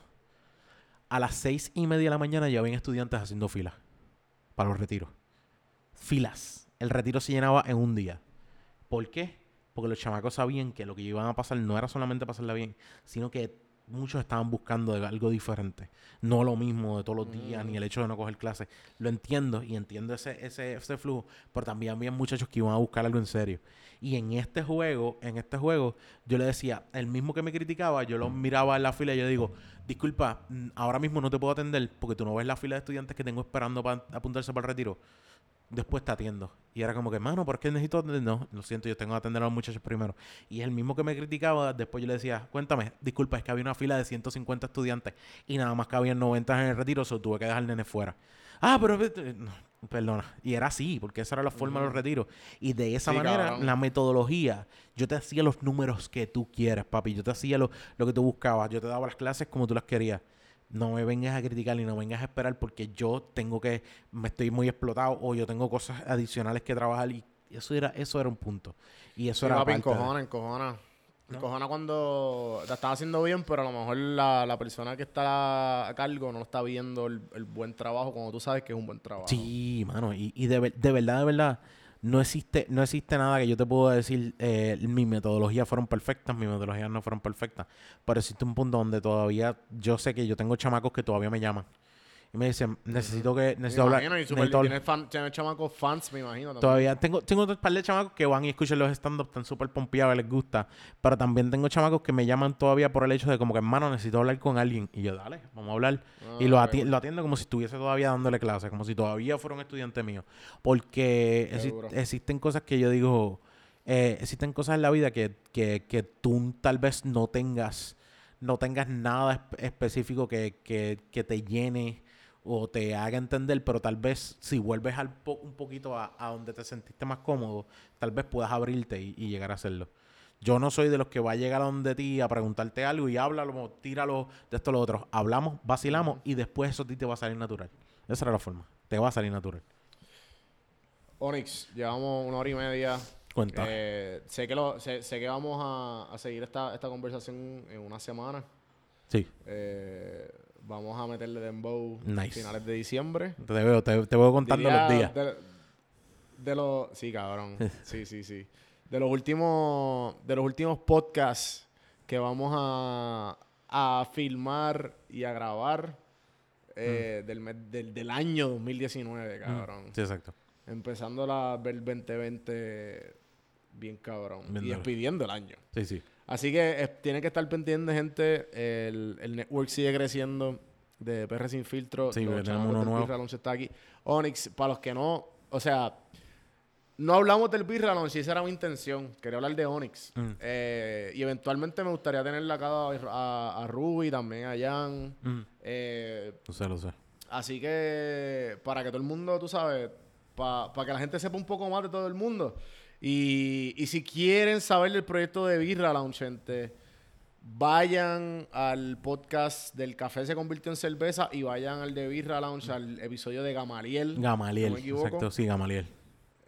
A las seis y media de la mañana ya habían estudiantes haciendo filas para los retiros. Filas. El retiro se llenaba en un día. ¿Por qué? Porque los chamacos sabían que lo que iban a pasar no era solamente pasarla bien, sino que muchos estaban buscando algo diferente. No lo mismo de todos los días, ni el hecho de no coger clases. Lo entiendo y entiendo ese, ese, ese flujo, pero también había muchachos que iban a buscar algo en serio. Y en este juego, en este juego, yo le decía, el mismo que me criticaba, yo lo miraba en la fila y yo digo, disculpa, mm, ahora mismo no te puedo atender porque tú no ves la fila de estudiantes que tengo esperando para apuntarse para el retiro después te atiendo. Y era como que, mano, ¿por qué necesito atender? No, lo siento, yo tengo que atender a los muchachos primero. Y el mismo que me criticaba, después yo le decía, cuéntame, disculpa, es que había una fila de 150 estudiantes y nada más que había 90 en el retiro, so tuve que dejar al nene fuera. Ah, pero, no, perdona. Y era así, porque esa era la forma de los retiros. Y de esa Sí, manera, cabrón. la metodología, yo te hacía los números que tú quieras, papi. Yo te hacía lo, lo que tú buscabas. Yo te daba las clases como tú las querías no me vengas a criticar ni no vengas a esperar porque yo tengo que, me estoy muy explotado o yo tengo cosas adicionales que trabajar y eso era, eso era un punto. Y eso Sí, era papi, parte de- encojona, encojona. Encojona cuando la estás haciendo bien, pero a lo mejor la, la persona que está a cargo no está viendo el, el buen trabajo cuando tú sabes que es un buen trabajo. Sí, mano, y, y de, de verdad, de verdad, no existe, no existe nada que yo te pueda decir, eh, mis metodologías fueron perfectas, mis metodologías no fueron perfectas, pero existe un punto donde todavía, yo sé que yo tengo chamacos que todavía me llaman y me dicen, necesito que, Me necesito hablar, imagino, y super, necesito hablar- tienes, fan, tienes chamacos fans, me imagino. También. Todavía tengo, tengo un par de chamacos que van y escuchan los stand-up, están súper pompeados, les gusta. Pero también tengo chamacos que me llaman todavía por el hecho de como que, hermano, necesito hablar con alguien. Y yo, dale, vamos a hablar. y lo, Ah, ati- lo atiendo como si estuviese todavía dándole clases, como si todavía fuera un estudiante mío. Porque Qué exi- duro. existen cosas que yo digo, eh, existen cosas en la vida que, que, que tú tal vez no tengas, no tengas nada espe- específico que, que, que te llene o te haga entender, pero tal vez si vuelves al po- un poquito a, a donde te sentiste más cómodo, tal vez puedas abrirte y, y llegar a hacerlo. Yo no soy de los que va a llegar a donde ti a preguntarte algo y háblalo, tíralo de esto o lo otro. Hablamos, vacilamos y después eso a ti te va a salir natural. Esa era la forma. Te va a salir natural. Onyx, llevamos una hora y media. Cuenta. Eh, sé, que lo, sé, sé que vamos a, a seguir esta, esta conversación en una semana. sí. Eh, vamos a meterle Dembow Nice. finales de diciembre. Te veo, te, te veo contando Diría los días. De, de los... Sí, cabrón. Sí, sí, sí. De los últimos, de los últimos podcasts que vamos a, a filmar y a grabar eh, del, mes- del, del año 2019, cabrón. Sí, exacto. Empezando la, el 2020 bien cabrón. Bien y despidiendo el año. Sí, sí. Así que eh, tiene que estar pendiente, gente. El, el network sigue creciendo de PR Sin Filtro. Sí, tenemos uno nuevo. Birra está aquí. Onyx, para los que no... O sea, no hablamos del Birra y esa era mi intención. Quería hablar de Onyx. Mm. Eh, y eventualmente me gustaría tenerla acá a, a, a Ruby, también a Jan. Mm. Eh, Lo sé, lo sé. Así que para que todo el mundo, tú sabes, para que la gente sepa un poco más de todo el mundo. Y, y si quieren saber del proyecto de Birra Lounge, gente, vayan al podcast del Café se convirtió en cerveza y vayan al de Birra Lounge, al episodio de Gamaliel. Gamaliel. ¿No me equivoco? exacto, sí, Gamaliel.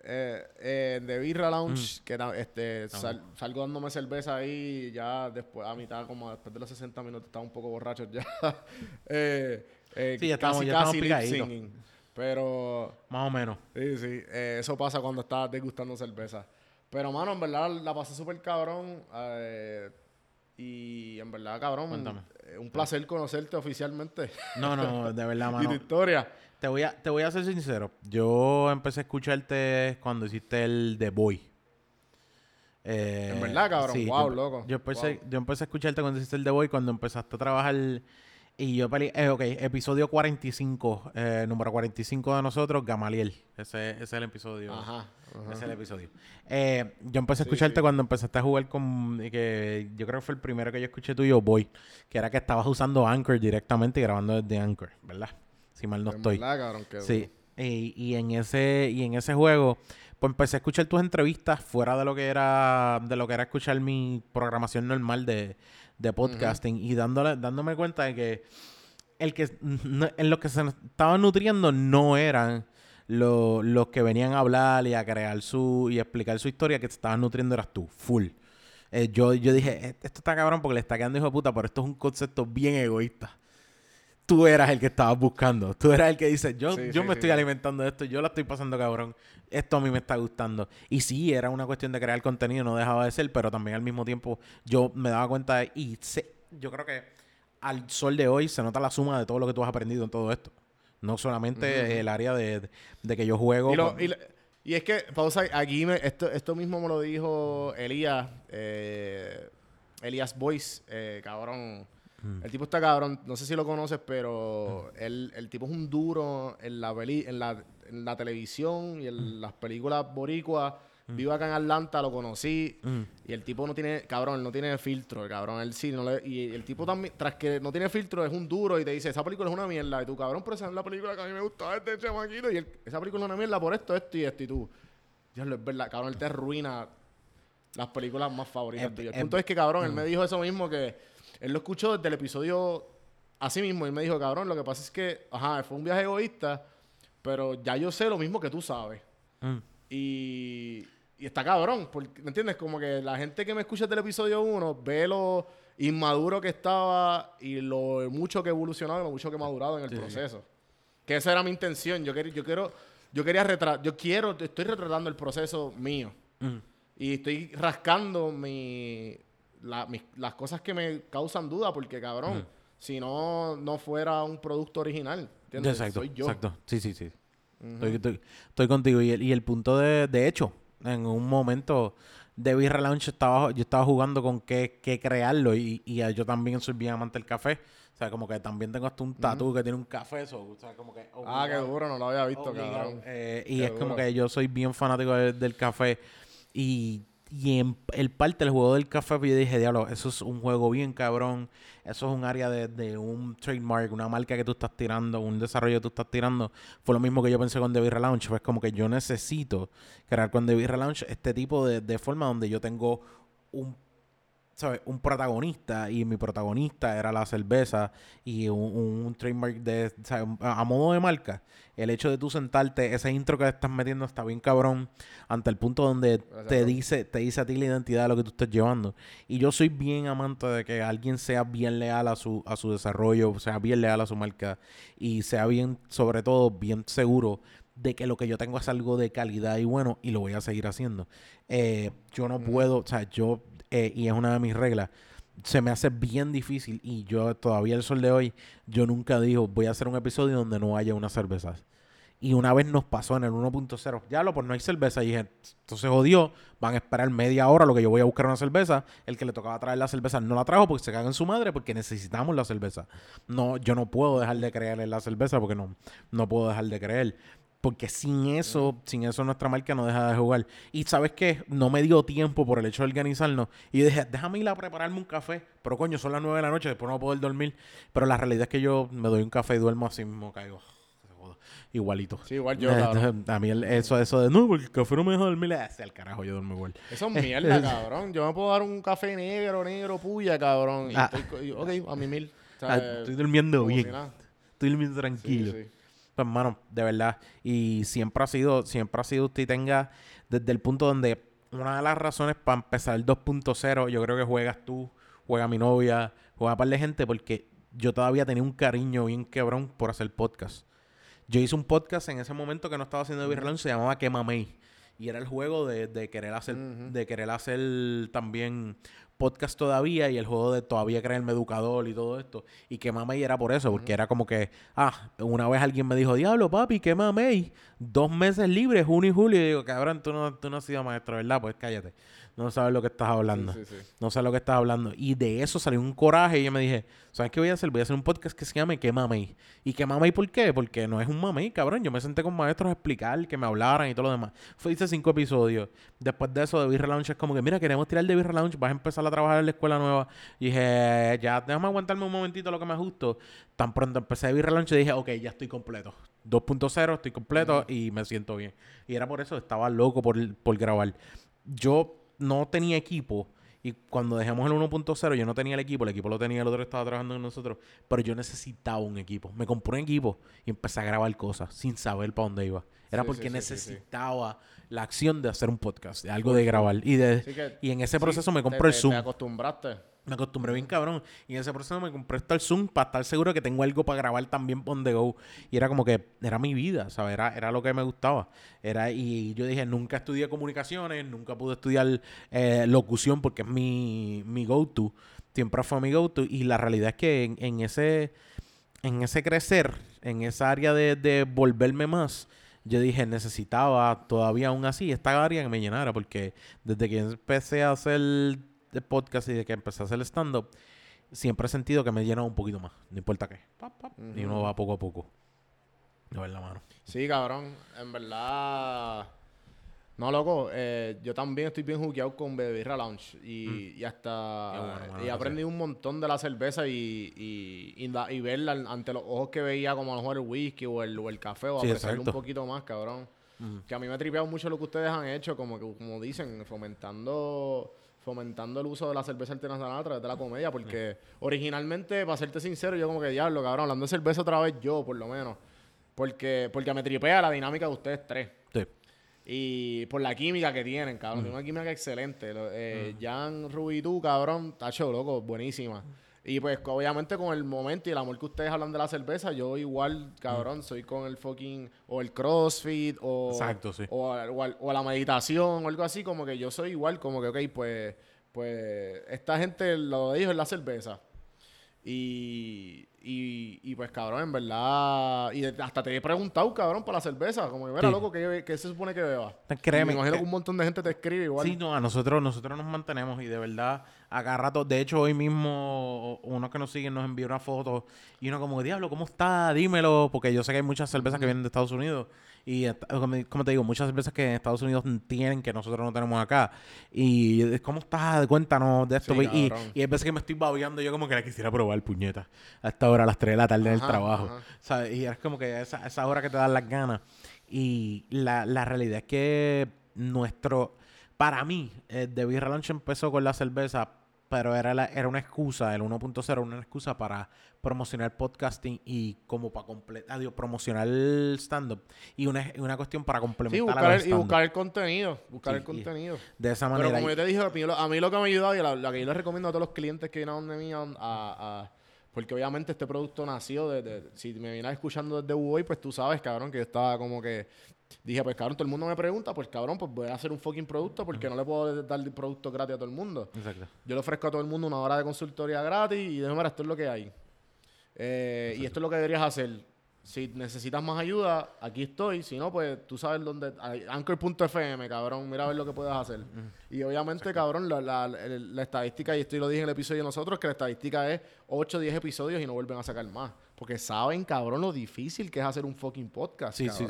Eh, eh, de Birra Lounge, Mm. que este, sal- salgo dándome cerveza ahí ya después, a mitad, como después de los 60 minutos, estaba un poco borracho ya. eh, eh, Sí, ya estamos- ya estamos lip picaditos. singing. Pero Más o menos. Sí, sí. eh, eso pasa cuando estás degustando cerveza. Pero, mano, en verdad la pasé súper cabrón. eh, y en verdad, cabrón, Cuéntame. eh, un placer conocerte oficialmente. No, no, de verdad, y tu mano. historia. Te voy, a, te voy a ser sincero. Yo empecé a escucharte cuando hiciste el The Boy. Eh, En verdad, cabrón. Wow, yo, loco. Yo empecé, Wow. yo empecé a escucharte cuando hiciste el The Boy, cuando empezaste a trabajar. Y yo peleé. Eh, ok, episodio 45. eh, número 45 de nosotros, Gamaliel. Ese, ese es el episodio. Ajá. Ese es el episodio. Eh, yo empecé a escucharte sí. cuando empezaste a jugar con. que yo creo que fue el primero que yo escuché tuyo, Boy. Que era que estabas usando Anchor directamente y grabando desde Anchor, ¿verdad? Si mal no estoy. verdad, cabrón, que Sí. Y, y en ese y en ese juego pues empecé a escuchar tus entrevistas fuera de lo que era de lo que era escuchar mi programación normal de, de podcasting y dándole dándome cuenta de que el que en lo que se estaban nutriendo no eran lo- los que venían a hablar y a crear su y a explicar su historia que te estaban nutriendo eras tú full. Eh, yo, yo dije, "Eh, esto está cabrón porque le está quedando hijo de puta, pero esto es un concepto bien egoísta tú eras el que estabas buscando. Tú eras el que dice, yo, Sí, yo sí, me sí. estoy alimentando de esto, yo la estoy pasando cabrón. Esto a mí me está gustando. Y sí, era una cuestión de crear contenido, no dejaba de ser, pero también al mismo tiempo yo me daba cuenta de- y sé, yo creo que al sol de hoy se nota la suma de todo lo que tú has aprendido en todo esto. No solamente el área de, de- de que yo juego. Y, lo- con- y lo- y es que, pausa, aquí me- esto, esto mismo me lo dijo Elías, eh, Elías Boyce, eh, cabrón. El tipo está cabrón, no sé si lo conoces, pero el, el tipo es un duro en la, peli- en la, en la televisión y en las películas boricuas. Vivo acá en Atlanta, lo conocí. Y el tipo no tiene, cabrón, él no tiene filtro, el cabrón. Él sí, no le- y el tipo también, tras que no tiene filtro, es un duro y te dice, esa película es una mierda. Y tú, cabrón, pero esa es la película que a mí me gustaba este chamaquito. Y él, esa película es una mierda por esto, esto y esto. Y tú, Dios, es verdad, cabrón, él te arruina las películas más favoritas Eh. El eh, punto es que, cabrón, él me dijo eso mismo que él lo escuchó desde el episodio así mismo. Y él me dijo, cabrón, lo que pasa es que, ajá, fue un viaje egoísta, pero ya yo sé lo mismo que tú sabes. Mm. Y, y está cabrón, porque, ¿me entiendes? Como que la gente que me escucha del episodio 1 ve lo inmaduro que estaba y lo mucho que ha evolucionado y lo mucho que ha madurado en el proceso. Que esa era mi intención. Yo, quer- yo quiero, yo quería retratar, yo quiero, estoy retratando el proceso mío. Mm. Y estoy rascando mi, la- mis- las cosas que me causan duda, porque cabrón, si no, no fuera un producto original. ¿entiendes? Exacto, Soy yo. exacto. Sí, sí, sí. estoy, estoy- estoy contigo. Y el, y el punto de, de hecho, en un momento de Lounge estaba, yo estaba jugando con qué, qué crearlo y, y yo también soy bien amante del café. O sea, como que también tengo hasta un tatu que tiene un café. so, o sea, como que Ah, qué duro, no lo había visto, obligado. cabrón. Eh, y Qué es como duro. que yo soy bien fanático de- del café. Y, y en el parte del juego del café, pues yo dije, diablo, eso es un juego bien cabrón. Eso es un área de, de un trademark, una marca que tú estás tirando, un desarrollo que tú estás tirando. Fue lo mismo que yo pensé con The Beer Lounge. Pues como que yo necesito crear con The Beer Lounge este tipo de, de forma donde yo tengo un ¿sabes? Un protagonista y mi protagonista era la cerveza y un, un trademark de, ¿sabes? A modo de marca. El hecho de tú sentarte, ese intro que estás metiendo está bien cabrón, ante el punto donde te dice, te dice a ti la identidad de lo que tú estás llevando. Y yo soy bien amante de que alguien sea bien leal a su, a su desarrollo, sea bien leal a su marca y sea bien, sobre todo, bien seguro de que lo que yo tengo es algo de calidad y bueno y lo voy a seguir haciendo. Eh, yo no puedo, o sea, yo, eh, y es una de mis reglas, se me hace bien difícil y yo todavía el sol de hoy, yo nunca digo voy a hacer un episodio donde no haya unas cervezas. Y una vez nos pasó en el 1.0, ya lo, pues no hay cerveza. Y dije, entonces jodió, van a esperar media hora lo que yo voy a buscar una cerveza. El que le tocaba traer la cerveza no la trajo porque se caga en su madre porque necesitamos la cerveza. No, yo no puedo dejar de creer en la cerveza porque no, no puedo dejar de creer. Porque sin eso, sin eso nuestra marca no deja de jugar. Y sabes qué, no me dio tiempo por el hecho de organizarnos. Y dije, déjame ir a prepararme un café. Pero coño, son las 9 de la noche, después no voy a poder dormir. Pero la realidad es que yo me doy un café y duermo así mismo, caigo. Igualito. Sí, igual yo. A mí el- eso, eso de no, porque el café no me deja dormir. Sea el carajo, yo duermo igual. Eso es mierda, cabrón. Yo me puedo dar un café negro, negro, puya, cabrón. Y Ah. estoy ok, a mi mil. O Ah, estoy durmiendo bien. Estoy durmiendo Sí, tranquilo. sí. Pues, hermano, de verdad. Y siempre ha sido, siempre ha sido usted y tenga desde el punto donde una de las razones para empezar el 2.0, yo creo que juegas tú, juega mi novia, juega un par de gente, porque yo todavía tenía un cariño bien quebrón por hacer podcast. Yo hice un podcast en ese momento que no estaba haciendo Beer Lounge, se llamaba Quema May. Y era el juego de, de querer hacer, de querer hacer también podcast todavía y el juego de todavía creerme educador y todo esto. Y Quema May era por eso, porque era como que, ah, una vez alguien me dijo, diablo, papi, Quema May, dos meses libres, junio y julio. Y digo, cabrón, tú no, tú no has sido maestro, ¿verdad? Pues cállate. No sabes lo que estás hablando. Sí, sí, sí. No sé lo que estás hablando. Y de eso salió un coraje. Y yo me dije, ¿sabes qué voy a hacer? Voy a hacer un podcast que se llame ¿Qué mamey? ¿Y qué mamey por qué? Porque no es un mamey, cabrón. Yo me senté con maestros a explicar, que me hablaran y todo lo demás. Fue, hice cinco episodios. Después de eso, de Birra Lounge es como que, mira, queremos tirar de Birra Lounge. Vas a empezar a trabajar en la escuela nueva. Y dije, ya, déjame aguantarme un momentito lo que me ajusto. Tan pronto empecé de Birra Lounge y dije, ok, ya estoy completo. 2.0, estoy completo y me siento bien. Y era por eso, estaba loco por, por grabar. Yo no tenía equipo. Y cuando dejamos el 1.0, yo no tenía el equipo. El equipo lo tenía el otro estaba trabajando con nosotros. Pero yo necesitaba un equipo. Me compré un equipo y empecé a grabar cosas sin saber para dónde iba. Era Sí, porque sí, sí, necesitaba la acción de hacer un podcast, de algo de grabar. Y, de, que- y en ese proceso me te- compré el Zoom. Te acostumbraste. Me acostumbré bien cabrón. Y en ese proceso me compré hasta el Zoom para estar seguro que tengo algo para grabar también on the go. Y era como que era mi vida, ¿sabes? Era, era lo que me gustaba. Era, y yo dije, nunca estudié comunicaciones, nunca pude estudiar eh, locución porque es mi, mi go-to. Siempre fue mi go-to. Y la realidad es que en, en ese, en ese crecer, en esa área de, de volverme más, yo dije, necesitaba todavía aún así esta área que me llenara, porque desde que empecé a hacer el podcast y de que empecé a hacer stand-up, siempre he sentido que me llena un poquito más, no importa qué. Pap, pap, Y uno va poco a poco. A ver la mano. Sí, cabrón. En verdad. No, loco. eh, yo también estoy bien jugueado con Bebirra Lounge. Y, y hasta. Mm. Bueno, y he aprendido un montón de la cerveza y, y, y, la- y verla ante los ojos que veía, como a lo mejor el whisky o el, o el café, o Sí, apreciarlo un poquito más, cabrón. Que a mí me ha tripeado mucho lo que ustedes han hecho, como que como dicen, fomentando fomentando el uso de la cerveza artesanal a través de la comedia, porque originalmente, para serte sincero, yo como que diablo, cabrón, hablando de cerveza otra vez yo, por lo menos, porque porque me tripea la dinámica de ustedes tres. Sí. Y por la química que tienen, cabrón. Tienen una química excelente. Eh, Jan, Ruby y tú, cabrón, tacho, loco, buenísima. Y pues obviamente con el momento y el amor que ustedes hablan de la cerveza, yo igual, cabrón, soy con el fucking, o el crossfit, o, Exacto, sí. o, o o la meditación, o algo así, como que yo soy igual, como que, ok, pues, pues, esta gente lo de ellos es la cerveza. Y, y, y pues, cabrón, en verdad. Y hasta te he preguntado, cabrón, para la cerveza. Como que, mira, Sí. loco, ¿qué, qué se supone que beba? Créeme, Y me imagino que- que un montón de gente te escribe igual. Sí, no, a nosotros, nosotros nos mantenemos y de verdad, a cada rato, de hecho hoy mismo uno que nos siguen nos envió una foto y uno como, diablo, ¿cómo está? Dímelo, porque yo sé que hay muchas cervezas que vienen de Estados Unidos y, como te digo, muchas cervezas que en Estados Unidos tienen que nosotros no tenemos acá y ¿cómo estás? Cuéntanos de esto. Sí, y, y hay veces que me estoy babeando yo como que la quisiera probar, puñeta, a esta hora, a las 3 de la tarde en el trabajo. ajá. ¿sabes? Y es como que esa, esa hora que te dan las ganas. Y la, la realidad es que nuestro, para mí, eh, The Beer Lounge empezó con la cerveza pero era, la- era una excusa, el 1.0 era una excusa para promocionar podcasting y como para completar, adiós, promocionar el stand-up y una, una cuestión para Sí, complementar buscar al el, y buscar el contenido. Buscar Sí, el contenido. De esa Pero manera. como y- yo te dije, a mí, lo, a mí lo que me ha ayudado y la, la que yo les recomiendo a todos los clientes que vienen a donde mí, a, a- porque obviamente este producto nació desde, si me vienes escuchando desde Uboy, pues tú sabes, cabrón, que yo estaba como que, dije, pues cabrón, todo el mundo me pregunta, pues cabrón, pues voy a hacer un fucking producto porque no le puedo dar producto gratis a todo el mundo. Exacto. Yo le ofrezco a todo el mundo una hora de consultoría gratis y déjame mira, esto es lo que hay. Eh, y esto es lo que deberías hacer. Si necesitas más ayuda, aquí estoy. Si no, pues tú sabes dónde. Anchor.fm, cabrón. Mira a ver lo que puedes hacer. Y obviamente, cabrón, la, la- el- la estadística, y esto lo dije en el episodio de nosotros, que la estadística es 8 o 10 episodios y no vuelven a sacar más. Porque saben, cabrón, lo difícil que es hacer un fucking podcast, Sí, sí, sí.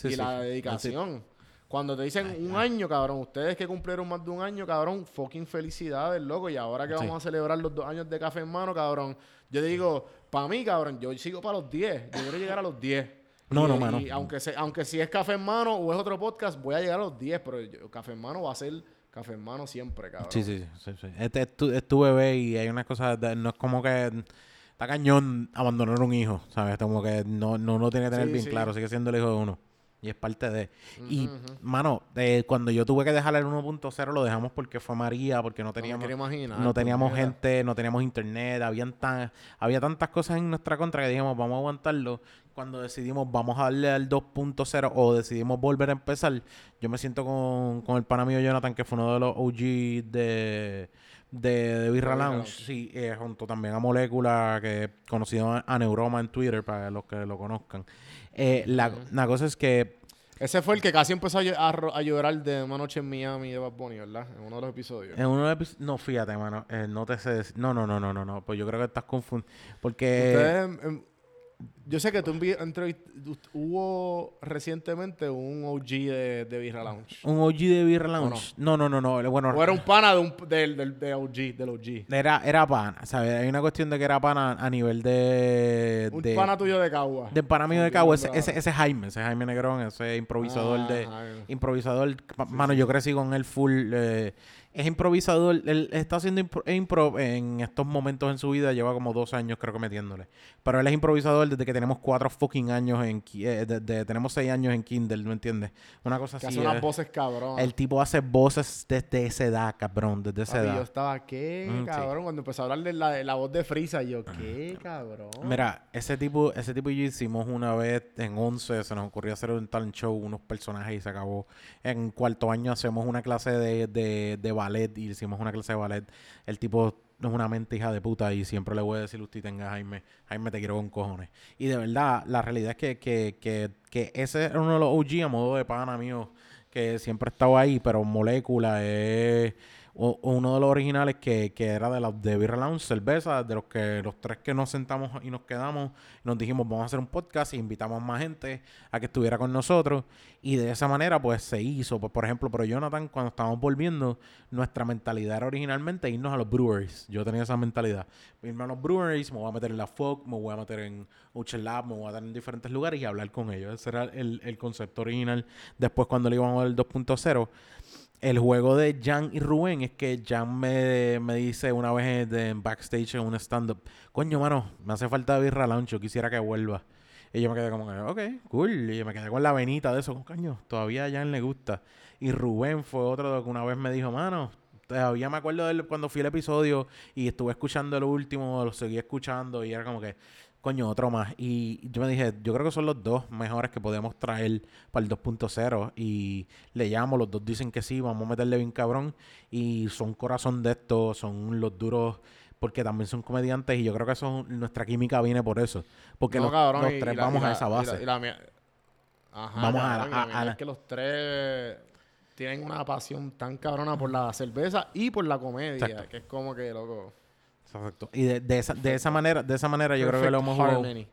Sí, y sí. la dedicación. Cuando te dicen un año, cabrón, ustedes que cumplieron más de un año, cabrón, fucking felicidades, loco. Y ahora que Sí. vamos a celebrar los dos años de café en mano, cabrón, yo digo, para mí, cabrón, yo sigo para los 10. Yo quiero llegar a los 10. No, Y- no, mano. Y aunque, se, aunque si es café en mano o es otro podcast, voy a llegar a los 10, pero yo- café en mano va a ser café en mano siempre, cabrón. Sí, sí, sí, sí. Este es tu, es tu bebé y hay unas cosas, no es como que está cañón abandonar un hijo, ¿sabes? Como que no, no lo tiene que tener Sí, bien sí. claro, sigue siendo el hijo de uno. Y es parte de... Y, mano, eh, cuando yo tuve que dejar el 1.0 lo dejamos porque fue María, porque no teníamos... imaginar. no teníamos gente, no teníamos internet, habían tan, había tantas cosas en nuestra contra que dijimos, vamos a aguantarlo. Cuando decidimos, vamos a darle al 2.0 o decidimos volver a empezar, yo me siento con, con el pana mío Jonathan, que fue uno de los OG de, de, de Birra Lounge, sí, eh, junto también a Molécula, que conocido a, a Neuroma en Twitter, para los que lo conozcan. Eh, la, la cosa es que Ese fue el que casi empezó a, a a llorar de una noche en Miami de Bad Bunny, ¿verdad? En uno de los episodios. en uno de los epi- no, fíjate, mano, eh, no te sé, no, no, no, no, no, no, pues yo creo que estás confundido, porque... Ustedes, em, yo sé que tú hubo recientemente un OG de, de Birra Lounge. Un OG de Birra ¿O Lounge. No, no, no, no. Bueno, O era un pana de un, del, del, de OG, del OG. era, era pana, ¿sabes? Hay una cuestión de que era pana a nivel de... Un de, pana tuyo de Cagua. de pana mío de Sí, no, ese, no. ese, ese Jaime, ese Jaime Negrón, ese improvisador de... Ajá. Improvisador, mano, yo crecí con él full. eh, es improvisador, él está haciendo impro, impro en estos momentos en su vida, lleva como dos años creo que metiéndole. Pero él es improvisador desde que tenemos cuatro fucking años en... eh, de- de- tenemos seis años en Kindle, ¿me entiendes? Una cosa Que así. hace unas eh. voces cabrón. El tipo hace voces desde esa edad, cabrón, desde esa Papi, yo edad. estaba, ¿qué, Mm, sí. cabrón? Cuando empezó a hablar de la, de la voz de Frisa, yo, ¿qué, cabrón? Mira, ese tipo, ese tipo y yo hicimos una vez en 11, se nos ocurrió hacer un talent show, unos personajes y se acabó. En cuarto año hacemos una clase de, de, de ballet y hicimos una clase de ballet. El tipo es una mente hija de puta y siempre le voy a decir usted tenga Jaime, Jaime te quiero con cojones. Y de verdad, la realidad es que, que, que, que ese era uno de los OG a modo de pana mío que siempre estaba ahí, pero Molécula es o- uno de los originales que, que era de la de Beer Lounge, cerveza, de los que los tres que nos sentamos y nos quedamos, nos dijimos vamos a hacer un podcast y invitamos más gente a que estuviera con nosotros. Y de esa manera pues se hizo, pues por ejemplo, pero Jonathan cuando estábamos volviendo, nuestra mentalidad era originalmente irnos a los breweries, yo tenía esa mentalidad, irme a los breweries, me voy a meter en la Folk, me voy a meter en Ocean Lab, me voy a dar en diferentes lugares y hablar con ellos, ese era el, el concepto original, después cuando le íbamos al 2.0 el juego de Jan y Rubén es que Jan me, me dice una vez en, backstage en un stand-up, coño, mano, me hace falta Birra yo quisiera que vuelva. Y yo me quedé como ok, cool. Y yo me quedé con la venita de eso, coño, todavía a Jan le gusta. Y Rubén fue otro que una vez me dijo, mano, todavía me acuerdo de él cuando fui al episodio y estuve escuchando el último, lo seguí escuchando y era como que, coño, otro más. Y yo me dije, yo creo que son los dos mejores que podemos traer para el 2.0. Y le llamo, los dos dicen que sí, vamos a meterle bien cabrón. Y son corazón de esto, son los duros, porque también son comediantes. Y yo creo que eso, nuestra química viene por eso. Porque No, los, cabrón, los y- tres y la- vamos y la- a esa y la- base. y mía- Ajá, Vamos a la- a- a es que los tres tienen una pasión tan cabrona por la cerveza y por la comedia, Exacto. que es como que, loco. Exacto. Y de, de esa, de esa manera, de esa manera yo creo que lo hemos jugado. harmony.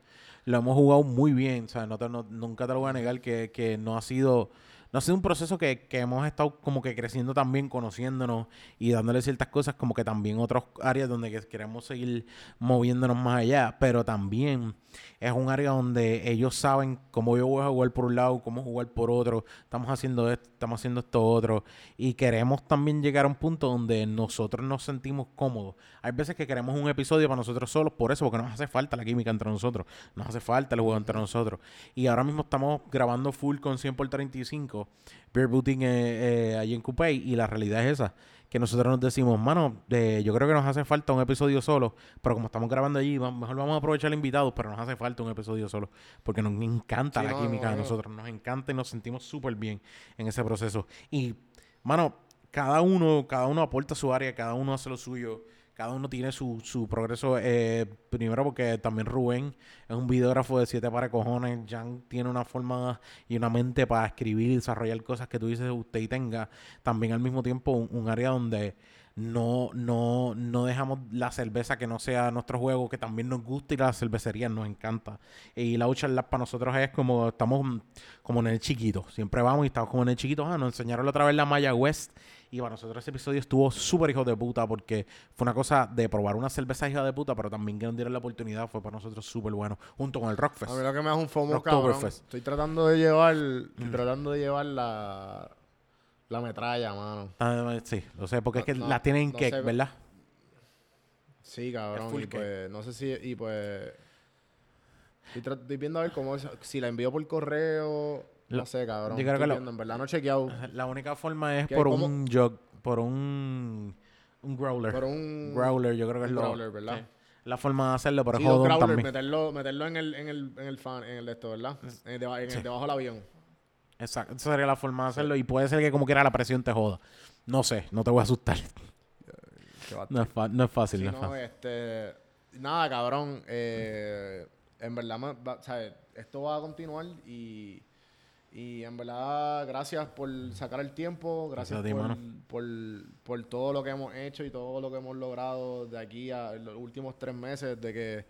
lo hemos jugado muy bien. O sea, no te- no- nunca te lo voy a negar que, que no ha sido no ha sido un proceso que, que hemos estado como que creciendo también, conociéndonos y dándole ciertas cosas, como que también otras áreas donde que queremos seguir moviéndonos más allá, pero también es un área donde ellos saben cómo yo voy a jugar por un lado, cómo jugar por otro, estamos haciendo esto, estamos haciendo esto otro, y queremos también llegar a un punto donde nosotros nos sentimos cómodos. Hay veces que queremos un episodio para nosotros solos, por eso, porque nos hace falta la química entre nosotros, nos hace falta el juego entre nosotros. Y ahora mismo estamos grabando full con 100 por 35, Beer Booting eh, eh, allí en Coupé, y la realidad es esa que nosotros nos decimos, mano, eh, yo creo que nos hace falta un episodio solo, pero como estamos grabando allí, mejor vamos a aprovechar el invitado, pero nos hace falta un episodio solo, porque nos encanta Sí, la no, química no, de no. nosotros, nos encanta y nos sentimos súper bien en ese proceso. Y, mano, cada uno, cada uno aporta su área, cada uno hace lo suyo, cada uno tiene su, su progreso. eh, primero porque también Rubén es un videógrafo de siete para cojones. Jan tiene una forma y una mente para escribir y desarrollar cosas que tú dices usted y tenga. También al mismo tiempo un, área donde no, no, no dejamos la cerveza que no sea nuestro juego, que también nos gusta y la cervecería nos encanta. Y la Uchar Lab para nosotros es como, estamos como en el chiquito. Siempre vamos y estamos como en el chiquito. Ah, nos enseñaron otra vez la Maya West. Y para nosotros ese episodio estuvo súper hijo de puta porque fue una cosa de probar una cerveza hija de puta, pero también que nos dieron la oportunidad fue para nosotros súper bueno. Junto con el Rockfest. A mí lo que me hace un FOMO, cabrón. Estoy tratando de llevar, Mm. tratando de llevar la, la metralla, mano. Ah, sí, lo sé, porque es que No, la tienen no que, sé. ¿verdad? Sí, cabrón. Y pues, no sé si, y pues... Estoy, estoy viendo a ver cómo es, si la envío por correo, no sé, cabrón. yo creo que lo- en verdad no he chequeado. La única forma es por un jug, por un, un growler. Por un... growler, yo creo que es lo, growler, ¿verdad? sí, la forma de hacerlo, pero Sí, es jodón también. meterlo, meterlo en el, en el, en el fan, en el de esto, ¿verdad? En el deba- en el debajo del avión. Exacto, esa sería la forma de hacerlo y puede ser que como quiera la presión te joda. No sé, no te voy a asustar. No es, no es fácil, Sí, no es no, fácil. este... Nada, cabrón. eh, en verdad, va- ¿sabes? esto va a continuar y... Y en verdad, gracias por sacar el tiempo, gracias ti, por, por, por todo lo que hemos hecho y todo lo que hemos logrado de aquí a los últimos tres meses, de que,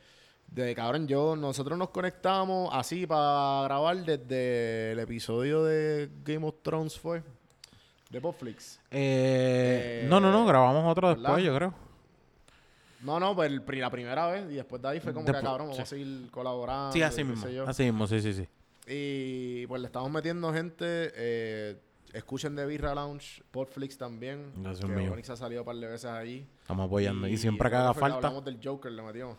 de cabrón, yo, nosotros nos conectamos así para grabar desde el episodio de Game of Thrones fue, de Popflix. Eh, eh, no, no, no, grabamos otro ¿verdad? después, yo creo. No, no, pues la primera vez y después de ahí fue como que, cabrón, vamos sí. a seguir colaborando. Sí, así mismo. Así mismo, sí, sí, sí. Y pues le estamos metiendo gente. eh, escuchen de Birra Lounge, Podflix también. Gracias, que. Onyx ha salido un par de veces ahí. Estamos apoyando. Y, siempre que haga falta. Hablamos del Joker, le metimos.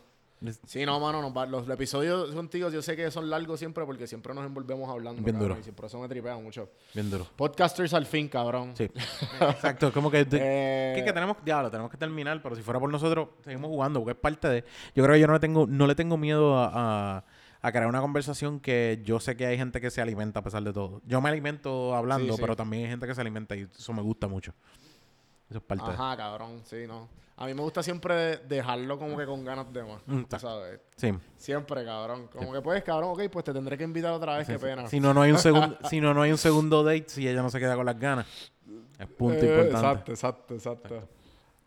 Sí, no, mano, va- los episodios contigo yo sé que son largos siempre porque siempre nos envolvemos hablando. Bien cabrón, duro. Y siempre eso me tripea mucho. Bien duro. Podcasters al fin, cabrón. Sí. Exacto, como que. Eh, que, que tenemos, diablo, tenemos que terminar, pero si fuera por nosotros, seguimos jugando, porque es parte de. Yo creo que yo no le tengo, no le tengo miedo a, a- a crear una conversación que yo sé que hay gente que se alimenta a pesar de todo. Yo me alimento hablando, Sí, sí. pero también hay gente que se alimenta y eso me gusta mucho. Eso es parte de. Ajá, cabrón, sí, no. A mí me gusta siempre dejarlo como que con ganas de más. Mm, ¿Sabes? Sí. Siempre, cabrón. Como que puedes, cabrón, ok, pues te tendré que invitar otra vez, Sí, qué sí. pena. Si no, no hay un segundo, si no, no hay un segundo date, si ella no se queda con las ganas. Es punto Eh, importante. Exacto, exacto, exacto.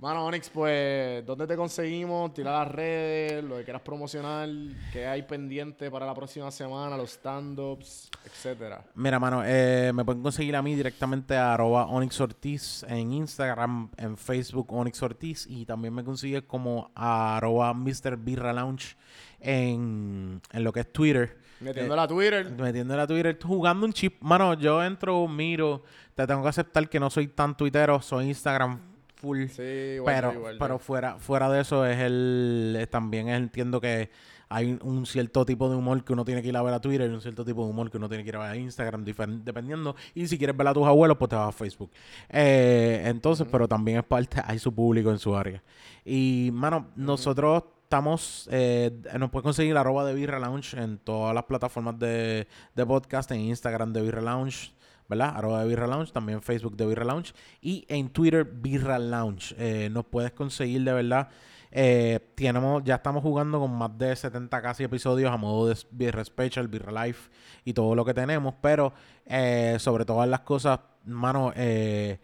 Mano, Onyx, pues, ¿dónde te conseguimos? Tira las redes, lo que quieras promocionar, qué hay pendiente para la próxima semana, los stand-ups, etcétera. Mira, mano, eh, me pueden conseguir a mí directamente a arroba Onyx Ortiz en Instagram, en Facebook Onyx Ortiz y también me consigues como a arroba Mr. Birra Lounge en, en lo que es Twitter. Metiendo la Twitter. Metiéndole a Twitter, jugando un chip. Mano, yo entro, miro, te tengo que aceptar que no soy tan tuitero, soy Instagram full. Sí, igual pero igual pero fuera, fuera de eso es el es- también es- entiendo que hay un cierto tipo de humor que uno tiene que ir a ver a Twitter y un cierto tipo de humor que uno tiene que ir a ver a Instagram, dependiendo. Y si quieres ver a tus abuelos, pues te vas a Facebook. Eh, entonces, pero también es parte, hay su público en su área. Y, mano, nosotros estamos, eh, nos puedes conseguir arroba de Birra Lounge en todas las plataformas de, de podcast, en Instagram de Birra Lounge. ¿Verdad? Arroba de Birra Lounge, también Facebook de Birra Lounge y en Twitter Birra Lounge. Eh, nos puedes conseguir de verdad. Eh, tenemos, ya estamos jugando con más de 70 casi episodios a modo de Birra Special, Birra Life y todo lo que tenemos, pero eh, sobre todas las cosas, mano, eh,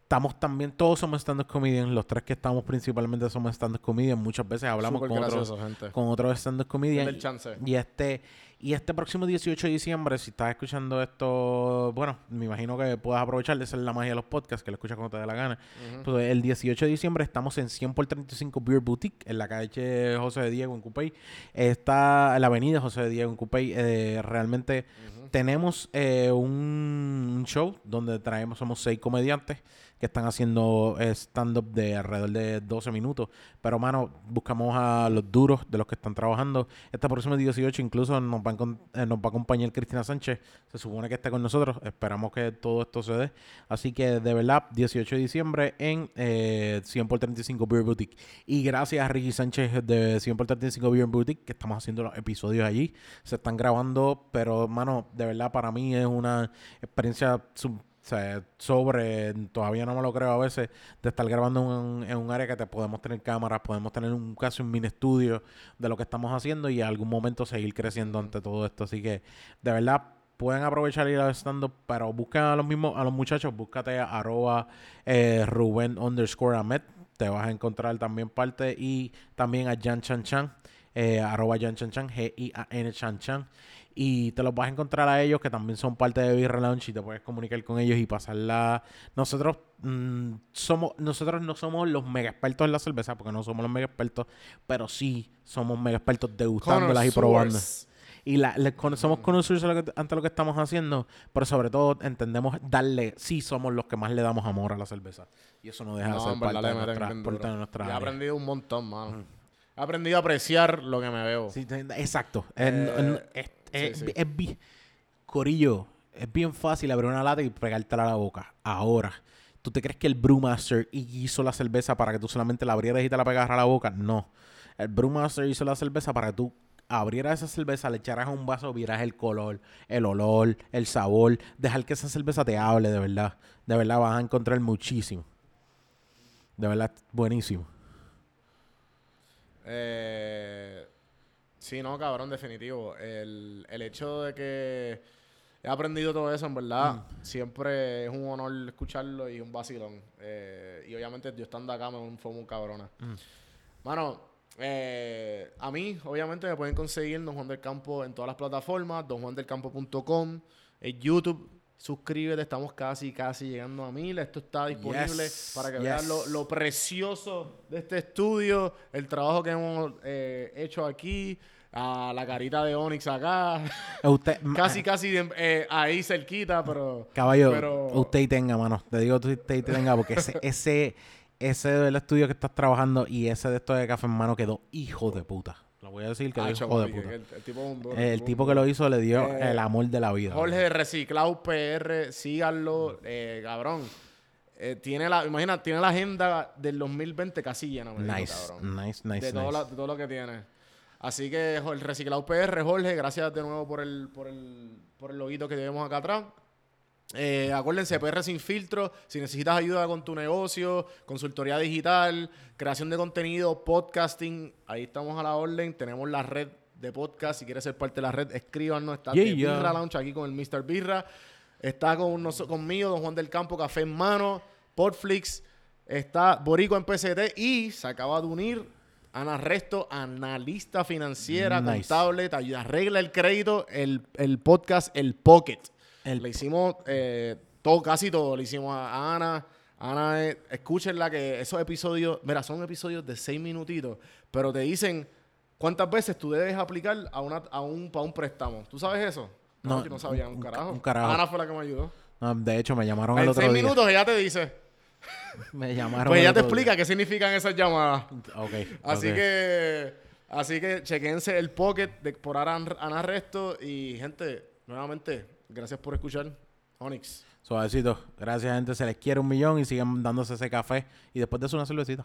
estamos también, todos somos stand-up comedians, los tres que estamos principalmente somos stand-up comedians, muchas veces hablamos con gracioso, otros, gente. con otros stand-up comedians. Y este, y este próximo 18 de diciembre, si estás escuchando esto, bueno, me imagino que puedas aprovechar de hacer la magia de los podcasts, que lo escuchas cuando te dé la gana. Pues el 18 de diciembre estamos en 100 por 35 Beer Boutique, en la calle José de Diego en Cupey. Está en la avenida José de Diego en Cupey. Eh, realmente tenemos eh, un, un show donde traemos, somos seis comediantes que están haciendo stand-up de alrededor de 12 minutos. Pero, mano, buscamos a los duros de los que están trabajando. Este próximo 18 incluso nos va a, eh, nos va a acompañar Cristina Sánchez. Se supone que esté con nosotros. Esperamos que todo esto se dé. Así que, de verdad, 18 de diciembre en eh, 100 por 35 Beer Boutique. Y gracias a Ricky Sánchez de 100 por 35 Beer Boutique que estamos haciendo los episodios allí. Se están grabando, pero, mano, de verdad, para mí es una experiencia... o sobre, todavía no me lo creo a veces, de estar grabando en un, en un área que te podemos tener cámaras, podemos tener un casi un mini estudio de lo que estamos haciendo y en algún momento seguir creciendo ante todo esto. Así que, de verdad, pueden aprovechar ir al stand-up, pero busquen a los mismos, a los muchachos, búscate a arroba eh, Rubén underscore Ahmed, te vas a encontrar también parte y también a Jan Chan Chan, eh, arroba Jan Chan Chan, G-I-A-N Chan Chan. Y te los vas a encontrar a ellos que también son parte de Lounge y te puedes comunicar con ellos y pasarla. Nosotros mm, somos, nosotros no somos los mega expertos en la cerveza, porque no somos los mega expertos, pero sí somos mega expertos degustándolas y probando. Connoisseurs. Y la, le- con- somos conocidos ante lo que estamos haciendo, pero sobre todo entendemos darle, sí somos los que más le damos amor a la cerveza. Y eso no deja de ser parte de nuestra, parte de nuestra he aprendido un montón, mano. He aprendido a apreciar lo que me veo. Sí, exacto. Eh, Eh, es, es- sí, sí. es bi- Corillo, es bien fácil abrir una lata y pegártela a la boca. Ahora, ¿tú te crees que el Brewmaster hizo la cerveza para que tú solamente la abrieras y te la pegaras a la boca? No. El Brewmaster hizo la cerveza para que tú abrieras esa cerveza, le echaras a un vaso, vieras el color, el olor, el sabor, dejar que esa cerveza te hable, de verdad. De verdad vas a encontrar muchísimo. De verdad, buenísimo. Eh, sí, no, cabrón, definitivo. El, el hecho de que he aprendido todo eso, en verdad, siempre es un honor escucharlo y un vacilón. Eh, y obviamente yo estando acá me fue muy cabrona. Mano, eh, a mí, obviamente, me pueden conseguir Don Juan del Campo en todas las plataformas, donjuandelcampo.com, en YouTube. Suscríbete, estamos casi, casi llegando a mil. Esto está disponible Yes, para que yes. vean lo, lo precioso de este estudio, el trabajo que hemos eh, hecho aquí, a la carita de Onyx acá, Usted, casi, casi eh, ahí cerquita, pero... Caballo, pero- usted y tenga, mano. Te digo usted y tenga, porque ese, ese, ese del estudio que estás trabajando y ese de esto de café en mano quedó hijo de puta. Lo voy a decir que Ah, hijo de puta. El, el tipo es un duro, El un tipo duro. que lo hizo le dio Eh, el amor de la vida. Jorge de Reciclado PR, síganlo, eh, cabrón. Eh, tiene la, imagina, tiene la agenda del 2020 casi llena, me Nice, cabrón. nice, nice, de, todo nice. la- de todo lo que tiene. Así que el Reciclado PR, Jorge, gracias de nuevo por el, por el, por el loguito que tenemos acá atrás. Eh, acuérdense, PR sin filtro. Si necesitas ayuda con tu negocio, consultoría digital, creación de contenido, podcasting, ahí estamos a la orden. Tenemos la red de podcast. Si quieres ser parte de la red, escríbanos. Está Yeah, yeah. Birra Lounge aquí con el Mr. Birra. Está con noso- conmigo, Don Juan del Campo, Café en Mano, Podflix. Está Borico en PCT y se acaba de unir Ana Resto, analista financiera, Nice. contable, te ayuda, arregla el crédito, el, el podcast, el Pocket. El- Le hicimos eh, todo, casi todo. Le hicimos a, Ana. Ana, eh, escúchenla que esos episodios, mira, son episodios de seis minutitos, pero te dicen cuántas veces tú debes aplicar a, una, a un, para un préstamo. ¿Tú sabes eso? No, yo no sabía un, un ca- carajo. un carajo. Ana fue la que me ayudó. No, de hecho, me llamaron el En otro seis día. minutos ella te dice. Me llamaron Pues ella te otro día. explica qué significan esas llamadas. Ok. Así que, así que chequense el pocket de por Ana Ana Resto y gente, nuevamente, gracias por escuchar. Onyx. Suavecito. Gracias, gente. Se les quiere un millón y sigan dándose ese café. Y después de eso, una cervecita.